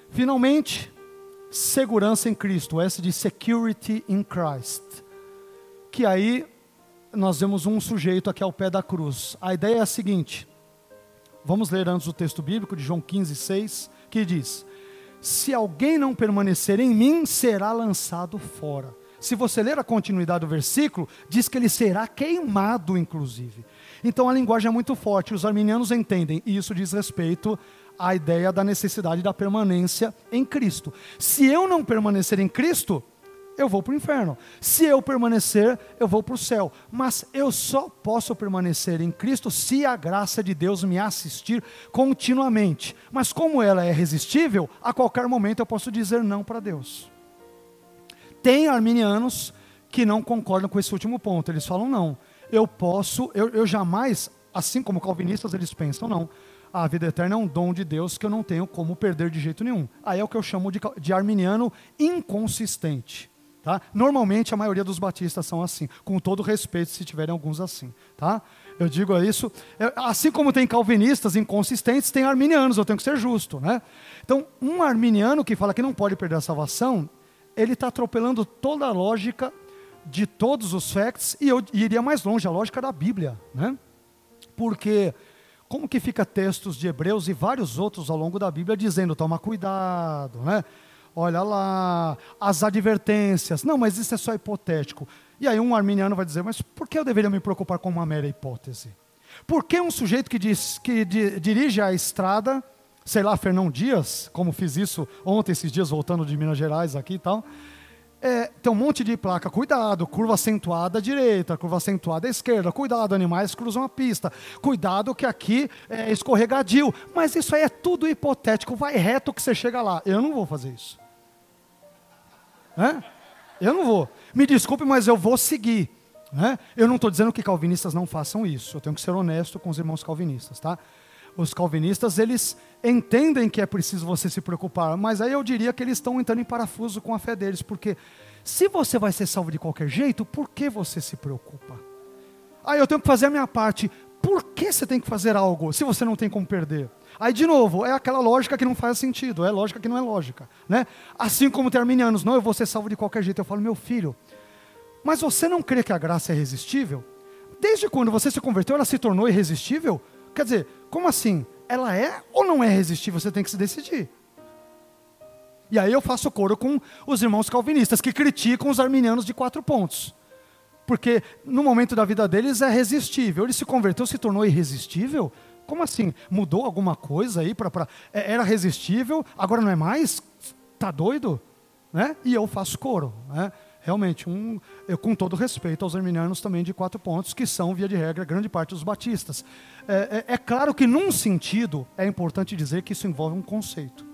Finalmente, segurança em Cristo, S de security in Christ. Que aí nós vemos um sujeito aqui ao pé da cruz. A ideia é a seguinte: vamos ler antes o texto bíblico de João 15, 6, que diz: se alguém não permanecer em mim, será lançado fora. Se você ler a continuidade do versículo, diz que ele será queimado, inclusive. Então a linguagem é muito forte, os arminianos entendem, e isso diz respeito à ideia da necessidade da permanência em Cristo. Se eu não permanecer em Cristo, eu vou para o inferno. Se eu permanecer, eu vou para o céu. Mas eu só posso permanecer em Cristo se a graça de Deus me assistir continuamente. Mas como ela é resistível, a qualquer momento eu posso dizer não para Deus. Tem arminianos que não concordam com esse último ponto. Eles falam não. Eu posso, eu, eu jamais, assim como calvinistas, eles pensam não. A vida eterna é um dom de Deus que eu não tenho como perder de jeito nenhum. Aí é o que eu chamo de, de arminiano inconsistente. Tá? Normalmente a maioria dos batistas são assim, com todo respeito se tiverem alguns assim. Tá? Eu digo isso, é, assim como tem calvinistas inconsistentes, tem arminianos, eu tenho que ser justo. Né? Então, um arminiano que fala que não pode perder a salvação, ele está atropelando toda a lógica de todos os facts, e eu iria mais longe, a lógica da Bíblia. Né? Porque como que fica textos de Hebreus e vários outros ao longo da Bíblia dizendo, toma cuidado, né? olha lá, as advertências. Não, mas isso é só hipotético. E aí um arminiano vai dizer, mas por que eu deveria me preocupar com uma mera hipótese? Por que um sujeito que, diz, que di, dirige a estrada, sei lá, Fernão Dias, como fiz isso ontem, esses dias, voltando de Minas Gerais aqui e tal, é, tem um monte de placa, cuidado, curva acentuada à direita, curva acentuada à esquerda, cuidado, animais cruzam a pista, cuidado que aqui é escorregadio, mas isso aí é tudo hipotético, vai reto que você chega lá. Eu não vou fazer isso. É? Eu não vou. Me desculpe, mas eu vou seguir. Eu não estou dizendo que calvinistas não façam isso. Eu tenho que ser honesto com os irmãos calvinistas, tá? Os calvinistas, eles entendem que é preciso você se preocupar, mas aí eu diria que eles estão entrando em parafuso com a fé deles, porque se você vai ser salvo de qualquer jeito, por que você se preocupa? Aí eu tenho que fazer a minha parte. Por que você tem que fazer algo se você não tem como perder? Aí, de novo, é aquela lógica que não faz sentido, é lógica que não é lógica. Né? Assim como terminianos, não, eu vou ser salvo de qualquer jeito. Eu falo, meu filho, mas você não crê que a graça é irresistível? Desde quando você se converteu, ela se tornou irresistível? Quer dizer, como assim? Ela é ou não é irresistível? Você tem que se decidir. E aí eu faço coro com os irmãos calvinistas que criticam os arminianos de quatro pontos. Porque no momento da vida deles é resistível. Ele se converteu, se tornou irresistível? Como assim? Mudou alguma coisa aí para pra... É, era resistível, agora não é mais? Tá doido? Né? E eu faço coro, né? Realmente, um, eu, com todo respeito aos arminianos também de quatro pontos, que são, via de regra, grande parte dos batistas. É, é, é claro que, num sentido, é importante dizer que isso envolve um conceito.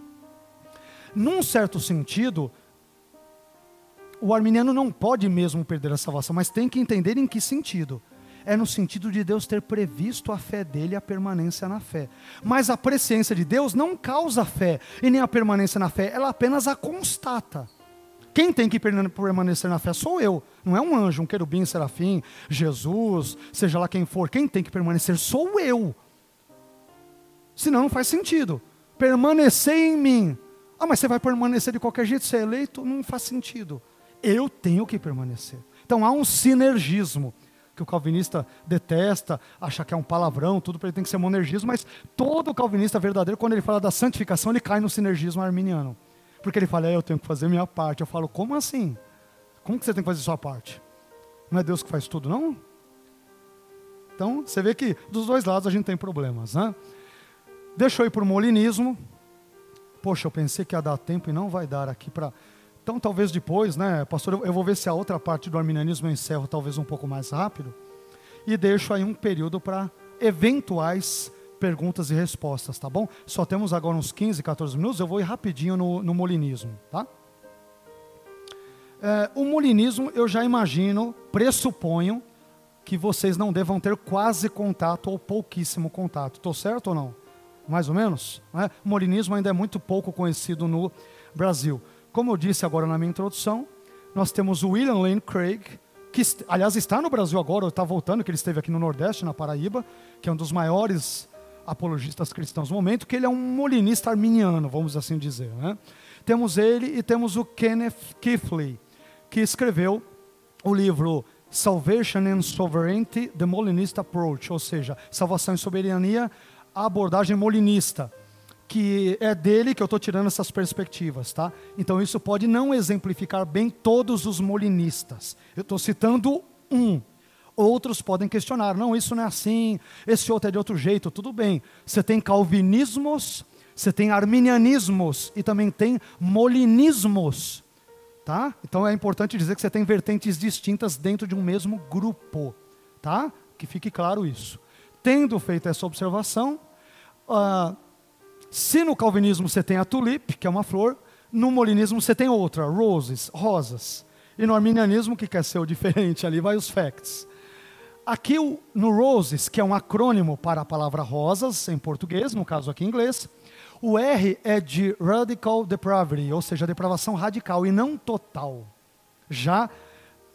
Num certo sentido, o arminiano não pode mesmo perder a salvação, mas tem que entender em que sentido é no sentido de Deus ter previsto a fé dele e a permanência na fé. Mas a presciência de Deus não causa fé e nem a permanência na fé, ela apenas a constata. Quem tem que permanecer na fé sou eu, não é um anjo, um querubim, serafim, Jesus, seja lá quem for. Quem tem que permanecer sou eu. Senão não faz sentido. Permanecer em mim. Ah, mas você vai permanecer de qualquer jeito, você é eleito? Não faz sentido. Eu tenho que permanecer. Então há um sinergismo que o calvinista detesta, acha que é um palavrão, tudo para ele tem que ser monergismo, mas todo calvinista verdadeiro, quando ele fala da santificação, ele cai no sinergismo arminiano. Porque ele fala, é, eu tenho que fazer minha parte. Eu falo, como assim? Como que você tem que fazer sua parte? Não é Deus que faz tudo, não? Então, você vê que dos dois lados a gente tem problemas, né? Deixa eu ir para o molinismo. Poxa, eu pensei que ia dar tempo e não vai dar aqui para então, talvez depois, né, pastor, eu vou ver se a outra parte do arminianismo eu encerro talvez um pouco mais rápido e deixo aí um período para eventuais perguntas e respostas, tá bom? Só temos agora uns 15, 14 minutos, eu vou ir rapidinho no, no molinismo, tá? É, o molinismo, eu já imagino, pressuponho que vocês não devam ter quase contato ou pouquíssimo contato. Estou certo ou não? Mais ou menos? Né? O molinismo ainda é muito pouco conhecido no Brasil. Como eu disse agora na minha introdução, nós temos o William Lane Craig, que aliás está no Brasil agora, está voltando, que ele esteve aqui no Nordeste, na Paraíba, que é um dos maiores apologistas cristãos no momento, que ele é um molinista arminiano, vamos assim dizer. Né? Temos ele e temos o Kenneth Kifley, que escreveu o livro Salvation and Sovereignty, The Molinist Approach, ou seja, Salvação e Soberania, a abordagem molinista que é dele que eu estou tirando essas perspectivas, tá? Então isso pode não exemplificar bem todos os molinistas. Eu estou citando um. Outros podem questionar, não, isso não é assim, esse outro é de outro jeito, tudo bem. Você tem calvinismos, você tem arminianismos e também tem molinismos, tá? Então é importante dizer que você tem vertentes distintas dentro de um mesmo grupo, tá? Que fique claro isso. Tendo feito essa observação, uh, se no calvinismo você tem a tulipe, que é uma flor, no molinismo você tem outra, roses, rosas. E no arminianismo, que quer ser o diferente ali, vai os facts. Aqui no roses, que é um acrônimo para a palavra rosas, em português, no caso aqui em inglês, o R é de radical depravity, ou seja, depravação radical e não total. Já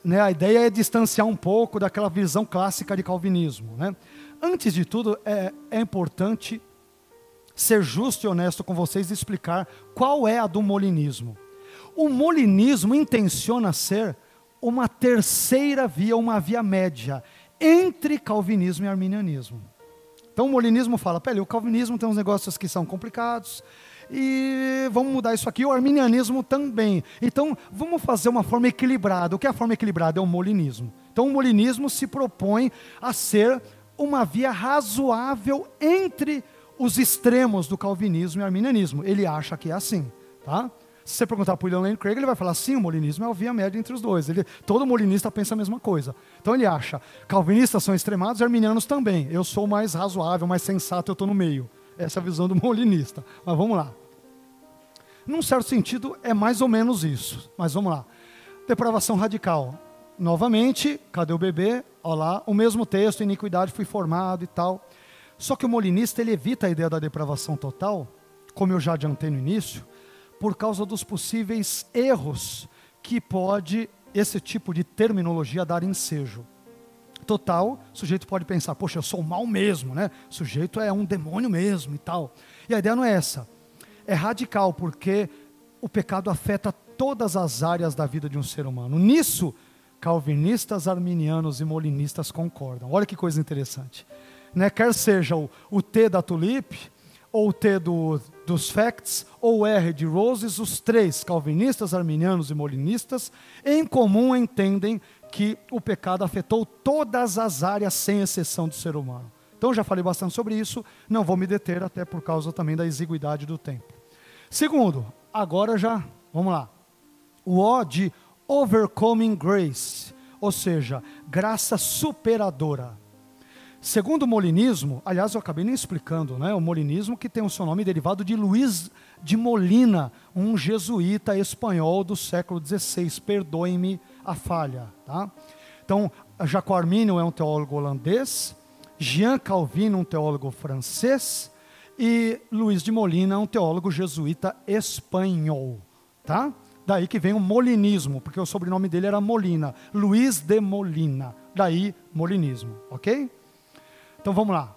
né, a ideia é distanciar um pouco daquela visão clássica de calvinismo. Né? Antes de tudo, é, é importante ser justo e honesto com vocês e explicar qual é a do molinismo. O molinismo intenciona ser uma terceira via, uma via média entre calvinismo e arminianismo. Então o molinismo fala, peraí, o calvinismo tem uns negócios que são complicados e vamos mudar isso aqui, o arminianismo também. Então vamos fazer uma forma equilibrada. O que é a forma equilibrada? É o molinismo. Então o molinismo se propõe a ser uma via razoável entre os extremos do calvinismo e arminianismo. Ele acha que é assim, tá? Se você perguntar para o William Lane Craig, ele vai falar sim, o molinismo é a via média entre os dois. Ele, todo molinista pensa a mesma coisa. Então ele acha, calvinistas são extremados e arminianos também. Eu sou mais razoável, mais sensato, eu estou no meio. Essa é a visão do molinista. Mas vamos lá. Num certo sentido, é mais ou menos isso. Mas vamos lá. Depravação radical. Novamente, cadê o bebê? Olha lá, o mesmo texto, iniquidade fui formado e tal. Só que o molinista ele evita a ideia da depravação total, como eu já adiantei no início, por causa dos possíveis erros que pode esse tipo de terminologia dar ensejo. Total, o sujeito pode pensar, poxa, eu sou mal mesmo, né? O sujeito é um demônio mesmo e tal. E a ideia não é essa. É radical, porque o pecado afeta todas as áreas da vida de um ser humano. Nisso, calvinistas, arminianos e molinistas concordam. Olha que coisa interessante. Né? Quer seja o, o T da tulipe, ou T do, dos facts, ou R de roses, os três, calvinistas, arminianos e molinistas, em comum entendem que o pecado afetou todas as áreas, sem exceção do ser humano. Então já falei bastante sobre isso, não vou me deter, até por causa também da exiguidade do tempo. Segundo, agora já, vamos lá. O O de overcoming grace, ou seja, graça superadora. Segundo o molinismo, aliás, eu acabei nem explicando, né? O molinismo que tem o seu nome derivado de Luiz de Molina, um jesuíta espanhol do século XVI. Perdoe-me a falha, tá? Então, Jacó Arminio é um teólogo holandês, Jean Calvin, um teólogo francês, e Luiz de Molina, um teólogo jesuíta espanhol, tá? Daí que vem o molinismo, porque o sobrenome dele era Molina, Luiz de Molina, daí molinismo, ok? Então vamos lá.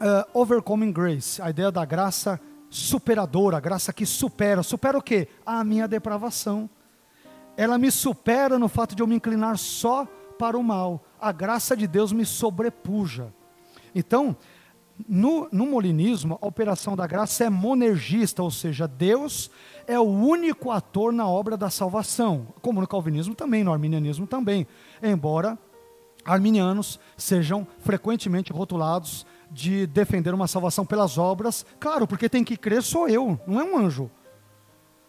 Uh, overcoming grace, a ideia da graça superadora, a graça que supera. Supera o quê? A minha depravação. Ela me supera no fato de eu me inclinar só para o mal. A graça de Deus me sobrepuja. Então, no, no molinismo, a operação da graça é monergista, ou seja, Deus é o único ator na obra da salvação, como no calvinismo também, no arminianismo também, embora arminianos sejam frequentemente rotulados de defender uma salvação pelas obras. Claro, porque tem que crer sou eu, não é um anjo.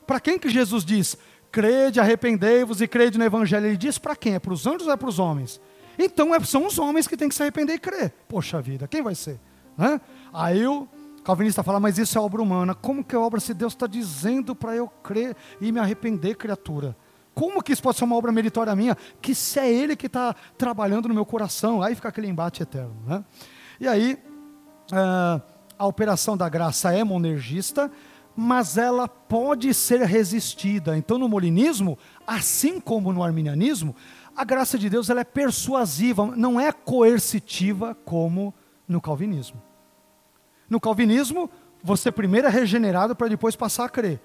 Para quem que Jesus diz? Crede, arrependei-vos e crede no evangelho. Ele diz para quem? É para os anjos ou é para os homens? Então é, são os homens que têm que se arrepender e crer. Poxa vida, quem vai ser? Né? Aí o calvinista fala, mas isso é obra humana. Como que é obra se Deus está dizendo para eu crer e me arrepender, criatura? Como que isso pode ser uma obra meritória minha? Que se é Ele que está trabalhando no meu coração, aí fica aquele embate eterno. Né? E aí, uh, a operação da graça é monergista, mas ela pode ser resistida. Então, no molinismo, assim como no arminianismo, a graça de Deus ela é persuasiva, não é coercitiva como no calvinismo. No calvinismo, você primeiro é regenerado para depois passar a crer.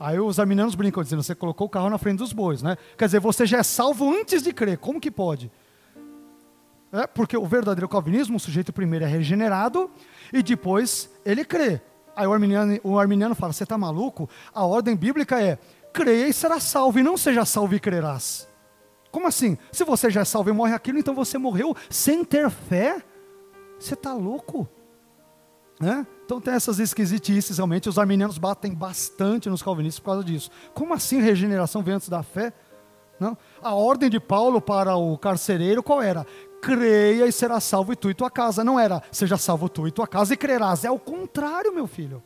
Aí os arminianos brincam dizendo, você colocou o carro na frente dos bois, né? Quer dizer, você já é salvo antes de crer. Como que pode? É porque o verdadeiro calvinismo, o sujeito primeiro é regenerado e depois ele crê. Aí o arminiano, o arminiano fala: você está maluco? A ordem bíblica é: creia e será salvo, e não seja salvo e crerás. Como assim? Se você já é salvo e morre aquilo, então você morreu sem ter fé? Você está louco? Né? Então tem essas esquisitices, realmente. Os arminianos batem bastante nos calvinistas por causa disso. Como assim regeneração vem antes da fé? Não? A ordem de Paulo para o carcereiro qual era? Creia e será salvo e tu e tua casa. Não era seja salvo tu e tua casa e crerás. É o contrário, meu filho.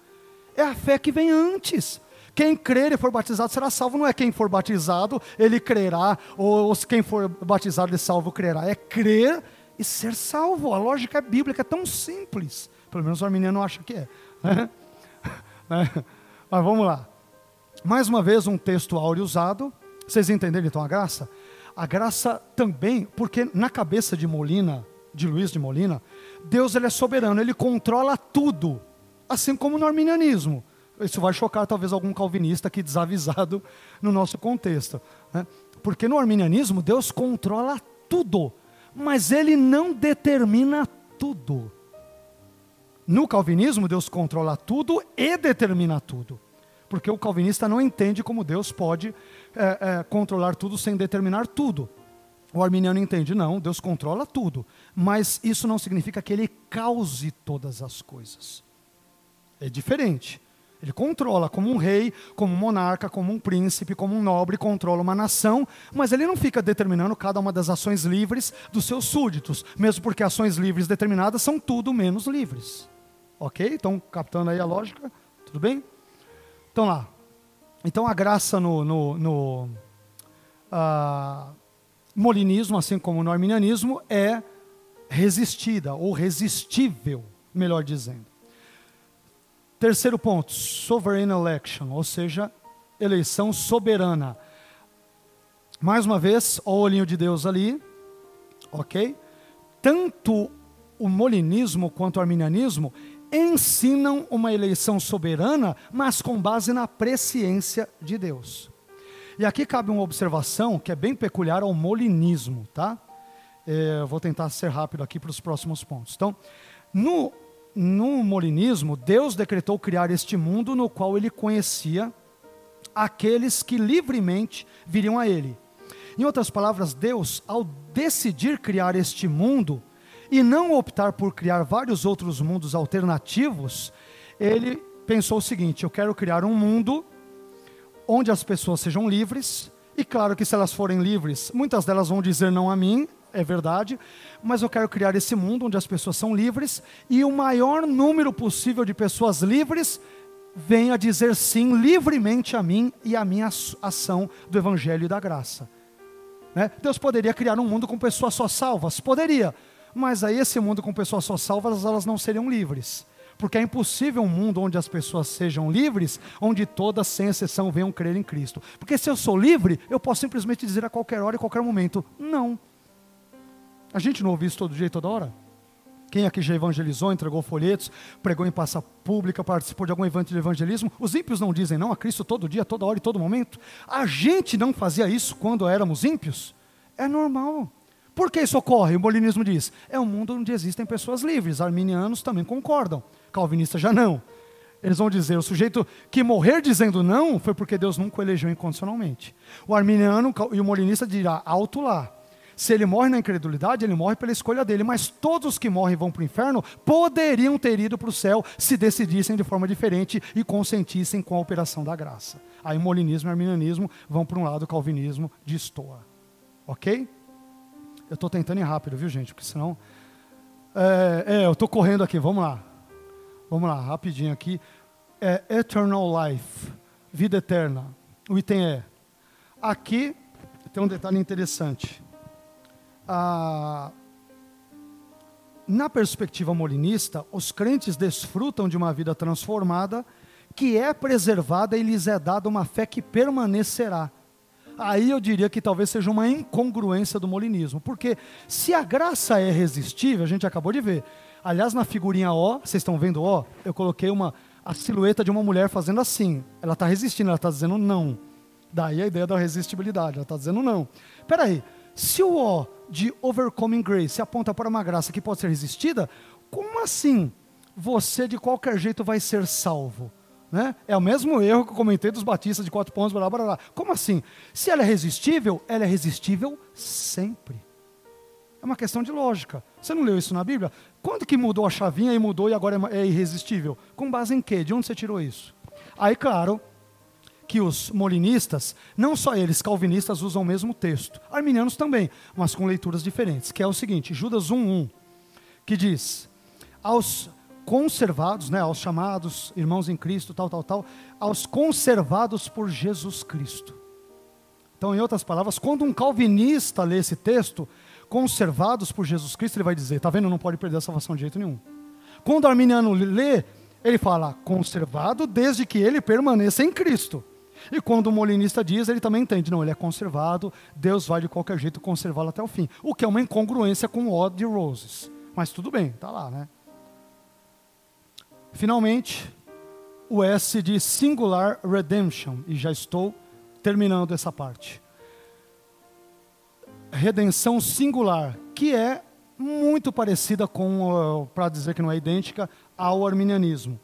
É a fé que vem antes. Quem crer e for batizado será salvo, não é quem for batizado, ele crerá, ou quem for batizado e salvo crerá. É crer e ser salvo. A lógica é bíblica, é tão simples. Pelo menos o arminiano acha que é. Né? Mas vamos lá. Mais uma vez, um texto áureo usado. Vocês entenderam então a graça? A graça também, porque na cabeça de Molina, de Luiz de Molina, Deus ele é soberano, ele controla tudo, assim como no arminianismo. Isso vai chocar talvez algum calvinista aqui desavisado no nosso contexto. Né? Porque no arminianismo Deus controla tudo, mas ele não determina tudo. No calvinismo, Deus controla tudo e determina tudo. Porque o calvinista não entende como Deus pode é, é, controlar tudo sem determinar tudo. O arminiano entende, não, Deus controla tudo. Mas isso não significa que ele cause todas as coisas. É diferente. Ele controla como um rei, como um monarca, como um príncipe, como um nobre, controla uma nação, mas ele não fica determinando cada uma das ações livres dos seus súditos, mesmo porque ações livres determinadas são tudo menos livres. Ok? Então, captando aí a lógica, tudo bem? Então lá. Então a graça no, no, no uh, molinismo, assim como no arminianismo, é resistida ou resistível, melhor dizendo. Terceiro ponto, sovereign election, ou seja, eleição soberana. Mais uma vez, o olhinho de Deus ali, ok? Tanto o molinismo quanto o arminianismo ensinam uma eleição soberana, mas com base na presciência de Deus. E aqui cabe uma observação que é bem peculiar ao molinismo, tá? É, vou tentar ser rápido aqui para os próximos pontos. Então, no no molinismo, Deus decretou criar este mundo no qual ele conhecia aqueles que livremente viriam a ele. Em outras palavras, Deus, ao decidir criar este mundo e não optar por criar vários outros mundos alternativos, ele pensou o seguinte: eu quero criar um mundo onde as pessoas sejam livres, e claro que se elas forem livres, muitas delas vão dizer não a mim, é verdade, mas eu quero criar esse mundo onde as pessoas são livres e o maior número possível de pessoas livres venha dizer sim livremente a mim e à minha ação do Evangelho e da graça. Né? Deus poderia criar um mundo com pessoas só salvas? Poderia, mas aí esse mundo com pessoas só salvas, elas não seriam livres. Porque é impossível um mundo onde as pessoas sejam livres, onde todas, sem exceção, venham crer em Cristo. Porque se eu sou livre, eu posso simplesmente dizer a qualquer hora e qualquer momento: não. A gente não ouve isso todo dia e toda hora? Quem aqui já evangelizou, entregou folhetos, pregou em praça pública, participou de algum evento de evangelismo? Os ímpios não dizem não a Cristo todo dia, toda hora e todo momento? A gente não fazia isso quando éramos ímpios? É normal. Por que isso ocorre? O molinismo diz: é um mundo onde existem pessoas livres. Arminianos também concordam, calvinistas já não. Eles vão dizer: o sujeito que morrer dizendo não foi porque Deus nunca o elegeu incondicionalmente. O arminiano e o molinista dirá: alto lá. Se ele morre na incredulidade, ele morre pela escolha dele. Mas todos os que morrem vão para o inferno poderiam ter ido para o céu se decidissem de forma diferente e consentissem com a operação da graça. Aí molinismo e arminianismo vão para um lado, o calvinismo destoa. Ok? Eu estou tentando ir rápido, viu, gente? Porque senão. É, é eu estou correndo aqui, vamos lá. Vamos lá, rapidinho aqui. É eternal life, vida eterna. O item é. Aqui tem um detalhe interessante ah, na perspectiva molinista, os crentes desfrutam de uma vida transformada, que é preservada e lhes é dada uma fé que permanecerá. Aí eu diria que talvez seja uma incongruência do molinismo, porque se a graça é resistível, a gente acabou de ver. Aliás, na figurinha O, vocês estão vendo O? Eu coloquei uma a silhueta de uma mulher fazendo assim. Ela está resistindo, ela está dizendo não. Daí a ideia da resistibilidade, ela está dizendo não. Peraí, se o O de overcoming grace aponta para uma graça que pode ser resistida, como assim você de qualquer jeito vai ser salvo. Né? É o mesmo erro que eu comentei dos batistas de quatro pontos, blá, blá, blá. Como assim? Se ela é resistível, ela é resistível sempre. É uma questão de lógica. Você não leu isso na Bíblia? Quando que mudou a chavinha e mudou e agora é, é irresistível? Com base em quê? De onde você tirou isso? Aí, claro, que os molinistas, não só eles, calvinistas, usam o mesmo texto. Arminianos também, mas com leituras diferentes. Que é o seguinte, Judas 1.1, que diz, aos conservados, né, aos chamados irmãos em Cristo, tal, tal, tal, aos conservados por Jesus Cristo. Então, em outras palavras, quando um calvinista lê esse texto, conservados por Jesus Cristo, ele vai dizer, tá vendo, não pode perder a salvação de jeito nenhum. Quando o arminiano lê, ele fala conservado desde que ele permaneça em Cristo. E quando o molinista diz, ele também entende, não, ele é conservado, Deus vai de qualquer jeito conservá-lo até o fim. O que é uma incongruência com o Odd de Roses. Mas tudo bem, tá lá, né? Finalmente, o S de Singular Redemption, e já estou terminando essa parte redenção singular, que é muito parecida com, para dizer que não é idêntica, ao arminianismo.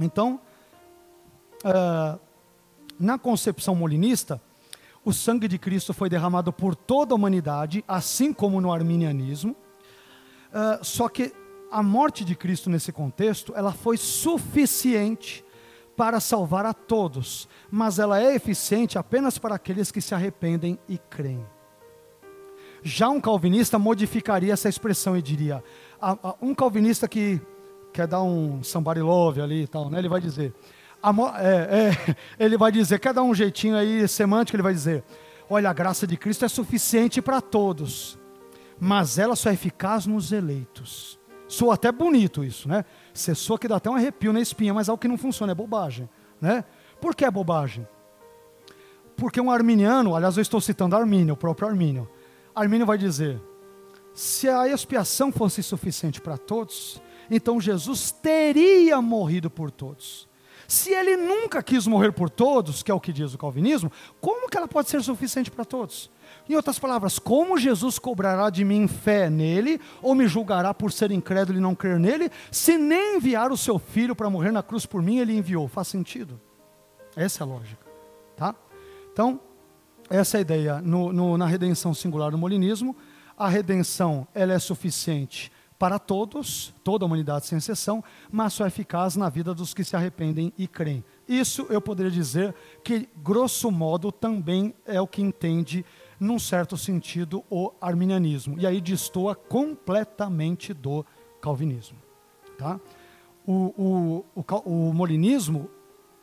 Então, uh, na concepção molinista, o sangue de Cristo foi derramado por toda a humanidade, assim como no arminianismo. Uh, só que a morte de Cristo nesse contexto, ela foi suficiente para salvar a todos, mas ela é eficiente apenas para aqueles que se arrependem e creem. Já um calvinista modificaria essa expressão e diria: a, a, um calvinista que quer dar um somebody love ali e tal, né? Ele vai dizer, é, é, ele vai dizer, quer dar um jeitinho aí semântico, ele vai dizer: olha, a graça de Cristo é suficiente para todos, mas ela só é eficaz nos eleitos. Soa até bonito isso, né? Soa que dá até um arrepio na espinha, mas algo que não funciona, é bobagem, né? Por que é bobagem? Porque um arminiano, aliás, eu estou citando Armínio, o próprio Armínio, Armínio vai dizer: se a expiação fosse suficiente para todos, então Jesus teria morrido por todos. Se ele nunca quis morrer por todos, que é o que diz o calvinismo, como que ela pode ser suficiente para todos? Em outras palavras, como Jesus cobrará de mim fé nele, ou me julgará por ser incrédulo e não crer nele, se nem enviar o seu filho para morrer na cruz por mim, ele enviou? Faz sentido? Essa é a lógica. Tá? Então, essa é a ideia no, no, na redenção singular do molinismo. A redenção ela é suficiente para todos, toda a humanidade sem exceção, mas só é eficaz na vida dos que se arrependem e creem. Isso eu poderia dizer que, grosso modo, também é o que entende, num certo sentido, o arminianismo. E aí destoa completamente do calvinismo. Tá? O, o, o, o molinismo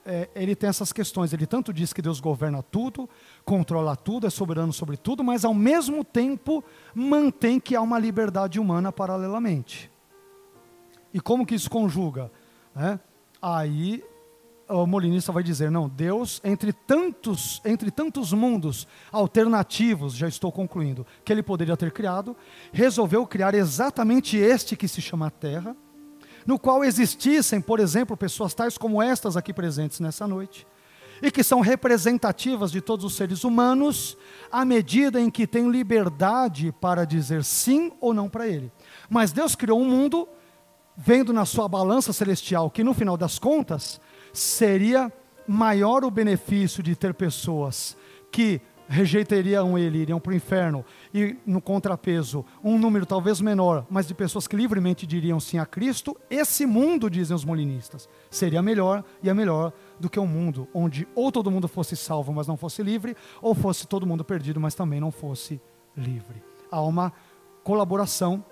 é, ele tem essas questões. Ele tanto diz que Deus governa tudo, controla tudo, é soberano sobre tudo, mas ao mesmo tempo mantém que há uma liberdade humana paralelamente. E como que isso conjuga? É, aí o molinista vai dizer: não, Deus, entre tantos, entre tantos mundos alternativos, já estou concluindo, que ele poderia ter criado, resolveu criar exatamente este que se chama Terra no qual existissem, por exemplo, pessoas tais como estas aqui presentes nessa noite, e que são representativas de todos os seres humanos, à medida em que têm liberdade para dizer sim ou não para Ele. Mas Deus criou um mundo, vendo na sua balança celestial que no final das contas seria maior o benefício de ter pessoas que rejeitariam ele, iriam para o inferno, e no contrapeso, um número talvez menor, mas de pessoas que livremente diriam sim a Cristo, esse mundo, dizem os molinistas, seria melhor e é melhor do que um mundo onde ou todo mundo fosse salvo, mas não fosse livre, ou fosse todo mundo perdido, mas também não fosse livre. Há uma colaboração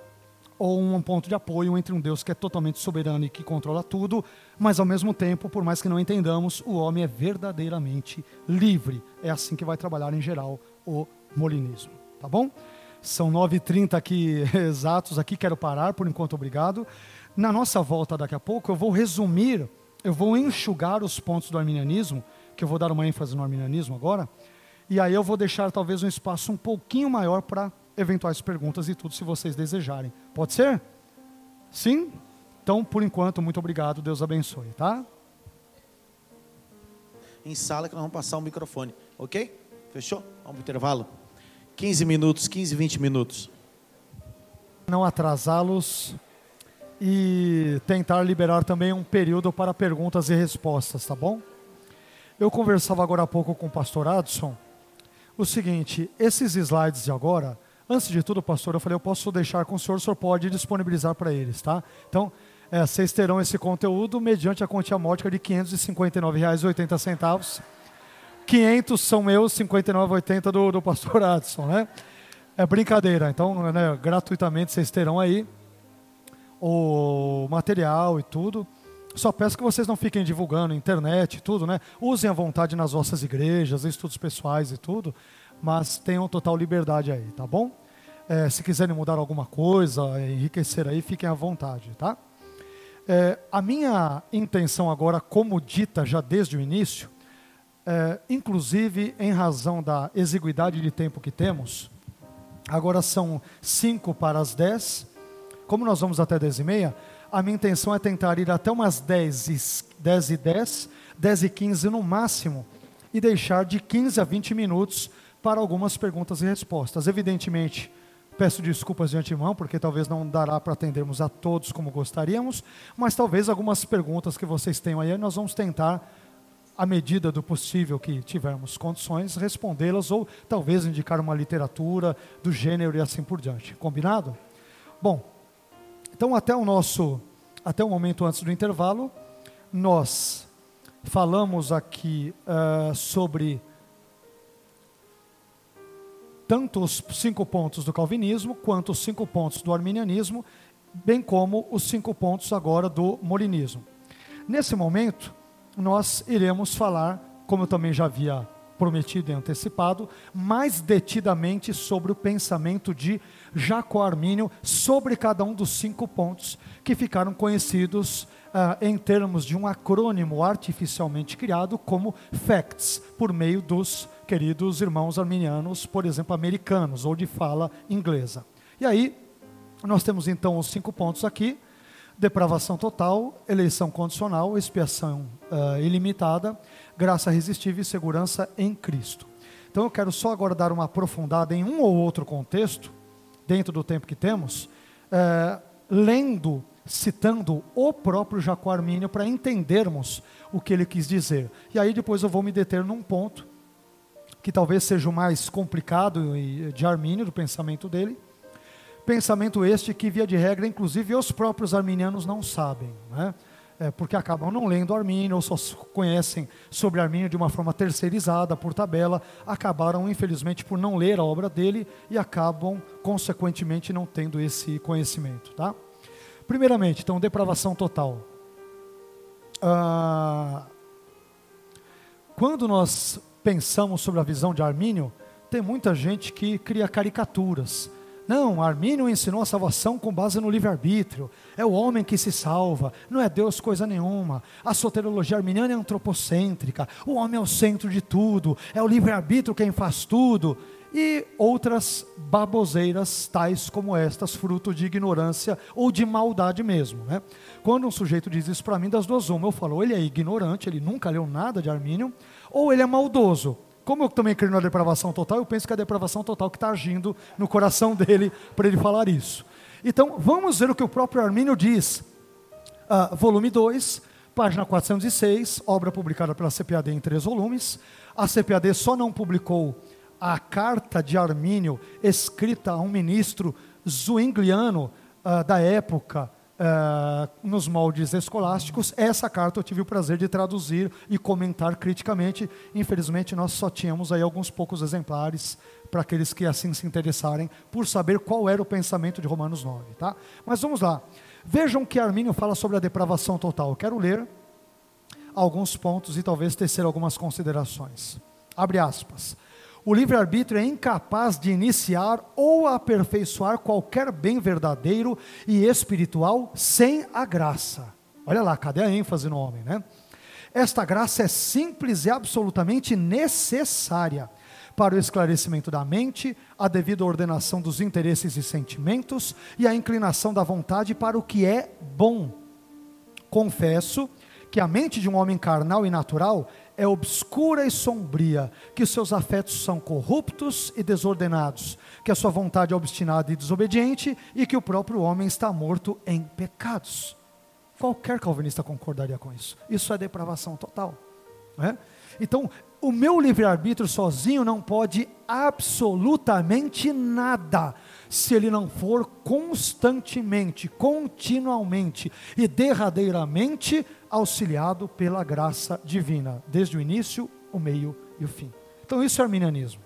ou um ponto de apoio entre um Deus que é totalmente soberano e que controla tudo, mas ao mesmo tempo, por mais que não entendamos, o homem é verdadeiramente livre. É assim que vai trabalhar em geral o molinismo, tá bom? São 9h30 aqui exatos aqui, quero parar por enquanto, obrigado. Na nossa volta daqui a pouco, eu vou resumir, eu vou enxugar os pontos do arminianismo, que eu vou dar uma ênfase no arminianismo agora, e aí eu vou deixar talvez um espaço um pouquinho maior para eventuais perguntas e tudo, se vocês desejarem. Pode ser? Sim? Então, por enquanto, muito obrigado. Deus abençoe, tá? Em sala que nós vamos passar o microfone, ok? Fechou? Vamos para o intervalo? 15 minutos, 15, 20 minutos. Não atrasá-los. e tentar liberar também um período para perguntas e respostas, tá bom? Eu conversava agora há pouco com o pastor Adson o seguinte: esses slides de agora, antes de tudo, pastor, eu falei, eu posso deixar com o senhor, o senhor pode disponibilizar para eles, tá? Então, é, vocês terão esse conteúdo mediante a quantia módica de R$ 559,80. 500 são meus, 59,80 do, do pastor Adson, né? É brincadeira, então, né, gratuitamente vocês terão aí o material e tudo. Só peço que vocês não fiquem divulgando internet e tudo, né? Usem à vontade nas vossas igrejas, estudos pessoais e tudo, mas tenham total liberdade aí, tá bom? É, se quiserem mudar alguma coisa, enriquecer aí, fiquem à vontade, tá? É, a minha intenção agora, como dita já desde o início, é, inclusive em razão da exiguidade de tempo que temos, agora são 5 para as 10, como nós vamos até 10 e meia, a minha intenção é tentar ir até umas 10 e 10, e 10, 10 e 15 no máximo, e deixar de 15 a 20 minutos para algumas perguntas e respostas. Evidentemente, peço desculpas de antemão, porque talvez não dará para atendermos a todos como gostaríamos, mas talvez algumas perguntas que vocês tenham aí, nós vamos tentar, à medida do possível que tivermos condições, respondê-las ou talvez indicar uma literatura do gênero e assim por diante. Combinado? Bom, então, até o nosso, até o momento antes do intervalo, nós falamos aqui uh, sobre tanto os cinco pontos do calvinismo, quanto os cinco pontos do arminianismo, bem como os cinco pontos agora do molinismo. Nesse momento, nós iremos falar, como eu também já havia prometido e antecipado, mais detidamente sobre o pensamento de Jacó Armínio sobre cada um dos cinco pontos que ficaram conhecidos uh, em termos de um acrônimo artificialmente criado como FACTS, por meio dos queridos irmãos arminianos, por exemplo, americanos ou de fala inglesa. E aí, nós temos então os cinco pontos aqui: depravação total, eleição condicional, expiação uh, ilimitada, graça irresistível e segurança em Cristo. Então eu quero só agora dar uma aprofundada em um ou outro contexto dentro do tempo que temos, é, lendo, citando o próprio Jacó Armínio para entendermos o que ele quis dizer. E aí depois eu vou me deter num ponto que talvez seja o mais complicado de Armínio, do pensamento dele. Pensamento este que, via de regra, inclusive os próprios arminianos não sabem. Né? é, porque acabam não lendo Armínio ou só conhecem sobre Armínio de uma forma terceirizada, por tabela, acabaram, infelizmente, por não ler a obra dele e acabam, consequentemente, não tendo esse conhecimento. Tá? Primeiramente, então, depravação total. Ah, quando nós pensamos sobre a visão de Armínio, tem muita gente que cria caricaturas não, Armínio ensinou a salvação com base no livre-arbítrio. É o homem que se salva, não é Deus coisa nenhuma. A soteriologia arminiana é antropocêntrica. O homem é o centro de tudo, é o livre-arbítrio quem faz tudo. E outras baboseiras, tais como estas, fruto de ignorância ou de maldade mesmo. Né? Quando um sujeito diz isso para mim, das duas uma, eu falo, ele é ignorante, ele nunca leu nada de Armínio, ou ele é maldoso como eu também creio na depravação total, eu penso que é a depravação total que está agindo no coração dele para ele falar isso. Então, vamos ver o que o próprio Armínio diz. Uh, volume 2, página 406, obra publicada pela CPAD em três volumes. A CPAD só não publicou a carta de Armínio escrita a um ministro zwingliano uh, da época, uh, nos moldes escolásticos. Essa carta eu tive o prazer de traduzir e comentar criticamente. Infelizmente, nós só tínhamos aí alguns poucos exemplares para aqueles que assim se interessarem por saber qual era o pensamento de Romanos 9. Tá? Mas vamos lá. Vejam que Armínio fala sobre a depravação total. Eu quero ler alguns pontos e talvez tecer algumas considerações. Abre aspas. O livre-arbítrio é incapaz de iniciar ou aperfeiçoar qualquer bem verdadeiro e espiritual sem a graça. Olha lá, cadê a ênfase no homem, né? Esta graça é simples e absolutamente necessária para o esclarecimento da mente, a devida ordenação dos interesses e sentimentos e a inclinação da vontade para o que é bom. Confesso que a mente de um homem carnal e natural é obscura e sombria, que os seus afetos são corruptos e desordenados, que a sua vontade é obstinada e desobediente e que o próprio homem está morto em pecados. Qualquer calvinista concordaria com isso. Isso é depravação total. Né? Então, o meu livre-arbítrio sozinho não pode absolutamente nada se ele não for constantemente, continuamente e derradeiramente auxiliado pela graça divina, desde o início, o meio e o fim. Então, isso é arminianismo.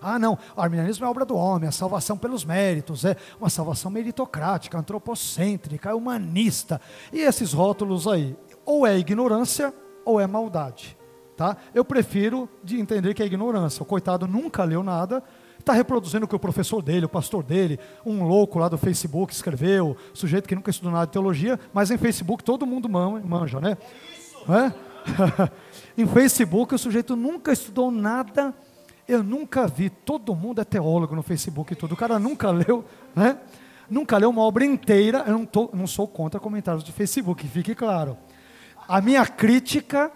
Ah, não, o arminianismo é obra do homem, a salvação pelos méritos, é uma salvação meritocrática, antropocêntrica, humanista. E esses rótulos aí, ou é ignorância ou é maldade. Tá? Eu prefiro de entender que é ignorância. O coitado nunca leu nada, está reproduzindo o que o professor dele, o pastor dele, um louco lá do Facebook escreveu, sujeito que nunca estudou nada de teologia, mas em Facebook todo mundo manja, né? É? em Facebook o sujeito nunca estudou nada, eu nunca vi, todo mundo é teólogo no Facebook e tudo, o cara nunca leu, né? Nunca leu uma obra inteira, eu não, tô, não sou contra comentários de Facebook, fique claro. A minha crítica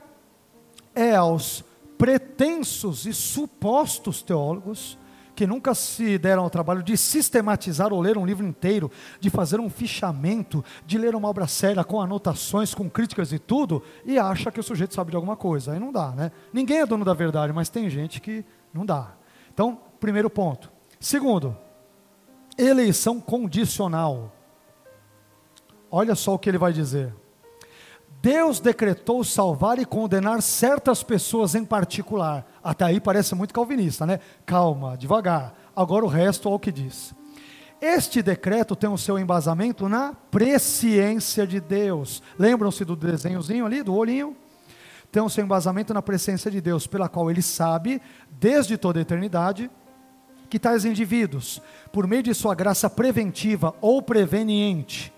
é aos pretensos e supostos teólogos que nunca se deram ao trabalho de sistematizar ou ler um livro inteiro, de fazer um fichamento, de ler uma obra séria com anotações, com críticas e tudo, e acha que o sujeito sabe de alguma coisa. Aí não dá, né? Ninguém é dono da verdade, mas tem gente que não dá. Então, primeiro ponto. Segundo, eleição condicional. Olha só o que ele vai dizer. Deus decretou salvar e condenar certas pessoas em particular. Até aí parece muito calvinista, né? Calma, devagar. Agora o resto é o que diz. Este decreto tem o seu embasamento na presciência de Deus. Lembram-se do desenhozinho ali, do olhinho? Tem o seu embasamento na presciência de Deus, pela qual ele sabe, desde toda a eternidade, que tais indivíduos, por meio de sua graça preventiva ou preveniente,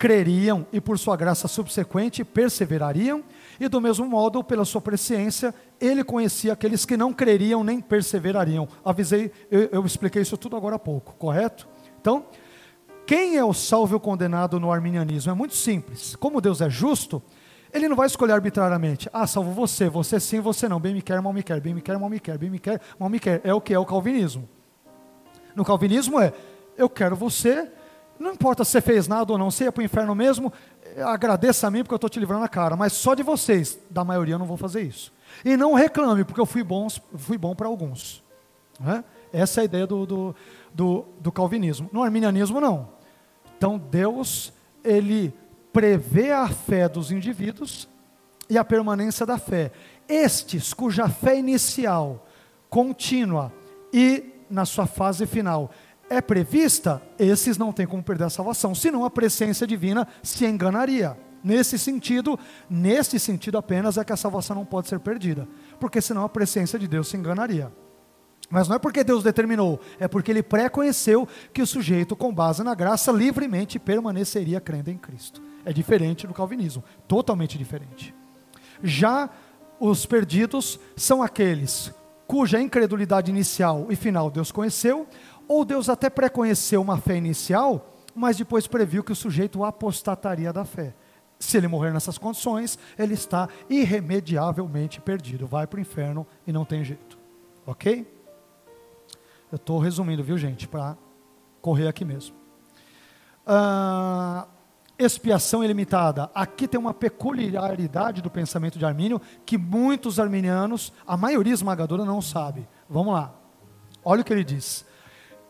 creriam e por sua graça subsequente perseverariam, e do mesmo modo, pela sua presciência, ele conhecia aqueles que não creriam nem perseverariam. Avisei, eu, eu expliquei isso tudo agora há pouco, correto? Então, quem é o salvo e o condenado no arminianismo? É muito simples. Como Deus é justo, ele não vai escolher arbitrariamente. Ah, salvo você, você sim, você não. Bem me quer, mal me quer, bem me quer, mal me quer, bem me quer, mal me quer. É o que é o calvinismo. No calvinismo é, eu quero você, não importa se você fez nada ou não, você ia para o inferno mesmo, agradeça a mim porque eu estou te livrando a cara, mas só de vocês, da maioria, eu não vou fazer isso. E não reclame, porque eu fui bom, fui bom para alguns. Né? Essa é a ideia do, do, do, do calvinismo. No arminianismo, não. Então, Deus, ele prevê a fé dos indivíduos e a permanência da fé. Estes, cuja fé inicial, contínua e na sua fase final é prevista, esses não têm como perder a salvação, senão a presciência divina se enganaria. Nesse sentido, nesse sentido apenas é que a salvação não pode ser perdida, porque senão a presciência de Deus se enganaria. Mas não é porque Deus determinou, é porque ele pré-conheceu que o sujeito, com base na graça, livremente permaneceria crendo em Cristo. É diferente do calvinismo, totalmente diferente. Já os perdidos são aqueles cuja incredulidade inicial e final Deus conheceu, ou Deus até preconheceu uma fé inicial, mas depois previu que o sujeito apostataria da fé. Se ele morrer nessas condições, ele está irremediavelmente perdido, vai para o inferno e não tem jeito. Ok? Eu estou resumindo, viu, gente, para correr aqui mesmo. Ah, expiação ilimitada. Aqui tem uma peculiaridade do pensamento de Armínio que muitos arminianos, a maioria esmagadora, não sabe. Vamos lá. Olha o que ele diz.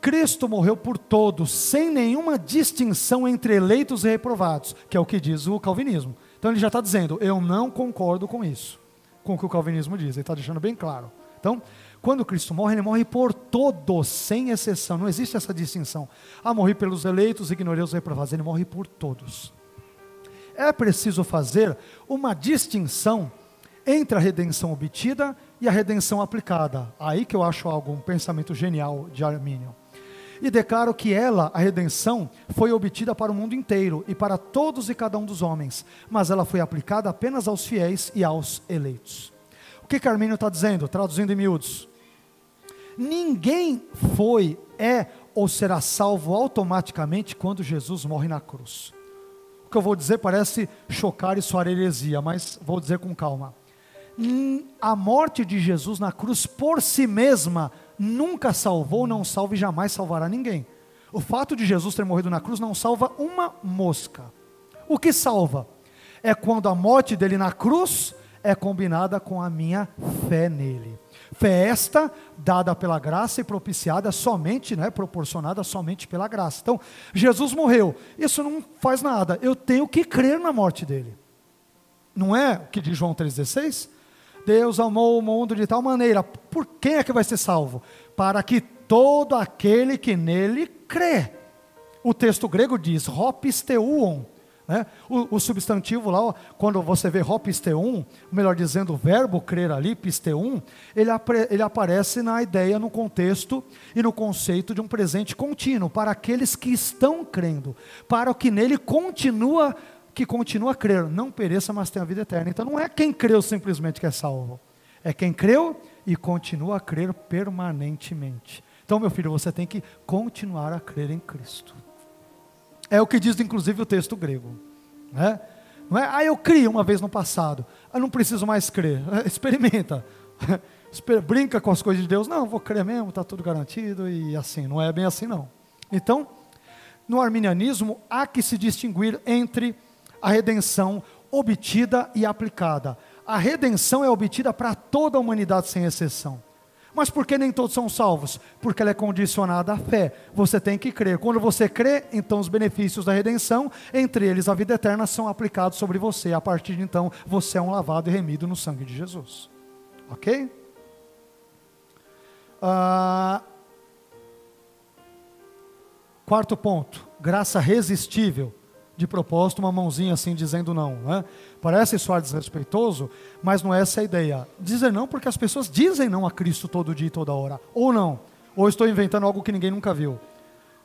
Cristo morreu por todos, sem nenhuma distinção entre eleitos e reprovados, que é o que diz o calvinismo. Então ele já está dizendo, eu não concordo com isso, com o que o calvinismo diz, ele está deixando bem claro. Então, quando Cristo morre, ele morre por todos, sem exceção, não existe essa distinção. Ah, morri pelos eleitos, ignorei os reprovados, ele morre por todos. É preciso fazer uma distinção entre a redenção obtida e a redenção aplicada. Aí que eu acho algo, um pensamento genial de Armínio e declaro que ela, a redenção, foi obtida para o mundo inteiro e para todos e cada um dos homens, mas ela foi aplicada apenas aos fiéis e aos eleitos. O que Carmínio está dizendo? Traduzindo em miúdos. Ninguém foi, é ou será salvo automaticamente quando Jesus morre na cruz. O que eu vou dizer parece chocar e soar heresia, mas vou dizer com calma. a morte de Jesus na cruz por si mesma nunca salvou, não salva e jamais salvará ninguém. O fato de Jesus ter morrido na cruz não salva uma mosca. O que salva é quando a morte dele na cruz é combinada com a minha fé nele. Fé esta dada pela graça e propiciada somente, né, proporcionada somente pela graça. Então, Jesus morreu. Isso não faz nada. Eu tenho que crer na morte dele. Não é o que diz João 3,16? Deus amou o mundo de tal maneira. Por quem é que vai ser salvo? Para que todo aquele que nele crê. O texto grego diz, hopisteuon, né? O, o, substantivo lá, quando você vê hopisteum, melhor dizendo, o verbo crer ali, pisteum, ele, ele aparece na ideia, no contexto e no conceito de um presente contínuo, para aqueles que estão crendo, para o que nele continua, que continua a crer, não pereça, mas tenha vida eterna. Então não é quem creu simplesmente que é salvo, é quem creu e continua a crer permanentemente. Então, meu filho, você tem que continuar a crer em Cristo. É o que diz, inclusive, o texto grego. Né? Não é, ah, eu criei uma vez no passado, eu não preciso mais crer. Experimenta. Brinca com as coisas de Deus. Não, vou crer mesmo, está tudo garantido e assim. Não é bem assim, não. Então, no arminianismo, há que se distinguir entre a redenção obtida e aplicada. A redenção é obtida para toda a humanidade, sem exceção. Mas por que nem todos são salvos? Porque ela é condicionada à fé. Você tem que crer. Quando você crê, então os benefícios da redenção, entre eles a vida eterna, são aplicados sobre você. A partir de então, você é um lavado e remido no sangue de Jesus. Ok? Ah, quarto ponto: graça resistível de propósito, uma mãozinha assim dizendo não. Né? Parece soar desrespeitoso, mas não é essa a ideia. Dizer não porque as pessoas dizem não a Cristo todo dia e toda hora. Ou não. Ou estou inventando algo que ninguém nunca viu.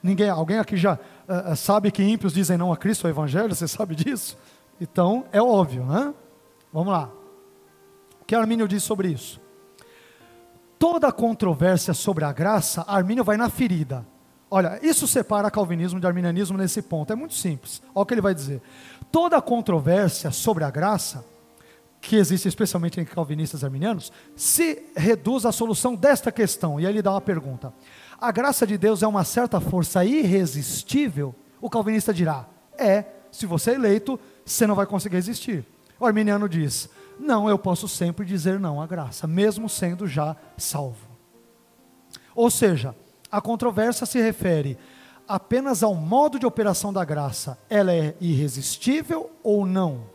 Ninguém, alguém aqui já uh, sabe que ímpios dizem não a Cristo, ao Evangelho? Você sabe disso? Então, é óbvio, né? Vamos lá. O que Armínio diz sobre isso? Toda controvérsia sobre a graça, Armínio vai na ferida. Olha, isso separa calvinismo de arminianismo nesse ponto. É muito simples. Olha o que ele vai dizer. Toda controvérsia sobre a graça, que existe especialmente entre calvinistas e arminianos, se reduz à solução desta questão. E aí ele dá uma pergunta: A graça de Deus é uma certa força irresistível? O calvinista dirá: É, se você é eleito, você não vai conseguir resistir. O arminiano diz: Não, eu posso sempre dizer não à graça, mesmo sendo já salvo. Ou seja, a controvérsia se refere apenas ao modo de operação da graça. Ela é irresistível ou não?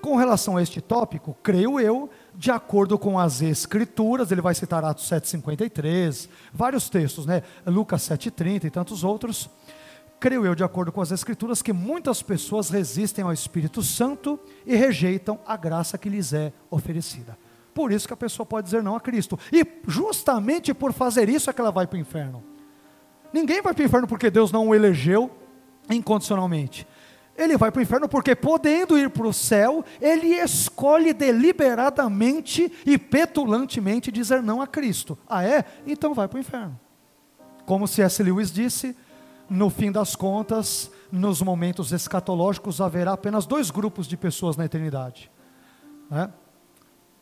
Com relação a este tópico, creio eu, de acordo com as escrituras, ele vai citar Atos 7:53, vários textos, né? Lucas 7:30 e tantos outros. Creio eu, de acordo com as escrituras, que muitas pessoas resistem ao Espírito Santo e rejeitam a graça que lhes é oferecida. Por isso que a pessoa pode dizer não a Cristo. E justamente por fazer isso é que ela vai para o inferno. Ninguém vai para o inferno porque Deus não o elegeu incondicionalmente. Ele vai para o inferno porque, podendo ir para o céu, ele escolhe deliberadamente e petulantemente dizer não a Cristo. Ah, é? Então vai para o inferno. Como C.S. Lewis disse, no fim das contas, nos momentos escatológicos, haverá apenas dois grupos de pessoas na eternidade. Né?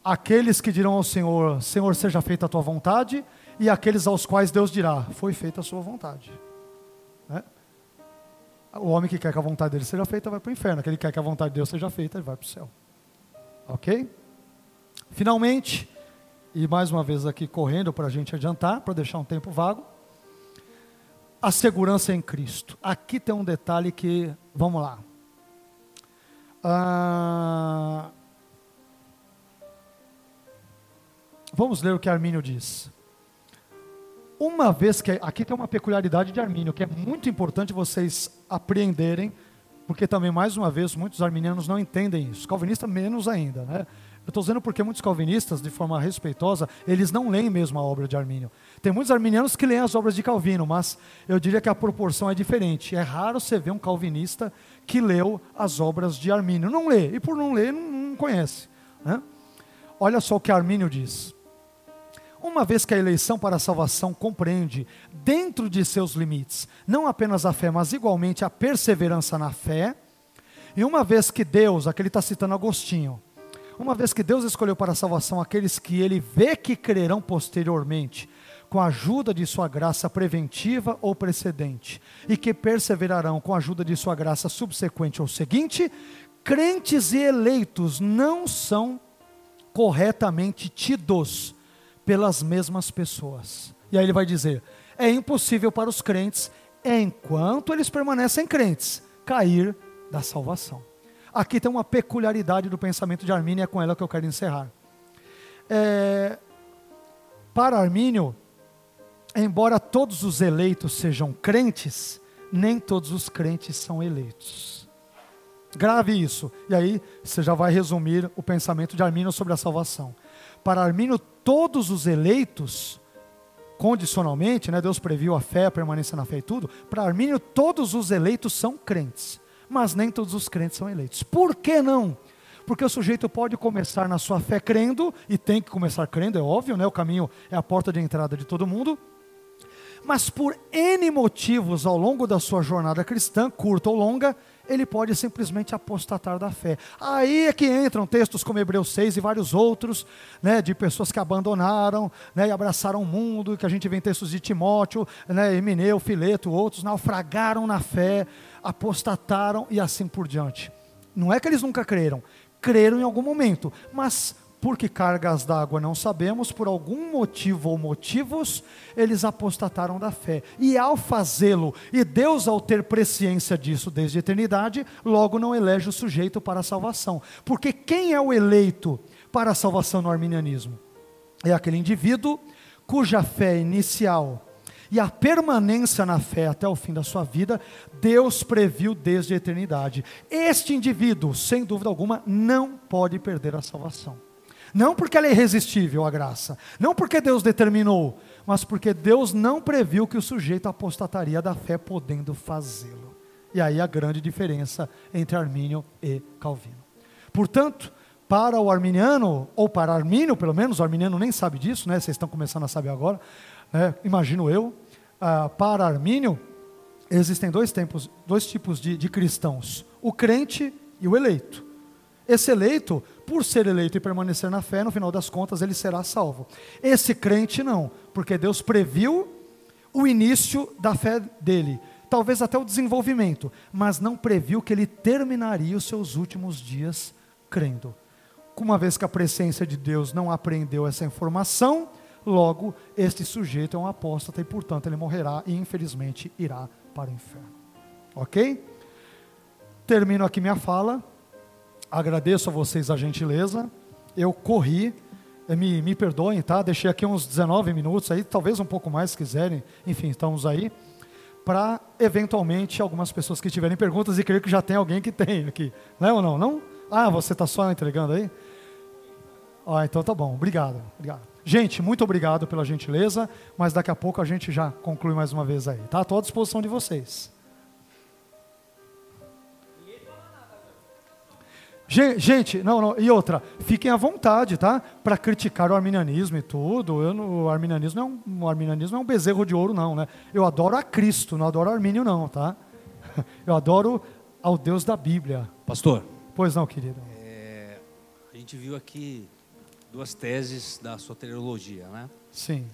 Aqueles que dirão ao Senhor: Senhor, seja feita a tua vontade, e aqueles aos quais Deus dirá: Foi feita a sua vontade. Né? O homem que quer que a vontade dele seja feita vai para o inferno, aquele que quer que a vontade de Deus seja feita, ele vai para o céu. Ok? Finalmente, e mais uma vez aqui correndo para a gente adiantar, para deixar um tempo vago, a segurança em Cristo. Aqui tem um detalhe que, vamos lá. Ah, vamos ler o que Armínio diz. Uma vez que aqui tem uma peculiaridade de Armínio, que é muito importante vocês apreenderem, porque também, mais uma vez, muitos arminianos não entendem isso, calvinistas menos ainda. Né? Eu estou dizendo porque muitos calvinistas, de forma respeitosa, eles não leem mesmo a obra de Armínio. Tem muitos arminianos que leem as obras de Calvino, mas eu diria que a proporção é diferente. É raro você ver um calvinista que leu as obras de Armínio. Não lê, e por não ler, não, não conhece. Né? Olha só o que Armínio diz. Uma vez que a eleição para a salvação compreende, dentro de seus limites, não apenas a fé, mas igualmente a perseverança na fé, e uma vez que Deus, aqui ele está citando Agostinho, uma vez que Deus escolheu para a salvação aqueles que ele vê que crerão posteriormente, com a ajuda de sua graça preventiva ou precedente, e que perseverarão com a ajuda de sua graça subsequente ou seguinte, crentes e eleitos não são corretamente tidos pelas mesmas pessoas. E aí ele vai dizer: é impossível para os crentes, enquanto eles permanecem crentes, cair da salvação. Aqui tem uma peculiaridade do pensamento de Armínio, é com ela que eu quero encerrar. É, para Armínio, embora todos os eleitos sejam crentes, nem todos os crentes são eleitos. Grave isso, e aí você já vai resumir o pensamento de Armínio sobre a salvação. Para Armínio, todos os eleitos, condicionalmente, né, Deus previu a fé, a permanência na fé e tudo. Para Armínio, todos os eleitos são crentes, mas nem todos os crentes são eleitos. Por que não? Porque o sujeito pode começar na sua fé crendo, e tem que começar crendo, é óbvio, né? o caminho é a porta de entrada de todo mundo mas por N motivos ao longo da sua jornada cristã, curta ou longa, ele pode simplesmente apostatar da fé. Aí é que entram textos como Hebreus 6 e vários outros, né, de pessoas que abandonaram né, e abraçaram o mundo, que a gente vê em textos de Timóteo, né, Emineu, Fileto, outros, naufragaram na fé, apostataram e assim por diante. Não é que eles nunca creram, creram em algum momento, mas por que cargas d'água não sabemos, por algum motivo ou motivos, eles apostataram da fé. E ao fazê-lo, e Deus ao ter presciência disso desde a eternidade, logo não elege o sujeito para a salvação. Porque quem é o eleito para a salvação no arminianismo? É aquele indivíduo cuja fé inicial e a permanência na fé até o fim da sua vida, Deus previu desde a eternidade. Este indivíduo, sem dúvida alguma, não pode perder a salvação. Não porque ela é irresistível, a graça. Não porque Deus determinou, mas porque Deus não previu que o sujeito apostataria da fé podendo fazê-lo. E aí a grande diferença entre Armínio e Calvino. Portanto, para o arminiano, ou para Armínio, pelo menos, o arminiano nem sabe disso, né? vocês estão começando a saber agora, né? imagino eu, ah, para Armínio, existem dois, tempos, dois tipos de, de cristãos: o crente e o eleito. Esse eleito, por ser eleito e permanecer na fé, no final das contas ele será salvo. Esse crente não, porque Deus previu o início da fé dele, talvez até o desenvolvimento, mas não previu que ele terminaria os seus últimos dias crendo. Uma vez que a presença de Deus não apreendeu essa informação, logo este sujeito é um apóstata e, portanto, ele morrerá e, infelizmente, irá para o inferno. Ok? Termino aqui minha fala agradeço a vocês a gentileza. Eu corri, eh, me, me perdoem, tá? Deixei aqui uns 19 minutos aí, talvez um pouco mais se quiserem. Enfim, estamos aí. Para, eventualmente, algumas pessoas que tiverem perguntas, e creio que já tem alguém que tem aqui. Não é ou não? Não? Ah, você está só entregando aí? Ah, então tá bom. Obrigado. Obrigado. Gente, muito obrigado pela gentileza, mas daqui a pouco a gente já conclui mais uma vez aí, tá? Estou à disposição de vocês. Gente, não, não, e outra, fiquem à vontade, tá? Para criticar o arminianismo e tudo. Eu, o, arminianismo é um, o arminianismo é um bezerro de ouro, não, né? Eu adoro a Cristo, não adoro Armínio, não, tá? Eu adoro ao Deus da Bíblia. Pastor. Pois não, querido. É, a gente viu aqui duas teses da soteriologia, né? Sim.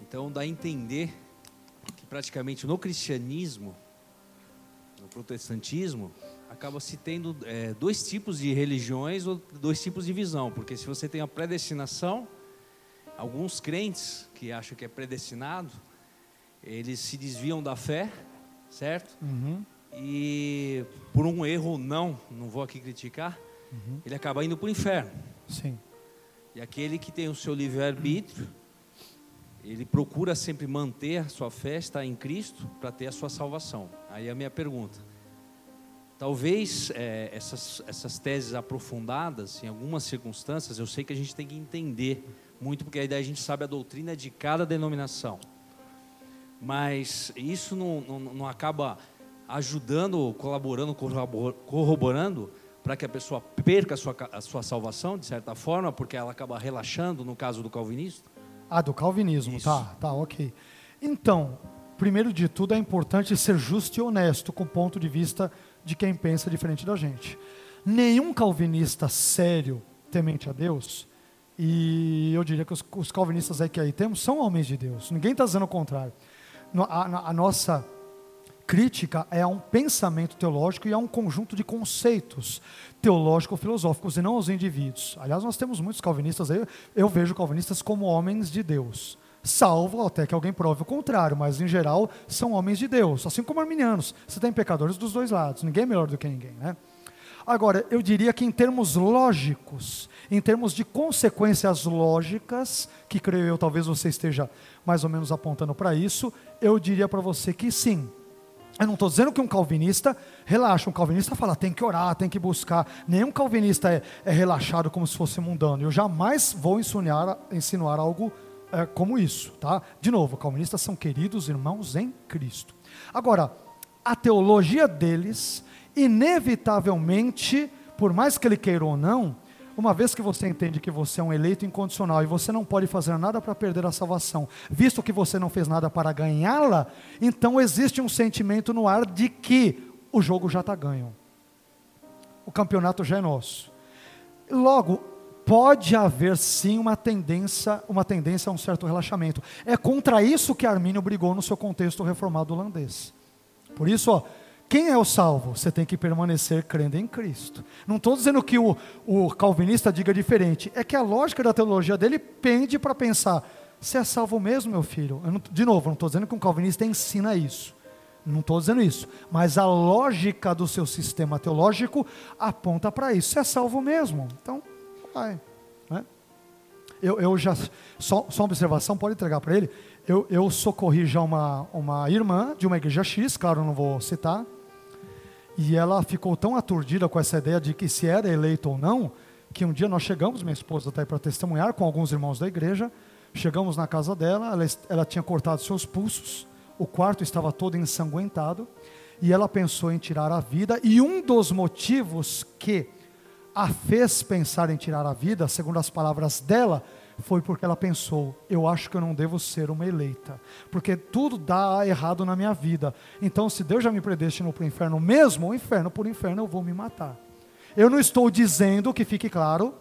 Então dá a entender que praticamente no cristianismo, no protestantismo, acaba se tendo é, dois tipos de religiões ou dois tipos de visão, porque se você tem a predestinação, alguns crentes que acham que é predestinado, eles se desviam da fé, certo? Uhum. E por um erro não, não vou aqui criticar, uhum. ele acaba indo para o inferno. Sim. E aquele que tem o seu livre-arbítrio, ele procura sempre manter a sua fé, estar em Cristo, para ter a sua salvação. Aí a minha pergunta: Talvez é, essas, essas teses aprofundadas, em algumas circunstâncias, eu sei que a gente tem que entender muito, porque aí a gente sabe a doutrina de cada denominação. Mas isso não, não, não acaba ajudando, colaborando, corroborando para que a pessoa perca a sua, a sua salvação, de certa forma, porque ela acaba relaxando, no caso do calvinista? Ah, do calvinismo, isso. tá, tá, ok. Então, primeiro de tudo, é importante ser justo e honesto com o ponto de vista de quem pensa diferente da gente. Nenhum calvinista sério temente a Deus, e eu diria que os, os calvinistas aí que aí temos são homens de Deus, ninguém está dizendo o contrário. A, a- a nossa crítica é a um pensamento teológico e a um conjunto de conceitos teológico-filosóficos e não aos indivíduos. Aliás, nós temos muitos calvinistas aí, eu vejo calvinistas como homens de Deus. Salvo até que alguém prove o contrário, mas em geral são homens de Deus, assim como arminianos. Você tem pecadores dos dois lados, ninguém é melhor do que ninguém, né? Agora, eu diria que em termos lógicos, em termos de consequências lógicas, que creio eu talvez você esteja mais ou menos apontando para isso, eu diria para você que sim. Eu não estou dizendo que um calvinista relaxa, um calvinista fala tem que orar, tem que buscar. Nenhum calvinista é, é relaxado como se fosse mundano. Eu jamais vou insinuar, insinuar algo é, como isso, tá? De novo, calvinistas são queridos irmãos em Cristo. Agora, a teologia deles, inevitavelmente, por mais que ele queira ou não, uma vez que você entende que você é um eleito incondicional e você não pode fazer nada para perder a salvação, visto que você não fez nada para ganhá-la, então existe um sentimento no ar de que o jogo já está ganho. O campeonato já é nosso. Logo, pode haver sim uma tendência, uma tendência a um certo relaxamento. É contra isso que Armínio brigou no seu contexto reformado holandês. Por isso, ó, quem é o salvo? Você tem que permanecer crendo em Cristo. Não estou dizendo que o, o calvinista diga diferente. É que a lógica da teologia dele pende para pensar: você é salvo mesmo, meu filho? Não- de novo, não estou dizendo que um calvinista ensina isso. Não estou dizendo isso. Mas a lógica do seu sistema teológico aponta para isso. Você é salvo mesmo. Então, vai. né? Eu, eu já, só, só uma observação, pode entregar para ele. Eu, eu socorri já uma, uma irmã de uma igreja X, claro, não vou citar, e ela ficou tão aturdida com essa ideia de que se era eleito ou não, que um dia nós chegamos, minha esposa está aí para testemunhar, com alguns irmãos da igreja, chegamos na casa dela, ela, ela tinha cortado seus pulsos, o quarto estava todo ensanguentado, e ela pensou em tirar a vida, e um dos motivos que a fez pensar em tirar a vida, segundo as palavras dela, foi porque ela pensou: eu acho que eu não devo ser uma eleita, porque tudo dá errado na minha vida. Então, se Deus já me predestinou para o inferno mesmo, o inferno por inferno eu vou me matar. Eu não estou dizendo, que fique claro,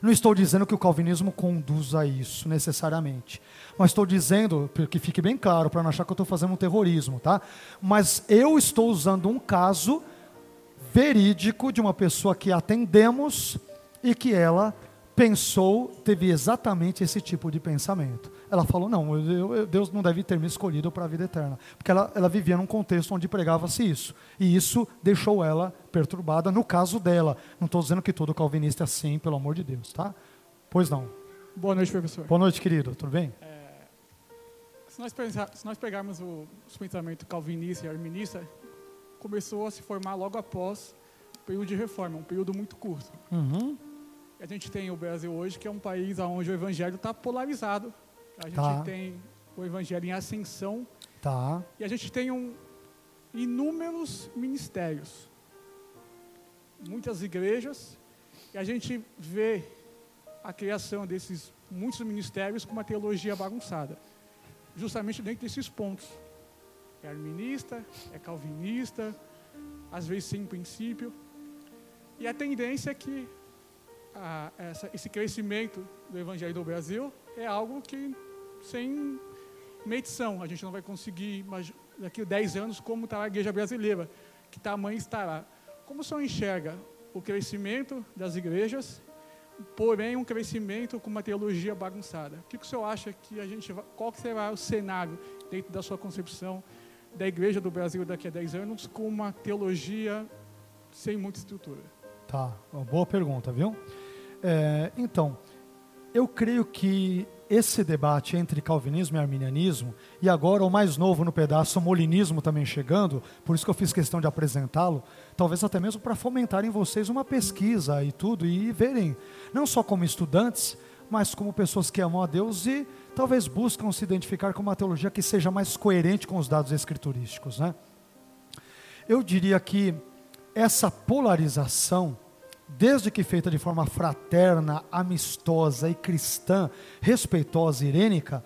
não estou dizendo que o calvinismo conduz a isso necessariamente. Mas estou dizendo, que fique bem claro, para não achar que eu estou fazendo um terrorismo, tá? Mas eu estou usando um caso verídico de uma pessoa que atendemos e que ela pensou, teve exatamente esse tipo de pensamento. Ela falou: não, eu- eu- Deus não deve ter me escolhido para a vida eterna. Porque ela, ela vivia num contexto onde pregava-se isso. E isso deixou ela perturbada, no caso dela. Não estou dizendo que todo calvinista é assim, pelo amor de Deus, tá? Pois não. Boa noite, professor. Boa noite, querido. Tudo bem? Se nós, se nós pegarmos o, os pensamentos calvinista e arminista, começou a se formar logo após o período de reforma, um período muito curto. Uhum. A gente tem o Brasil hoje, que é um país onde o evangelho está polarizado. A gente Tá. tem o evangelho em ascensão Tá. e a gente tem um, inúmeros ministérios, muitas igrejas, e a gente vê a criação desses muitos ministérios com uma teologia bagunçada, justamente dentro desses pontos. É arminista, é calvinista, às vezes sem princípio. E a tendência é que a- essa- esse crescimento do evangelho do Brasil é algo que sem medição. A gente não vai conseguir, imagi- daqui a 10 anos, como estará a igreja brasileira, que tamanho estará. Como o senhor enxerga o crescimento das igrejas, porém um crescimento com uma teologia bagunçada? O que, que o senhor acha que a gente qual será o cenário dentro da sua concepção da igreja do Brasil daqui a 10 anos com uma teologia sem muita estrutura? Tá, uma boa pergunta, viu? É, então, eu creio que esse debate entre calvinismo e arminianismo, e agora o mais novo no pedaço, o molinismo também chegando, por isso que eu fiz questão de apresentá-lo, talvez até mesmo para fomentar em vocês uma pesquisa e tudo, e verem, não só como estudantes, mas como pessoas que amam a Deus e talvez buscam se identificar com uma teologia que seja mais coerente com os dados escriturísticos, né? Eu diria que essa polarização, desde que feita de forma fraterna, amistosa e cristã, respeitosa e irênica,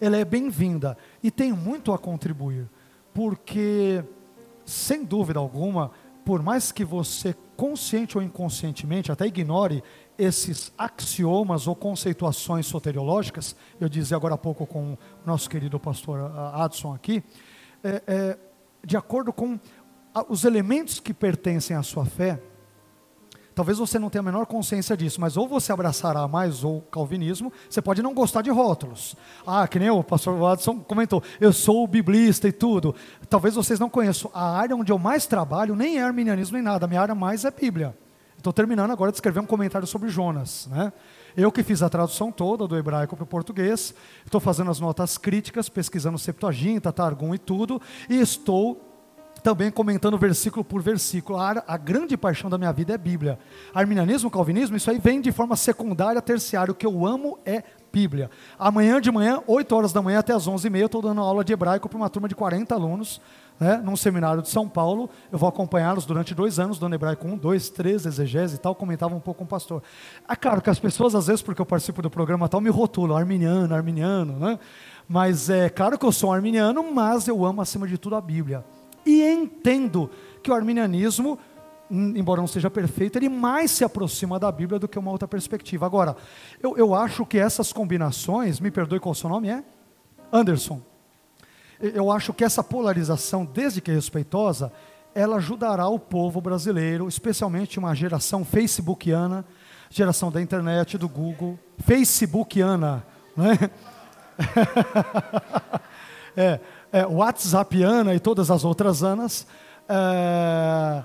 ela é bem-vinda e tem muito a contribuir, porque, sem dúvida alguma, por mais que você consciente ou inconscientemente, até ignore esses axiomas ou conceituações soteriológicas, eu dizia agora há pouco com o nosso querido pastor ah, Adson aqui, é, é, de acordo com os elementos que pertencem à sua fé, Talvez você não tenha a menor consciência disso, mas ou você abraçará mais o calvinismo, você pode não gostar de rótulos. Ah, que nem o pastor Watson comentou, eu sou biblista e tudo. Talvez vocês não conheçam. A área onde eu mais trabalho nem é arminianismo nem nada, minha área mais é Bíblia. Estou terminando agora de escrever um comentário sobre Jonas. Né? Eu que fiz a tradução toda do hebraico para o português, estou fazendo as notas críticas, pesquisando Septuaginta, Targum e tudo, e estou também comentando versículo por versículo. A, a, grande paixão da minha vida é Bíblia. Arminianismo, calvinismo, isso aí vem de forma secundária, terciária. O que eu amo é Bíblia. Amanhã de manhã, 8 horas da manhã até as 11h30, eu estou dando aula de hebraico para uma turma de 40 alunos, né, num seminário de São Paulo. Eu vou acompanhá-los durante dois anos, dando hebraico 1, 2, 3, exegese e tal. Comentava um pouco com o pastor. É claro que as pessoas, às vezes, porque eu participo do programa tal, me rotulam, arminiano, arminiano, né? Mas é claro que eu sou um arminiano, mas eu amo acima de tudo a Bíblia e entendo que o arminianismo, embora não seja perfeito, ele mais se aproxima da Bíblia do que uma outra perspectiva. Agora, eu, eu acho que essas combinações, me perdoe qual o seu nome é? Anderson. Eu acho que essa polarização, desde que é respeitosa, ela ajudará o povo brasileiro, especialmente uma geração facebookiana, geração da internet, do Google, facebookiana, né? é, é, WhatsAppiana e todas as outras anas. É,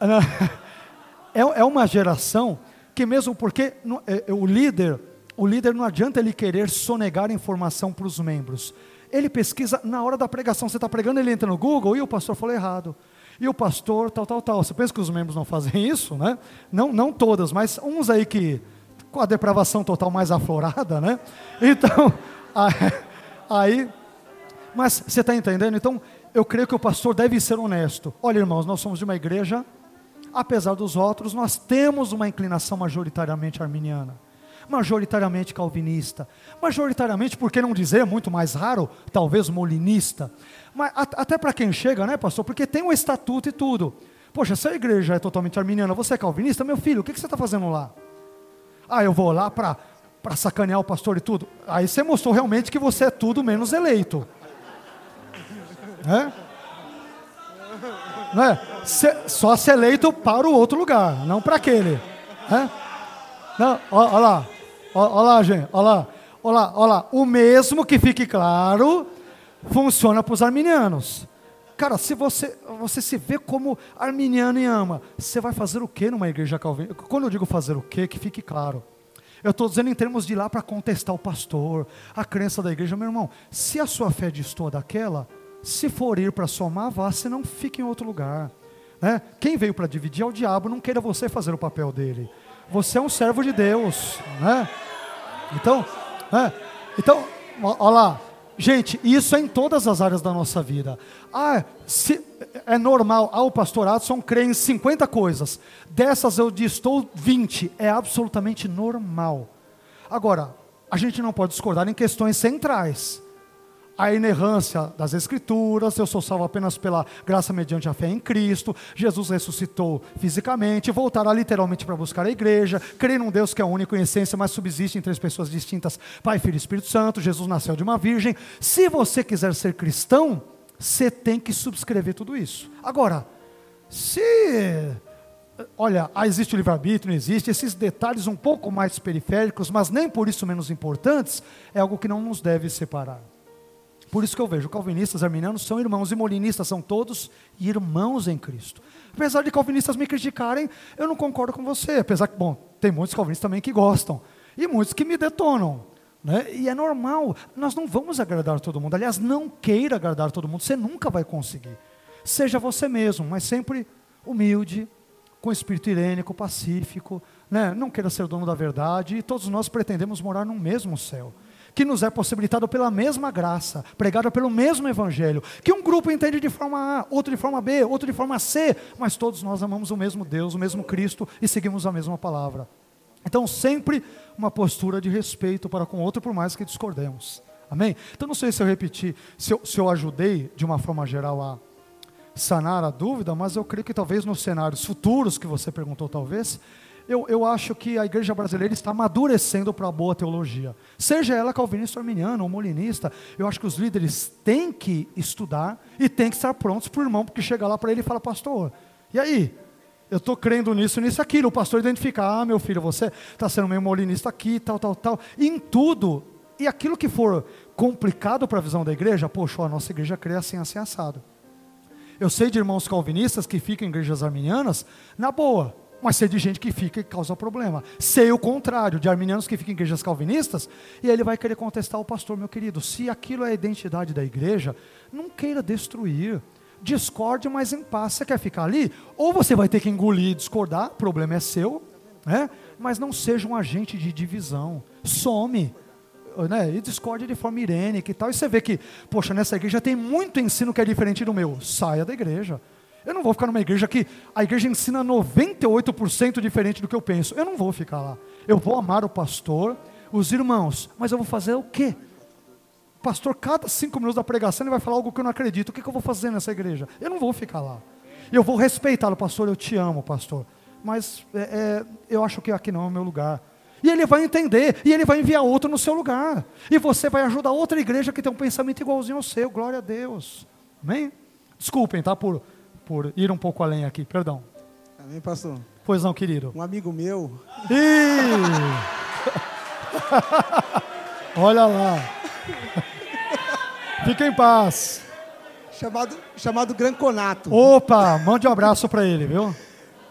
é, é uma geração que mesmo porque é, o líder, o líder não adianta ele querer sonegar informação para os membros. Ele pesquisa na hora da pregação. Você está pregando, ele entra no Google e o pastor falou errado. E o pastor, tal, tal, tal. Você pensa que os membros não fazem isso, né? Não, não todas, mas uns aí que com a depravação total mais aflorada, né? Então, aí mas você está entendendo? Então, eu creio que o pastor deve ser honesto. Olha, irmãos, nós somos de uma igreja, apesar dos outros, nós temos uma inclinação majoritariamente arminiana, majoritariamente calvinista, majoritariamente, por que não dizer, muito mais raro, talvez molinista. Mas até para quem chega, né, pastor? Porque tem um estatuto e tudo. Poxa, se a igreja é totalmente arminiana, você é calvinista, meu filho, o que, que você está fazendo lá? Ah, eu vou lá para sacanear o pastor e tudo. Aí você mostrou realmente que você é tudo menos eleito. Né? Né? Se, só ser eleito para o outro lugar, não para aquele. Né? Não, olha lá, olha lá, gente, olha lá, olha lá. O mesmo que fique claro funciona para os arminianos. Cara, se você, você se vê como arminiano e ama, você vai fazer o que numa igreja calvinista? Quando eu digo fazer o que, que fique claro. Eu estou dizendo em termos de ir lá para contestar o pastor, a crença da igreja, meu irmão. Se a sua fé distor daquela, se for ir para somar, vá, se não fique em outro lugar. Né? Quem veio para dividir é o diabo, não queira você fazer o papel dele. Você é um servo de Deus. Né? Então, né? então, olha lá. Gente, isso é em todas as áreas da nossa vida. Ah, se, é normal. Ah, o pastor Adson crê em 50 coisas. Dessas eu estou 20. É absolutamente normal. Agora, a gente não pode discordar em questões centrais a inerrância das Escrituras, eu sou salvo apenas pela graça mediante a fé em Cristo, Jesus ressuscitou fisicamente, voltará literalmente para buscar a igreja, crer num Deus que é único em essência, mas subsiste em três pessoas distintas, Pai, Filho e Espírito Santo, Jesus nasceu de uma virgem. Se você quiser ser cristão, você tem que subscrever tudo isso. Agora, se olha, ah, existe o livre-arbítrio, não existe, esses detalhes um pouco mais periféricos, mas nem por isso menos importantes, é algo que não nos deve separar. Por isso que eu vejo, calvinistas, arminianos são irmãos e molinistas são todos irmãos em Cristo. Apesar de calvinistas me criticarem, eu não concordo com você. Apesar que, bom, tem muitos calvinistas também que gostam. E muitos que me detonam. Né? E é normal, nós não vamos agradar todo mundo. Aliás, não queira agradar todo mundo, você nunca vai conseguir. Seja você mesmo, mas sempre humilde, com espírito irênico, pacífico. Né? Não queira ser dono da verdade. E todos nós pretendemos morar no mesmo céu que nos é possibilitado pela mesma graça, pregada pelo mesmo evangelho, que um grupo entende de forma A, outro de forma B, outro de forma C, mas todos nós amamos o mesmo Deus, o mesmo Cristo e seguimos a mesma palavra. Então, sempre uma postura de respeito para com o outro, por mais que discordemos. Amém? Então, não sei se eu repeti, se eu, se eu ajudei de uma forma geral a sanar a dúvida, mas eu creio que talvez nos cenários futuros que você perguntou, talvez, eu, eu acho que a igreja brasileira está amadurecendo para a boa teologia. Seja ela calvinista, arminiana ou molinista, eu acho que os líderes têm que estudar e têm que estar prontos para o irmão, porque chega lá para ele e fala, pastor, e aí? Eu estou crendo nisso, nisso, aquilo. O pastor identifica, ah, meu filho, você está sendo meio molinista aqui, tal, tal, tal. Em tudo, e aquilo que for complicado para a visão da igreja, poxa, a nossa igreja crê assim, assim, assado. Eu sei de irmãos calvinistas que ficam em igrejas arminianas, na boa, mas sei de gente que fica e causa problema. Sei o contrário, de arminianos que ficam em igrejas calvinistas, e ele vai querer contestar o pastor, meu querido, se aquilo é a identidade da igreja, não queira destruir. Discorde, mas em paz. Você quer ficar ali? Ou você vai ter que engolir e discordar, o problema é seu, né? mas não seja um agente de divisão. Some. Né, e discorde de forma irênica e tal. E você vê que, poxa, nessa igreja tem muito ensino que é diferente do meu. Saia da igreja. Eu não vou ficar numa igreja que a igreja ensina 98% diferente do que eu penso. Eu não vou ficar lá. Eu vou amar o pastor, os irmãos, mas eu vou fazer o quê? Pastor, cada cinco minutos da pregação ele vai falar algo que eu não acredito. O que, que eu vou fazer nessa igreja? Eu não vou ficar lá. Eu vou respeitá-lo, pastor. Eu te amo, pastor. Mas é, é, eu acho que aqui não é o meu lugar. E ele vai entender, e ele vai enviar outro no seu lugar. E você vai ajudar outra igreja que tem um pensamento igualzinho ao seu. Glória a Deus. Amém? Desculpem, tá? Por por ir um pouco além aqui, perdão. Amém, pastor? Pois não, querido. Um amigo meu. Olha lá. Fica em paz. Chamado, chamado Granconato. Opa, mande um abraço para ele, viu?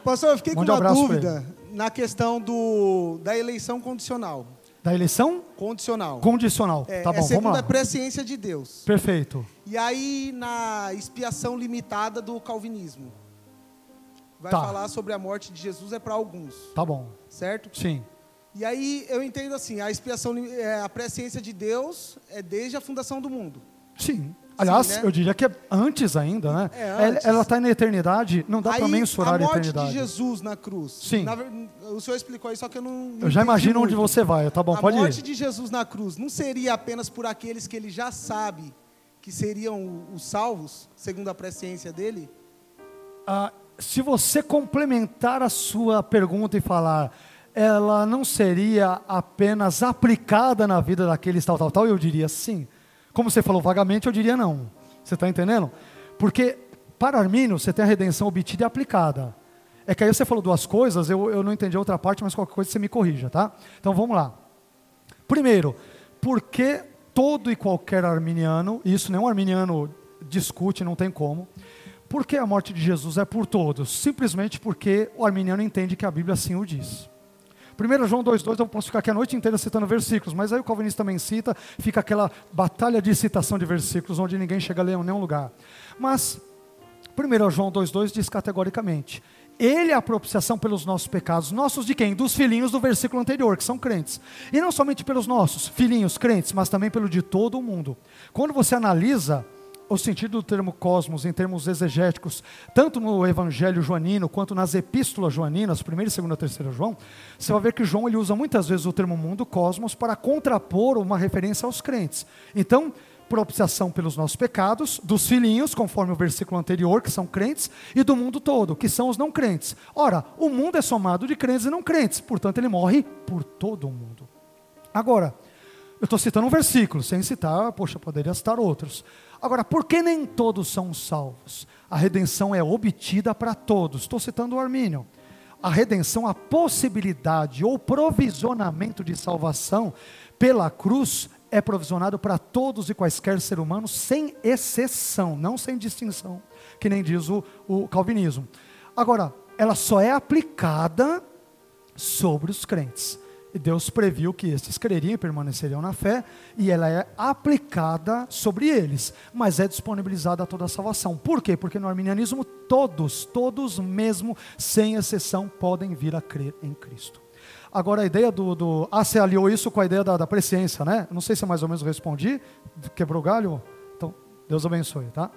Pastor, eu fiquei mande com uma um dúvida na questão do, da eleição condicional. Da eleição? Condicional. Condicional. É, tá bom, é segundo vamos lá. a presciência de Deus. Perfeito. E aí, na expiação limitada do calvinismo, vai tá. falar sobre a morte de Jesus é para alguns. Tá bom. Certo? Sim. E aí eu entendo assim, a expiação, é, a presciência de Deus é desde a fundação do mundo. Sim. Aliás, Sim, né? eu diria que é antes ainda, né? É antes. Ela está na eternidade, não dá para mensurar a, eternidade. A morte de Jesus na cruz. Sim. Na, o senhor explicou isso, só que eu não. não eu já imagino muito. onde você vai, tá bom, a pode ir. A morte de Jesus na cruz não seria apenas por aqueles que ele já sabe que seriam os salvos, segundo a presciência dele? Ah, se você complementar a sua pergunta e falar, ela não seria apenas aplicada na vida daqueles tal, tal, tal, eu diria sim. Como você falou vagamente, eu diria não. Você está entendendo? Porque para Armínio você tem a redenção obtida e aplicada. É que aí você falou duas coisas, eu, eu não entendi a outra parte, mas qualquer coisa você me corrija, tá? Então vamos lá. Primeiro, por que todo e qualquer arminiano, e isso nenhum arminiano discute, não tem como. Por que a morte de Jesus é por todos? Simplesmente porque o arminiano entende que a Bíblia assim o diz. 1 João 2,2, eu posso ficar aqui a noite inteira citando versículos, mas aí o calvinista também cita, fica aquela batalha de citação de versículos, onde ninguém chega a ler em nenhum lugar. Mas 1 João 2,2 diz categoricamente: ele é a propiciação pelos nossos pecados. Nossos de quem? Dos filhinhos do versículo anterior, que são crentes. E não somente pelos nossos filhinhos crentes, mas também pelo de todo o mundo. Quando você analisa o sentido do termo cosmos em termos exegéticos, tanto no Evangelho joanino quanto nas epístolas joaninas, 1 e 2 e 3 João, você vai ver que João ele usa muitas vezes o termo mundo, cosmos, para contrapor uma referência aos crentes. Então, propiciação pelos nossos pecados, dos filhinhos, conforme o versículo anterior, que são crentes, e do mundo todo, que são os não crentes. Ora, o mundo é somado de crentes e não crentes, portanto, ele morre por todo o mundo. Agora, eu estou citando um versículo, sem citar, poxa, poderia citar outros. Agora, por que nem todos são salvos? A redenção é obtida para todos. Estou citando o Armínio. A redenção, a possibilidade ou provisionamento de salvação pela cruz é provisionado para todos e quaisquer ser humanos, sem exceção, não sem distinção, que nem diz o, o calvinismo. Agora, ela só é aplicada sobre os crentes. Deus previu que estes creriam e permaneceriam na fé, e ela é aplicada sobre eles, mas é disponibilizada a toda a salvação. Por quê? Porque no arminianismo todos, todos mesmo, sem exceção, podem vir a crer em Cristo. Agora a ideia do, do. Ah, você aliou isso com a ideia da, da presciência, né? Não sei se eu mais ou menos respondi. Quebrou galho? Então, Deus abençoe, tá?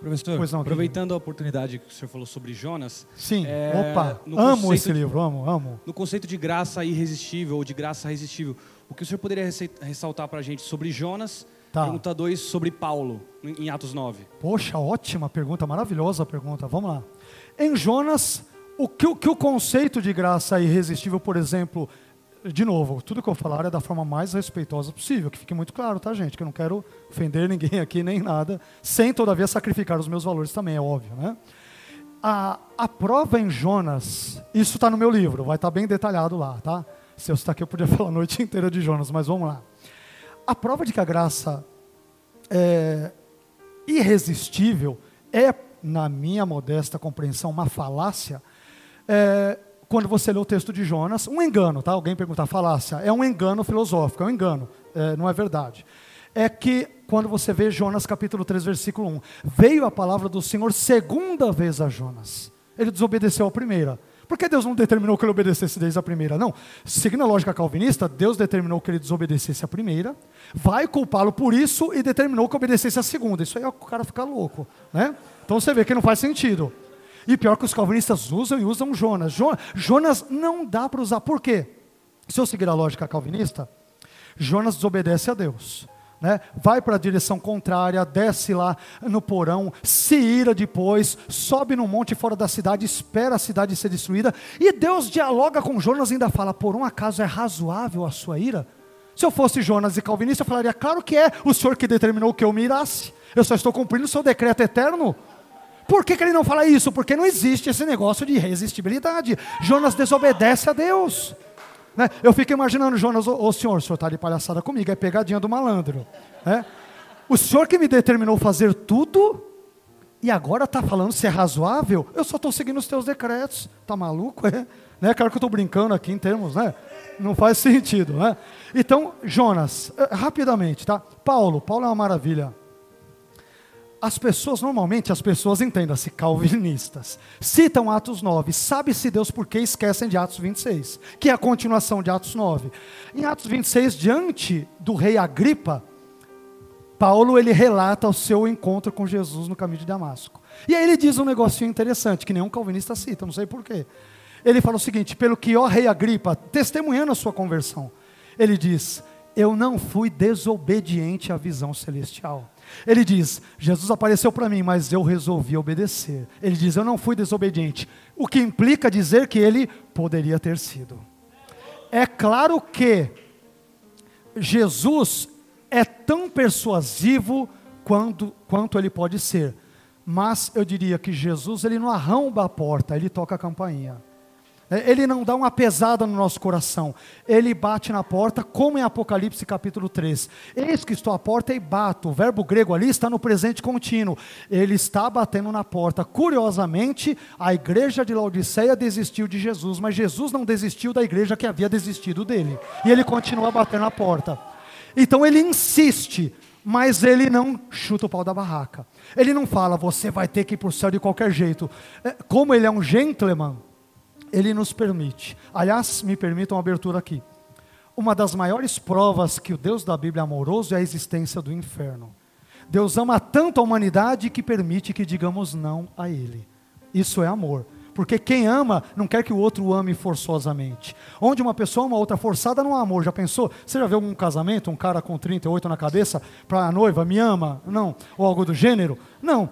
Professor, não, aproveitando a oportunidade que o senhor falou sobre Jonas. Sim, é, opa, amo esse livro, amo, amo. No conceito de graça irresistível ou de graça resistível, o que o senhor poderia ressaltar para a gente sobre Jonas Tá. Pergunta 2 sobre Paulo, em Atos 9. Poxa, ótima pergunta, maravilhosa pergunta. Vamos lá. Em Jonas, o que, o que o conceito de graça irresistível, por exemplo, de novo, tudo que eu falar é da forma mais respeitosa possível, que fique muito claro, tá, gente? Que eu não quero ofender ninguém aqui nem nada, sem todavia sacrificar os meus valores também, é óbvio, né? A, a prova em Jonas, isso está no meu livro, vai estar tá bem detalhado lá, tá? Se eu estar aqui, eu podia falar a noite inteira de Jonas, mas vamos lá. A prova de que a graça é irresistível é, na minha modesta compreensão, uma falácia. É, quando você lê o texto de Jonas, um engano, tá? Alguém perguntar falácia, é um engano filosófico, é um engano, é, não é verdade. É que quando você vê Jonas capítulo 3, versículo 1, veio a palavra do Senhor segunda vez a Jonas. Ele desobedeceu a primeira. Por que Deus não determinou que ele obedecesse desde a primeira? Não. Seguindo a lógica calvinista, Deus determinou que ele desobedecesse a primeira, vai culpá-lo por isso e determinou que obedecesse a segunda. Isso aí é o cara ficar louco. Né? Então você vê que não faz sentido. E pior que os calvinistas usam e usam Jonas. Jonas não dá para usar. Por quê? Se eu seguir a lógica calvinista, Jonas desobedece a Deus né? vai para a direção contrária, desce lá no porão, se ira depois, sobe no monte fora da cidade, espera a cidade ser destruída, e Deus dialoga com Jonas e ainda fala: por um acaso é razoável a sua ira? Se eu fosse Jonas e calvinista, eu falaria: claro que é, o Senhor que determinou que eu me irasse, eu só estou cumprindo o seu decreto eterno. Por que, que ele não fala isso? Porque não existe esse negócio de irresistibilidade. Jonas desobedece a Deus. Né? Eu fico imaginando, Jonas, ô, senhor, o senhor está de palhaçada comigo, é pegadinha do malandro. Né? O senhor que me determinou fazer tudo e agora está falando se é razoável? Eu só estou seguindo os teus decretos. Está maluco? É? Né? Claro que eu estou brincando aqui em termos, né? Não faz sentido, né? Então, Jonas, eh, rapidamente, tá? Paulo, Paulo é uma maravilha. As pessoas, normalmente, as pessoas, entendam-se, calvinistas, citam Atos 9, sabe-se Deus por que esquecem de Atos 26, que é a continuação de Atos 9. Em Atos 26, diante do rei Agripa, Paulo ele relata o seu encontro com Jesus no caminho de Damasco. E aí ele diz um negocinho interessante, que nenhum calvinista cita, não sei porquê. Ele fala o seguinte: pelo que, ó rei Agripa, testemunhando a sua conversão, ele diz: Eu não fui desobediente à visão celestial ele diz: Jesus apareceu para mim, mas eu resolvi obedecer. Ele diz: Eu não fui desobediente. O que implica dizer que ele poderia ter sido. É claro que Jesus é tão persuasivo quanto, quanto ele pode ser. Mas eu diria que Jesus ele não arromba a porta, ele toca a campainha. É, ele não dá uma pesada no nosso coração. Ele bate na porta, como em Apocalipse capítulo 3. Eis que estou à porta e bato. O verbo grego ali está no presente contínuo. Ele está batendo na porta. Curiosamente, a igreja de Laodiceia desistiu de Jesus, mas Jesus não desistiu da igreja que havia desistido dele. E ele continua batendo na porta. Então ele insiste, mas ele não chuta o pau da barraca. Ele não fala, você vai ter que ir para o céu de qualquer jeito. É, como ele é um gentleman, ele nos permite. Aliás, me permitam uma abertura aqui. Uma das maiores provas que o Deus da Bíblia é amoroso é a existência do inferno. Deus ama tanto a humanidade que permite que digamos não a Ele. Isso é amor. Porque quem ama não quer que o outro ame forçosamente. Onde uma pessoa ama outra forçada não há amor. Já pensou? Você já viu um casamento, um cara com 38 na cabeça, para a noiva, me ama? Não. Ou algo do gênero? Não.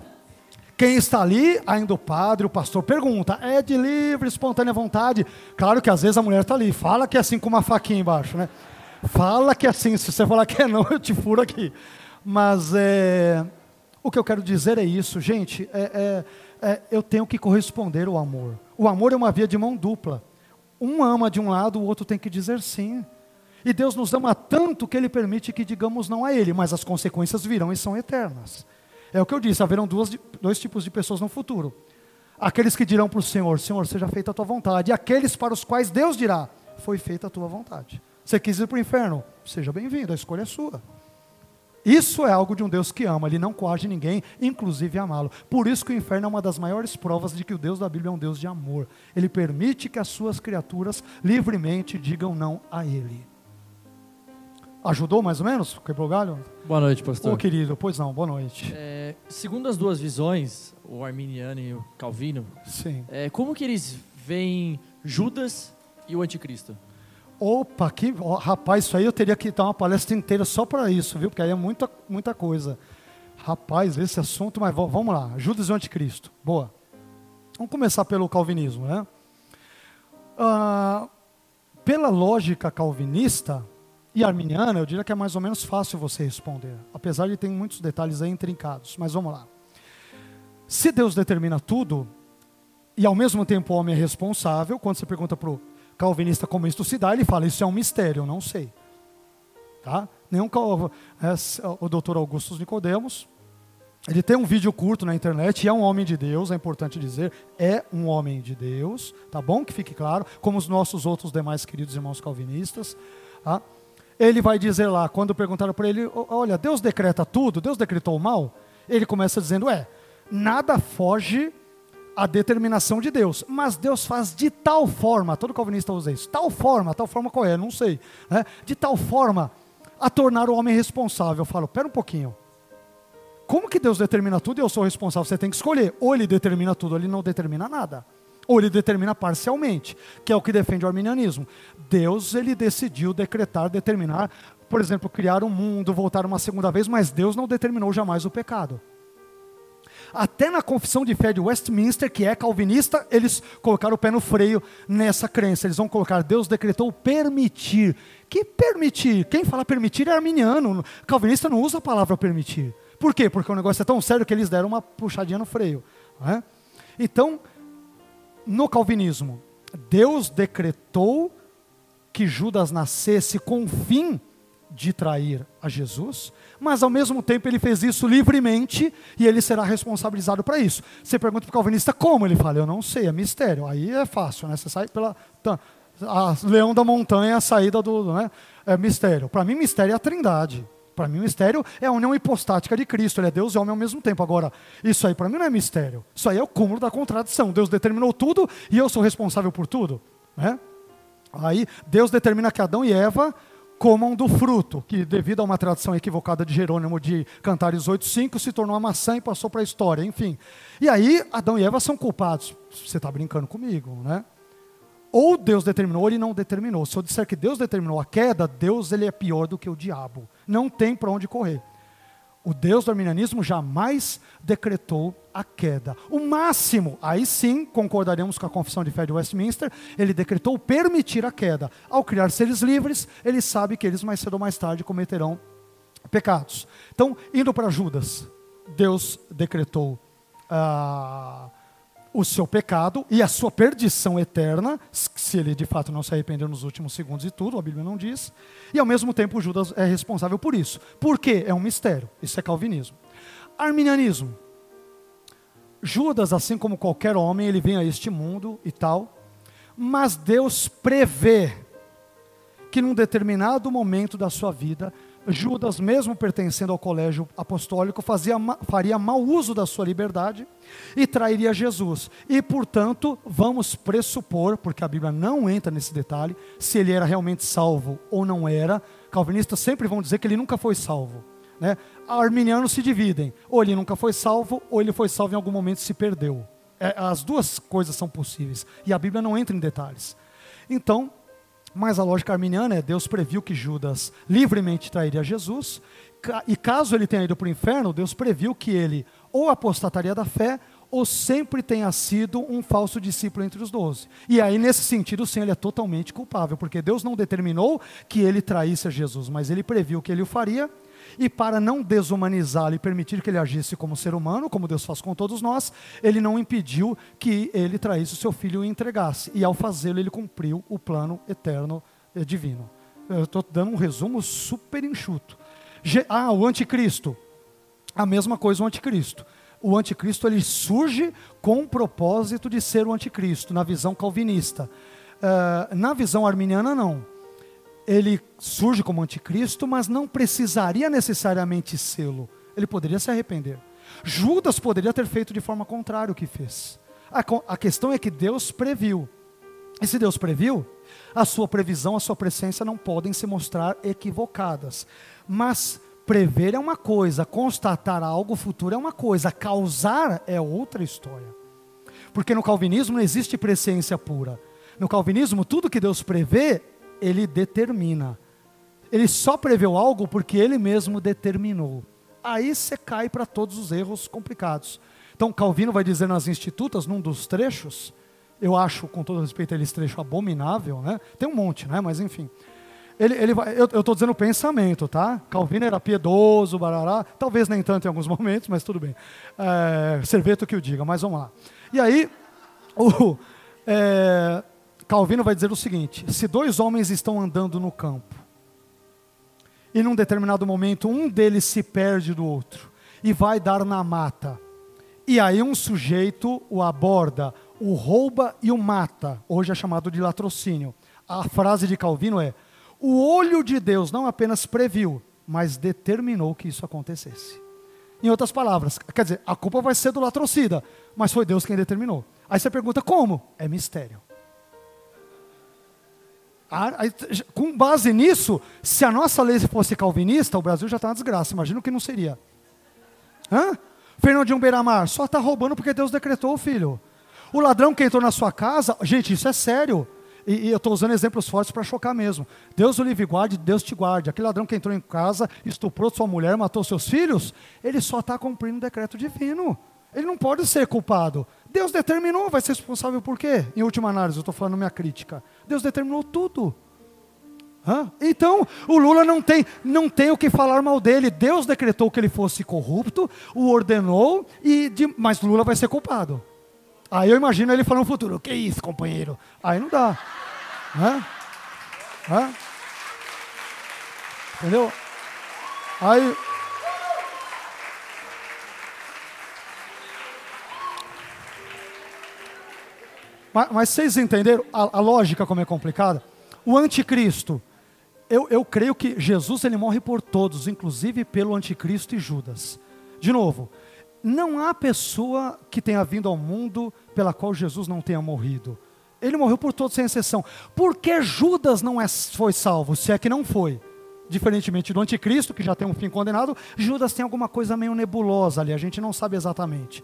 Quem está ali, ainda o padre, o pastor pergunta: é de livre, espontânea vontade? Claro que às vezes a mulher está ali, fala que é assim com uma faquinha embaixo, né? Fala que é assim, se você falar que é não, eu te furo aqui. Mas é, o que eu quero dizer é isso, gente, é, é, é, eu tenho que corresponder ao amor. O amor é uma via de mão dupla. Um ama de um lado, o outro tem que dizer sim. E Deus nos ama tanto que Ele permite que digamos não a Ele, mas as consequências virão e são eternas. É o que eu disse, haverão duas, dois tipos de pessoas no futuro. Aqueles que dirão para o Senhor, Senhor, seja feita a tua vontade. E aqueles para os quais Deus dirá, foi feita a tua vontade. Você quis ir para o inferno? Seja bem-vindo, a escolha é sua. Isso é algo de um Deus que ama, ele não coage ninguém, inclusive amá-lo. Por isso que o inferno é uma das maiores provas de que o Deus da Bíblia é um Deus de amor. Ele permite que as suas criaturas livremente digam não a ele. Ajudou mais ou menos? Quebrou galho? Boa noite, pastor. Ô querido, pois não, boa noite. É, segundo as duas visões, o Arminiano e o Calvino, Sim. É, como que eles veem Judas e o anticristo? Opa, que ó, rapaz, isso aí eu teria que dar uma palestra inteira só para isso, viu? Porque aí é muita, muita coisa. Rapaz, esse assunto, mas vamos lá. Judas e o Anticristo. Boa. Vamos começar pelo calvinismo, né? Ah, pela lógica calvinista e arminiana, eu diria que é mais ou menos fácil você responder, apesar de ter muitos detalhes aí intrincados. Mas vamos lá. Se Deus determina tudo, e ao mesmo tempo o homem é responsável, quando você pergunta para o calvinista como isso se dá, ele fala: Isso é um mistério, eu não sei. Tá? Nenhum é, o doutor Augustus Nicodemos, ele tem um vídeo curto na internet e é um homem de Deus, é importante dizer, é um homem de Deus, tá bom? Que fique claro, como os nossos outros demais queridos irmãos calvinistas. Tá? Ele vai dizer lá, quando perguntaram para ele, "Ó, olha, Deus decreta tudo, Deus decretou o mal? Ele começa dizendo, é, nada foge à determinação de Deus, mas Deus faz de tal forma, todo calvinista usa isso, tal forma, tal forma qual é, não sei, né? de tal forma a tornar o homem responsável. Eu falo, pera um pouquinho, como que Deus determina tudo e eu sou responsável? Você tem que escolher. Ou ele determina tudo, ou ele não determina nada. Ou ele determina parcialmente, que é o que defende o arminianismo. Deus, ele decidiu decretar, determinar, por exemplo, criar um mundo, voltar uma segunda vez, mas Deus não determinou jamais o pecado. Até na confissão de fé de Westminster, que é calvinista, eles colocaram o pé no freio nessa crença. Eles vão colocar, Deus decretou permitir. Que permitir? Quem fala permitir é arminiano. Calvinista não usa a palavra permitir. Por quê? Porque o negócio é tão sério que eles deram uma puxadinha no freio. não é? Então, no calvinismo, Deus decretou que Judas nascesse com o fim de trair a Jesus, mas ao mesmo tempo ele fez isso livremente e ele será responsabilizado para isso. Você pergunta para o calvinista como? Ele fala, eu não sei, é mistério. Aí é fácil, né? Você sai pela. A leão da montanha, a saída do. Né? É mistério. Para mim, mistério é a trindade. Para mim, mistério é a união hipostática de Cristo. Ele é Deus e homem ao mesmo tempo. Agora, isso aí para mim não é mistério. Isso aí é o cúmulo da contradição. Deus determinou tudo e eu sou responsável por tudo. Né? Aí Deus determina que Adão e Eva comam do fruto, que devido a uma tradição equivocada de Jerônimo de Cantares 8.5, se tornou uma maçã e passou para a história, enfim. E aí Adão e Eva são culpados. Você está brincando comigo, né? Ou Deus determinou, ou ele não determinou. Se eu disser que Deus determinou a queda, Deus ele é pior do que o diabo. Não tem para onde correr. O Deus do arminianismo jamais decretou a queda. O máximo, aí sim concordaremos com a confissão de fé de Westminster, ele decretou permitir a queda. Ao criar seres livres, ele sabe que eles mais cedo ou mais tarde cometerão pecados. Então, indo para Judas, Deus decretou ah, o seu pecado e a sua perdição eterna, se ele de fato não se arrependeu nos últimos segundos e tudo, a Bíblia não diz. E ao mesmo tempo Judas é responsável por isso. Por quê? É um mistério. Isso é calvinismo. Arminianismo. Judas, assim como qualquer homem, ele vem a este mundo e tal, mas Deus prevê que num determinado momento da sua vida, Judas, mesmo pertencendo ao colégio apostólico, fazia, faria mau uso da sua liberdade e trairia Jesus. E, portanto, vamos pressupor, porque a Bíblia não entra nesse detalhe, se ele era realmente salvo ou não era. Calvinistas sempre vão dizer que ele nunca foi salvo. Né? Arminianos se dividem: ou ele nunca foi salvo, ou ele foi salvo em algum momento e se perdeu. É, as duas coisas são possíveis. E a Bíblia não entra em detalhes. Então, mas a lógica arminiana é Deus previu que Judas livremente trairia Jesus, e caso ele tenha ido para o inferno, Deus previu que ele ou apostataria da fé, ou sempre tenha sido um falso discípulo entre os doze. E aí, nesse sentido, sim, ele é totalmente culpável, porque Deus não determinou que ele traísse a Jesus, mas ele previu que ele o faria, e para não desumanizá-lo e permitir que ele agisse como ser humano, como Deus faz com todos nós, ele não impediu que ele traísse o seu filho e entregasse. E ao fazê-lo, ele cumpriu o plano eterno eh, divino. Eu estou dando um resumo super enxuto. Ah, o anticristo. A mesma coisa o anticristo. O anticristo ele surge com o propósito de ser o anticristo, na visão calvinista. Uh, na visão arminiana, não ele surge como anticristo, mas não precisaria necessariamente sê-lo. Ele poderia se arrepender. Judas poderia ter feito de forma contrária o que fez. A, a, questão é que Deus previu. E se Deus previu, a sua previsão, a sua presença não podem se mostrar equivocadas. Mas prever é uma coisa, constatar algo futuro é uma coisa, causar é outra história. Porque no calvinismo não existe presciência pura. No calvinismo, tudo que Deus prevê ele determina. Ele só preveu algo porque ele mesmo determinou. Aí você cai para todos os erros complicados. Então, Calvino vai dizer nas Institutas, num dos trechos, eu acho, com todo respeito, esse trecho abominável, né? Tem um monte, né? Mas enfim. Ele, ele vai, eu estou dizendo pensamento, tá? Calvino era piedoso, barará, talvez nem tanto em alguns momentos, mas tudo bem. É, Serveto que o diga, mas vamos lá. E aí, o, é, Calvino vai dizer o seguinte: se dois homens estão andando no campo, e num determinado momento um deles se perde do outro, e vai dar na mata, e aí um sujeito o aborda, o rouba e o mata, hoje é chamado de latrocínio. A frase de Calvino é: o olho de Deus não apenas previu, mas determinou que isso acontecesse. Em outras palavras, quer dizer, a culpa vai ser do latrocida, mas foi Deus quem determinou. Aí você pergunta como? É mistério. Com base nisso, se a nossa lei fosse calvinista, o Brasil já está na desgraça. Imagina o que não seria. Hã? Fernandinho Beiramar, só está roubando porque Deus decretou, filho. O ladrão que entrou na sua casa, gente, isso é sério. E, e eu estou usando exemplos fortes para chocar mesmo. Deus o livre guarde, Deus te guarde. Aquele ladrão que entrou em casa, estuprou sua mulher, matou seus filhos, ele só está cumprindo um decreto divino. Ele não pode ser culpado. Deus determinou, vai ser responsável por quê? Em última análise, eu estou falando minha crítica. Deus determinou tudo. Hã? Então, o Lula não tem, não tem o que falar mal dele. Deus decretou que ele fosse corrupto, o ordenou, e de, mas Lula vai ser culpado. Aí eu imagino ele falando no futuro: Que isso, companheiro? Aí não dá. Hã? Hã? Entendeu? Aí. Mas, mas, vocês entenderam a, a, lógica como é complicada? O anticristo, eu, eu creio que Jesus ele morre por todos, inclusive pelo anticristo e Judas. De novo, não há pessoa que tenha vindo ao mundo pela qual Jesus não tenha morrido. Ele morreu por todos, sem exceção. Por que Judas não é, foi salvo, se é que não foi? Diferentemente do anticristo, que já tem um fim condenado, Judas tem alguma coisa meio nebulosa ali, a gente não sabe exatamente.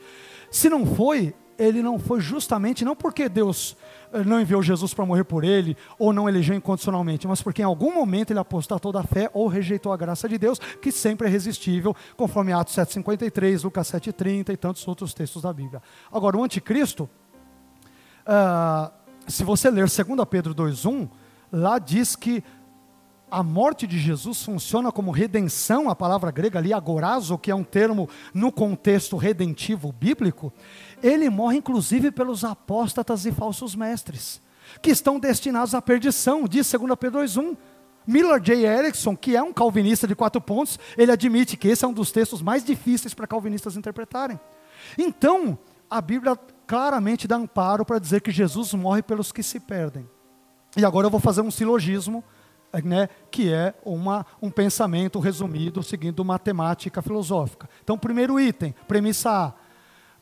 Se não foi, ele não foi justamente não porque Deus eh, não enviou Jesus para morrer por ele, ou não elegeu incondicionalmente, mas porque em algum momento ele apostatou da fé ou rejeitou a graça de Deus, que sempre é resistível, conforme Atos 7,53, Lucas 7,30 e tantos outros textos da Bíblia. Agora, o anticristo, uh, se você ler 2 Pedro 2,1, lá diz que a morte de Jesus funciona como redenção, a palavra grega ali, agorazo, que é um termo no contexto redentivo bíblico, ele morre inclusive pelos apóstatas e falsos mestres, que estão destinados à perdição, diz 2 Pedro 2,1. Miller J. Erickson, que é um calvinista de quatro pontos, ele admite que esse é um dos textos mais difíceis para calvinistas interpretarem. Então, a Bíblia claramente dá amparo para dizer que Jesus morre pelos que se perdem. E agora eu vou fazer um silogismo né, que é uma, um pensamento resumido seguindo matemática filosófica. Então, primeiro item, premissa A.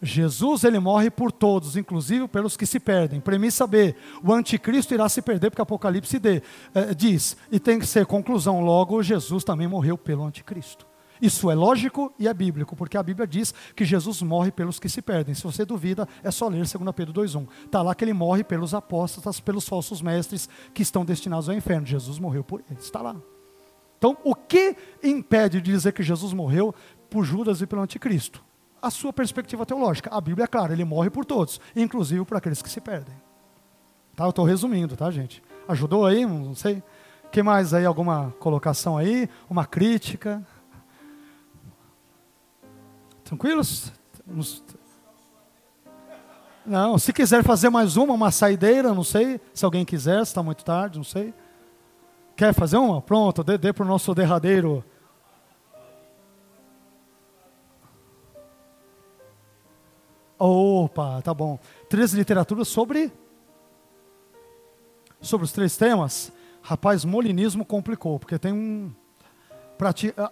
Jesus ele morre por todos, inclusive pelos que se perdem. Premissa B: o anticristo irá se perder, porque Apocalipse D, eh, diz, e tem que ser conclusão, logo Jesus também morreu pelo anticristo. Isso é lógico e é bíblico, porque a Bíblia diz que Jesus morre pelos que se perdem. Se você duvida, é só ler 2 Pedro 2,1. Está lá que ele morre pelos apóstolos, pelos falsos mestres que estão destinados ao inferno. Jesus morreu por eles. Está lá. Então, o que impede de dizer que Jesus morreu por Judas e pelo anticristo? A sua perspectiva teológica. A Bíblia é clara, ele morre por todos, inclusive por aqueles que se perdem. Tá? Eu estou resumindo, tá, gente? Ajudou aí? Não sei. que mais aí? Alguma colocação aí? Uma crítica? Tranquilos? Não, se quiser fazer mais uma, uma saideira, não sei. Se alguém quiser, se está muito tarde, não sei. Quer fazer uma? Pronto, dê, dê para o nosso derradeiro. Opa, tá bom. Três literaturas sobre. Sobre os três temas. Rapaz, molinismo complicou, porque tem um.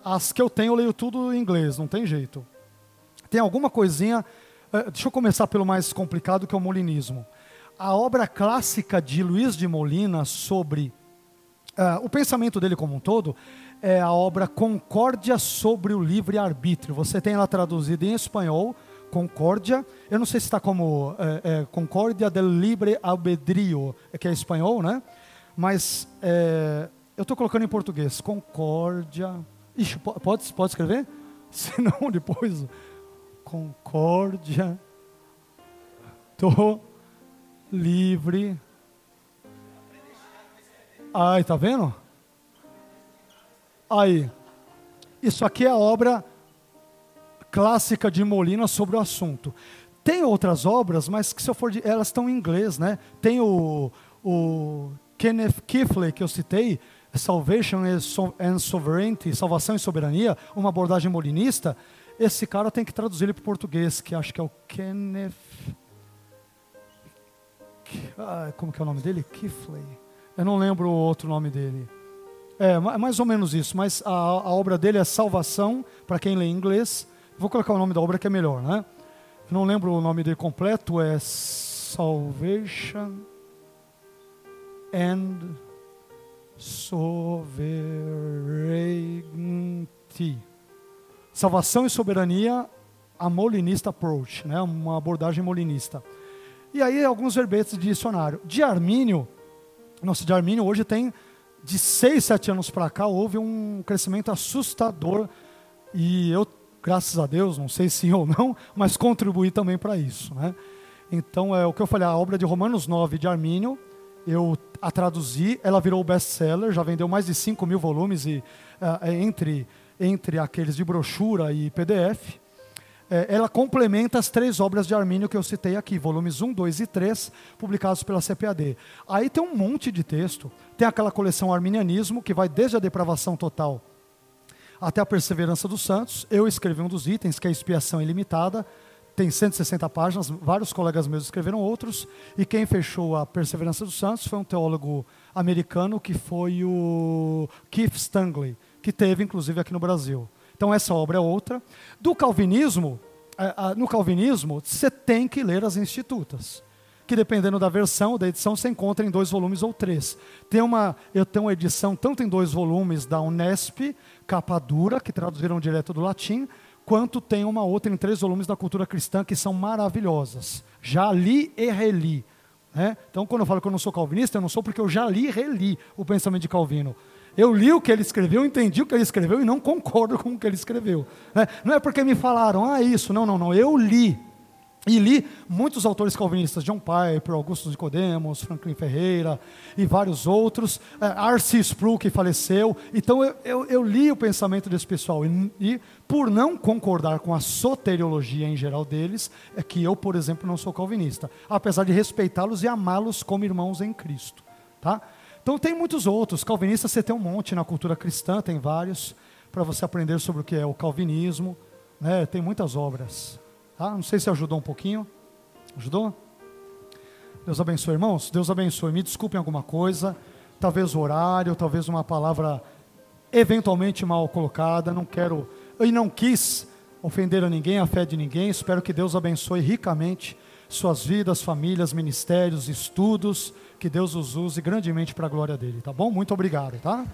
As que eu tenho, eu leio tudo em inglês, não tem jeito tem alguma coisinha. Uh, deixa eu começar pelo mais complicado, que é o molinismo. A obra clássica de Luiz de Molina sobre uh, o pensamento dele como um todo é a obra Concórdia sobre o Livre-Arbítrio. Você tem ela traduzida em espanhol, Concórdia. Eu não sei se está como é, é, Concórdia del Libre Albedrío, que é espanhol, né? Mas é, eu estou colocando em português. Concórdia. Ixi, pode, pode escrever? Senão depois. Concórdia. Tô livre. Aí, tá vendo? Aí. Isso aqui é a obra clássica de Molina sobre o assunto. Tem outras obras, mas que se eu for de, elas estão em inglês, né? Tem o, o Kenneth Kifley que eu citei, Salvation and Sovereignty, Salvação e Soberania, uma abordagem molinista. Esse cara tem que traduzir ele para o português, que acho que é o Kenneth. Ah, como que é o nome dele? Kifley. Eu não lembro o outro nome dele. É, mais ou menos isso, mas a, a obra dele é Salvação, para quem lê inglês. Vou colocar o nome da obra que é melhor, né? não lembro o nome dele completo, é Salvation and Sovereignty. Salvação e soberania, a molinista approach, né? uma abordagem molinista. E aí alguns verbetes de dicionário. De Armínio, nossa, de Armínio hoje tem de seis, sete anos para cá houve um crescimento assustador e eu, graças a Deus, não sei se ou não, mas contribuí também para isso. Né? Então, é o que eu falei, a obra de Romanos 9 de Armínio, eu a traduzi, ela virou best-seller, já vendeu mais de 5 mil volumes e, uh, entre, entre aqueles de brochura e PDF é, ela complementa as três obras de Armínio que eu citei aqui, volumes 1, 2 e 3, publicados pela CPAD. Aí tem um monte de texto, tem aquela coleção Arminianismo, que vai desde a depravação total até a perseverança dos santos. Eu escrevi um dos itens, que é a expiação ilimitada, tem 160 páginas, vários colegas meus escreveram outros, e quem fechou a perseverança dos santos foi um teólogo americano que foi o Keith Stanley, que teve inclusive aqui no Brasil. Então essa obra é outra. Do calvinismo, no calvinismo, você tem que ler as institutas, que dependendo da versão, da edição, você encontra em dois volumes ou três. Tem uma, eu tenho uma edição tanto em dois volumes da Unesp, capa dura, que traduziram direto do latim, quanto tem uma outra em três volumes da cultura cristã, que são maravilhosas. Já li e reli. Né? Então, quando eu falo que eu não sou calvinista, eu não sou porque eu já li e reli o pensamento de Calvino. Eu li o que ele escreveu, entendi o que ele escreveu e não concordo com o que ele escreveu. Né? Não é porque me falaram, ah, isso. Não, não, não. Eu li. E li muitos autores calvinistas, John Piper, Augusto Nicodemos, Franklin Ferreira e vários outros, é, R.C. Sproul, que faleceu. Então eu, eu, eu, li o pensamento desse pessoal e, e, por não concordar com a soteriologia em geral deles, é que eu, por exemplo, não sou calvinista, apesar de respeitá-los e amá-los como irmãos em Cristo. Tá? Então tem muitos outros. Calvinistas você tem um monte na cultura cristã, tem vários, para você aprender sobre o que é o calvinismo. Né? Tem muitas obras. Tá? Não sei se ajudou um pouquinho. Ajudou? Deus abençoe, irmãos. Deus abençoe. Me desculpem alguma coisa. Talvez o horário, talvez uma palavra eventualmente mal colocada. Não quero e não quis ofender a ninguém, a fé de ninguém. Espero que Deus abençoe ricamente suas vidas, famílias, ministérios, estudos que Deus os use grandemente para a glória dele, tá bom? Muito obrigado, tá?